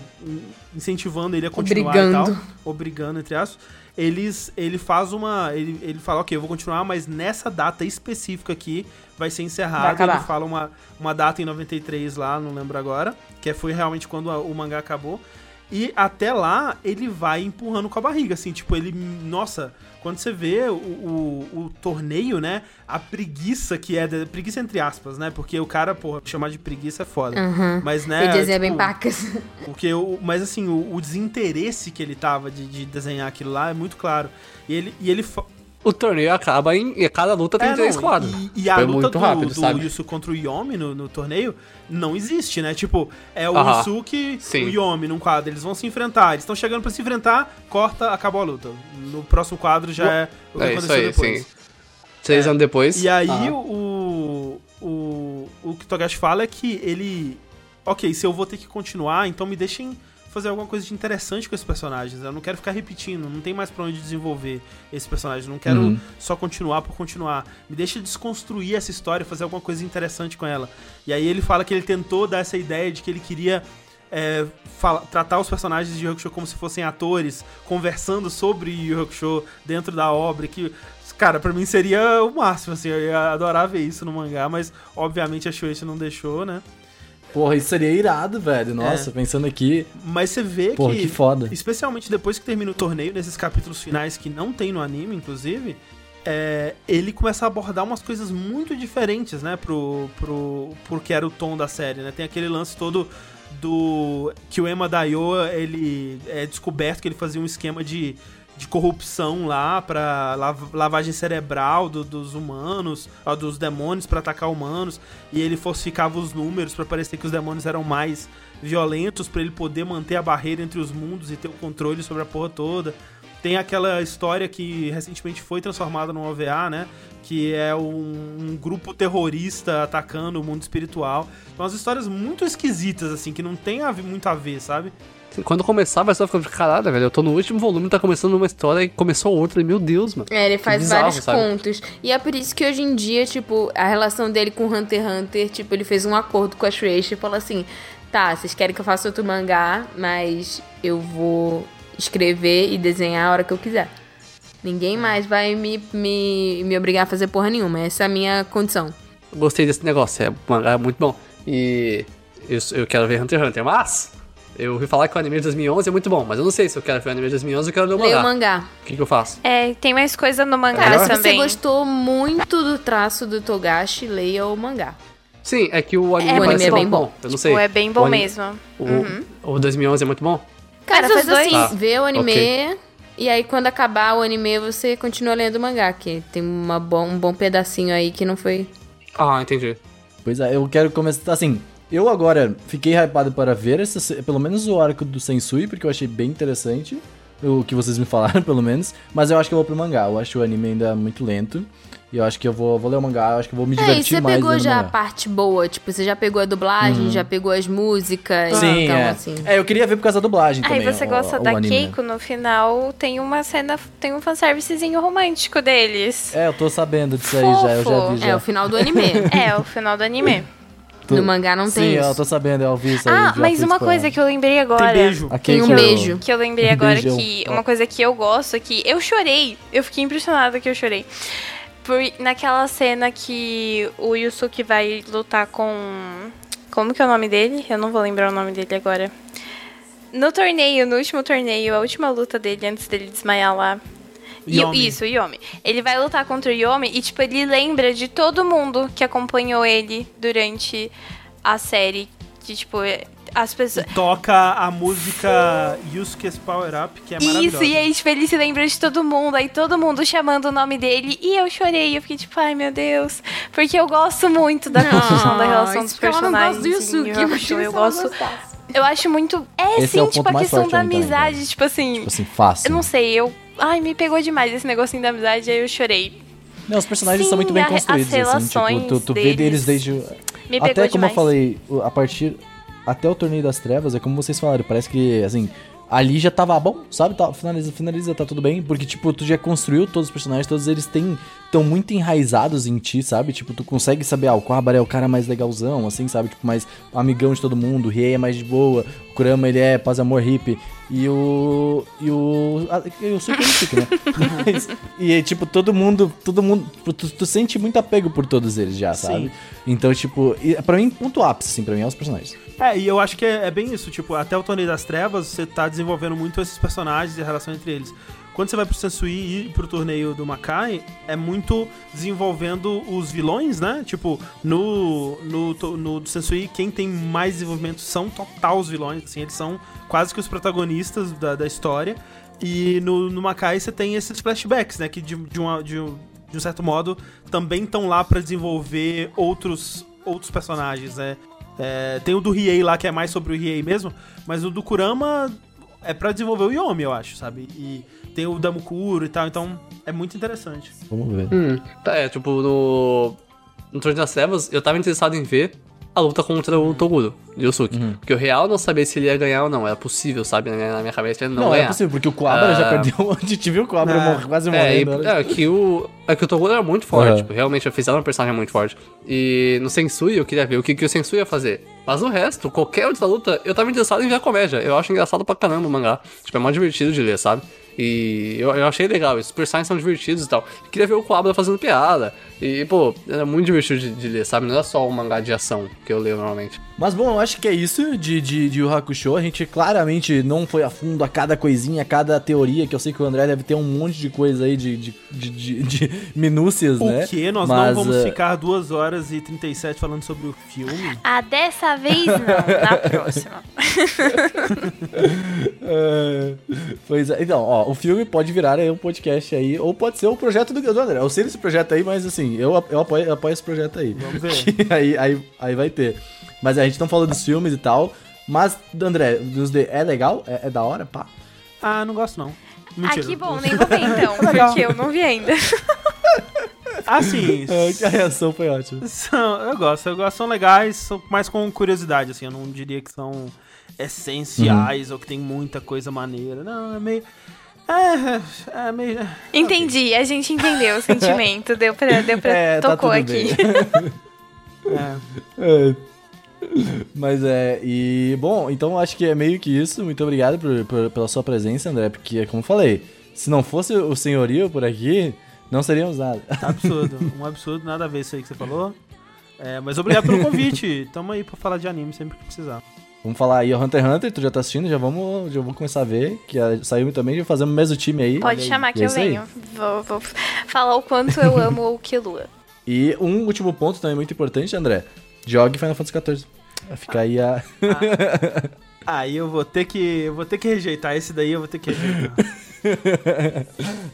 incentivando ele a continuar e Obrigando. tal, obrigando, entre aspas eles ele faz uma ele, ele fala ok eu vou continuar mas nessa data específica aqui vai ser Vai encerrado acabar. ele fala uma, uma data em 93 lá não lembro agora que foi realmente quando a- o mangá acabou E até lá, ele vai empurrando com a barriga, assim, tipo, ele. Nossa, quando você vê o, o, o torneio, né? A preguiça que é. de- preguiça entre aspas, né? Porque o cara, porra, chamar de preguiça é foda. Mas, né? Ele desenha bem tipo, pacas. *laughs* porque o, mas assim, o, o desinteresse que ele tava de, de desenhar aquilo lá é muito claro. E ele, e ele O torneio acaba em. E cada luta tem é, três quadros. E, e a Foi luta muito do, rápido, do sabe? Yusu contra o Yomi no, no torneio não existe, né? Tipo, é o Aham. Yusuke Sim. o Yomi num quadro. Eles vão se enfrentar. Eles estão chegando pra se enfrentar, corta, acabou a luta. No próximo quadro já é o que É isso aconteceu aí, depois. sim. Três É. anos depois. E aí ah, o, o, o que o Togashi fala é que ele. Ok, se eu vou ter que continuar, então me deixem fazer alguma coisa de interessante com esses personagens. Eu não quero ficar repetindo, não tem mais pra onde desenvolver esses personagens. Não quero Uhum. só continuar por continuar. Me deixa desconstruir essa história, fazer alguma coisa interessante com ela. E aí ele fala que ele tentou dar essa ideia de que ele queria é, fala- tratar os personagens de Hakusho como se fossem atores, conversando sobre Yu Hakusho dentro da obra, que, cara, pra mim seria o máximo, assim, eu ia adorar ver isso no mangá, mas obviamente a Shueisha não deixou, né? Porra, isso seria irado, velho. Nossa, pensando aqui. Mas você vê Porra, que, que foda. especialmente depois que termina o torneio, nesses capítulos finais que não tem no anime, inclusive, é, ele começa a abordar umas coisas muito diferentes, né, pro, pro, pro que era o tom da série, né? Tem aquele lance todo do que o Ema Daioa, ele é descoberto que ele fazia um esquema de, de corrupção lá pra lav- lavagem cerebral do- dos humanos, ó, dos demônios pra atacar humanos, e ele falsificava os números pra parecer que os demônios eram mais violentos pra ele poder manter a barreira entre os mundos e ter o controle sobre a porra toda. Tem aquela história que recentemente foi transformada num OVA, né? Que é um, um grupo terrorista atacando o mundo espiritual. São umas histórias muito esquisitas, assim, que não tem a ver- muito a ver, sabe? Quando começava a história, eu ficava, caralho, velho, eu tô no último volume, tá começando uma história e começou outra, e meu Deus, mano. É, ele faz bizarro, vários sabe? contos. E é por isso que hoje em dia, tipo, a relação dele com Hunter x Hunter, tipo, ele fez um acordo com a Shueisha e falou assim: tá, vocês querem que eu faça outro mangá, mas eu vou escrever e desenhar a hora que eu quiser. Ninguém mais vai me, me, me obrigar a fazer porra nenhuma. Essa é a minha condição. Gostei desse negócio, é, é muito bom. E eu, eu quero ver Hunter x Hunter, mas eu ouvi falar que o anime de 2011 é muito bom, mas eu não sei se eu quero ver o anime de 2011 ou eu quero ler o mangá. o mangá. O que, que eu faço? É, tem mais coisa no mangá Cara, se também. você gostou muito do traço do Togashi, leia o mangá. Sim, é que o anime É, o anime é bem bom. bom. Eu não Tipo, sei. é bem O bom anime- mesmo. O, o 2011 é muito bom? Cara, faz assim, Ah, vê o anime ok. e aí quando acabar o anime você continua lendo o mangá, que tem uma bom, um bom pedacinho aí que não foi... Ah, entendi. Pois é, eu quero começar. Assim, eu agora fiquei hypado para ver essa, se- pelo menos o arco do Sensui, porque eu achei bem interessante. O que vocês me *laughs* falaram, pelo menos. Mas eu acho que eu vou pro mangá. Eu acho o anime ainda muito lento. E eu acho que eu vou, vou ler o mangá. Eu acho que eu vou me É, e divertir você mais pegou lendo o já a parte boa, tipo, você já pegou a dublagem, já pegou as músicas, Sim, então é. assim... É, eu queria ver por causa da dublagem Aí também. você o- gosta o da anime, né? Keiko, no final tem uma cena, tem um fanservicezinho romântico deles. É, eu tô sabendo disso aí já, eu já Fofo. vi já. É, o final do anime. *laughs* É, o final do anime. Tô- No mangá não tem Sim, isso. eu tô sabendo, eu vi isso aí. Ah, mas uma coisa que eu lembrei agora. Tem beijo. A Tem um Keiko- beijo. *laughs* Que eu lembrei agora beijão. que uma coisa que eu gosto é que eu chorei. Eu fiquei impressionada que eu chorei. Por, naquela cena que o Yusuke vai lutar com. Como que é o nome dele? Eu não vou lembrar o nome dele agora. No torneio, no último torneio, a última luta dele antes dele desmaiar lá. E- Yomi. isso, Yomi. Ele vai lutar contra o Yomi e, tipo, ele lembra de todo mundo que acompanhou ele durante a série. Que, tipo, as pessoas. Toca a música Yusuke's Power Up, que é maravilhosa. Isso, e aí, tipo, ele se lembra de todo mundo, aí todo mundo chamando o nome dele, e eu chorei, eu fiquei tipo, ai meu Deus, porque eu gosto muito da construção da relação dos isso porque ela não gosta personagens. do Yusuke, Hakusho, se eu gosto. gostasse. Eu acho muito. É Esse sim, é o tipo, ponto a mais questão forte, da então, amizade, então. tipo assim. Tipo assim, fácil. eu não sei, eu. Ai, me pegou demais esse negocinho da amizade, aí eu chorei. Não, os personagens Sim, são muito bem a- as construídos, assim, tipo, tu, tu vê deles deles desde... Me Até como demais. eu falei, a partir... Até o Torneio das Trevas, é como vocês falaram, parece que, assim... Ali já tava bom, sabe? Tá, finaliza, finaliza, tá tudo bem. Porque, tipo, tu já construiu todos os personagens, todos eles têm... Tão muito enraizados em ti, sabe? Tipo, tu consegue saber, ah, o Kohabara é o cara mais legalzão, assim, sabe? Tipo, mais amigão de todo mundo, o Riei é mais de boa, Kurama ele é paz, amor, hippie. E o. E o. ah, E o Super Chique, né? *laughs* Mas- e tipo, todo mundo. Todo mundo. Tu, tu sente muito apego por todos eles já, sabe? Sim. Então, tipo, e pra mim, ponto ápice, assim, pra mim é os personagens. É, e eu acho que é, é bem isso, tipo, até o Torneio das Trevas, você tá desenvolvendo muito esses personagens e a relação entre eles. Quando você vai pro Sensui e pro torneio do Makai, é muito desenvolvendo os vilões, né? Tipo, no, no, no Sensui, quem tem mais desenvolvimento são total os vilões, assim, eles são quase que os protagonistas da, da história. E no, no Makai você tem esses flashbacks, né? Que de, de, uma, de, um, de um certo modo também estão lá pra desenvolver outros, outros personagens, né? É, tem o do Riei lá, que é mais sobre o Riei mesmo, mas o do Kurama é pra desenvolver o Yomi, eu acho, sabe? E tem o Damukuro e tal, então é muito interessante. Vamos ver. Hum, tá, é, tipo, no. No Torneio das Trevas, eu tava interessado em ver a luta contra o Toguro, Yosuke. Uhum. Porque o real não sabia se ele ia ganhar ou não. Era possível, sabe? Na minha, na minha cabeça ele não, Não, é ganhar. possível, porque o Coabra já Ah. perdeu. A gente viu o Coabra É. morrer- quase É, morrendo. né? é, que o, é que o Toguro era muito forte, Aham. tipo, realmente eles fizeram um personagem muito forte. E no Sensui eu queria ver o que, que o Sensui ia fazer. Mas o resto, qualquer outra luta, eu tava interessado em ver a comédia. Eu acho engraçado pra caramba o mangá. Tipo, é mó divertido de ler, sabe? E eu, eu achei legal, os personagens são divertidos e tal. Queria ver o Coabra fazendo piada. E, pô, era muito divertido de, de ler, sabe? Não era só um mangá de ação que eu leio normalmente. Mas bom, eu acho que é isso de, de, de Yu Hakusho. A gente claramente não foi a fundo a cada coisinha, a cada teoria, que eu sei que o André deve ter um monte de coisa aí de, de, de, de- de *laughs* minúcias, O né? que? Nós Mas, não vamos eh, ficar 2 horas e 37 falando sobre o filme? Ah, dessa vez não, na *laughs* próxima. *laughs* É, pois é, então, ó, o filme pode virar aí um podcast aí, ou pode ser o projeto do, do André. Eu sei desse projeto aí, mas assim, eu, eu, apoio, eu apoio esse projeto aí. Vamos ver. Aí, aí, aí vai ter. Mas a gente não falou dos filmes e tal. Mas, André, de- é legal? É, é da hora? Pá. Ah, não gosto não. Mentira. Ah, que bom, nem vou ver então, *laughs* porque eu não vi ainda. *laughs* Ah, sim. *laughs* É, A reação foi ótima. São, eu gosto, eu gosto, são legais, são mais com curiosidade, assim, eu não diria que são essenciais ou que tem muita coisa maneira. Não, é meio. É, é meio. Entendi, a gente entendeu o sentimento, deu pra, deu pra É, tá tocou tudo aqui. É. É. Mas é, e bom, então acho que é meio que isso. Muito obrigado por, por- pela sua presença, André, porque, como eu falei, se não fosse o senhorio por aqui, não seríamos nada. Absurdo, um absurdo, nada a ver isso aí que você falou. É, mas obrigado pelo convite. Tamo aí pra falar de anime sempre que precisar. Vamos falar aí, o Hunter x Hunter, tu já tá assistindo, já vamos, já vamos começar a ver, que ah, saiu também, já fazemos o mesmo time aí. Pode chamar que é eu venho. Vou, vou falar o quanto eu amo o Killua. E um último ponto também muito importante, André, jogue Final Fantasy XIV. Vai ficar aí a... Aí eu vou ter que. Eu vou ter que rejeitar. Esse daí eu vou ter que rejeitar. *laughs*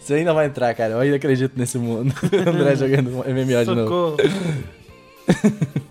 Você ainda vai entrar, cara, eu ainda acredito nesse mundo. *laughs* André jogando MMO de novo. *laughs*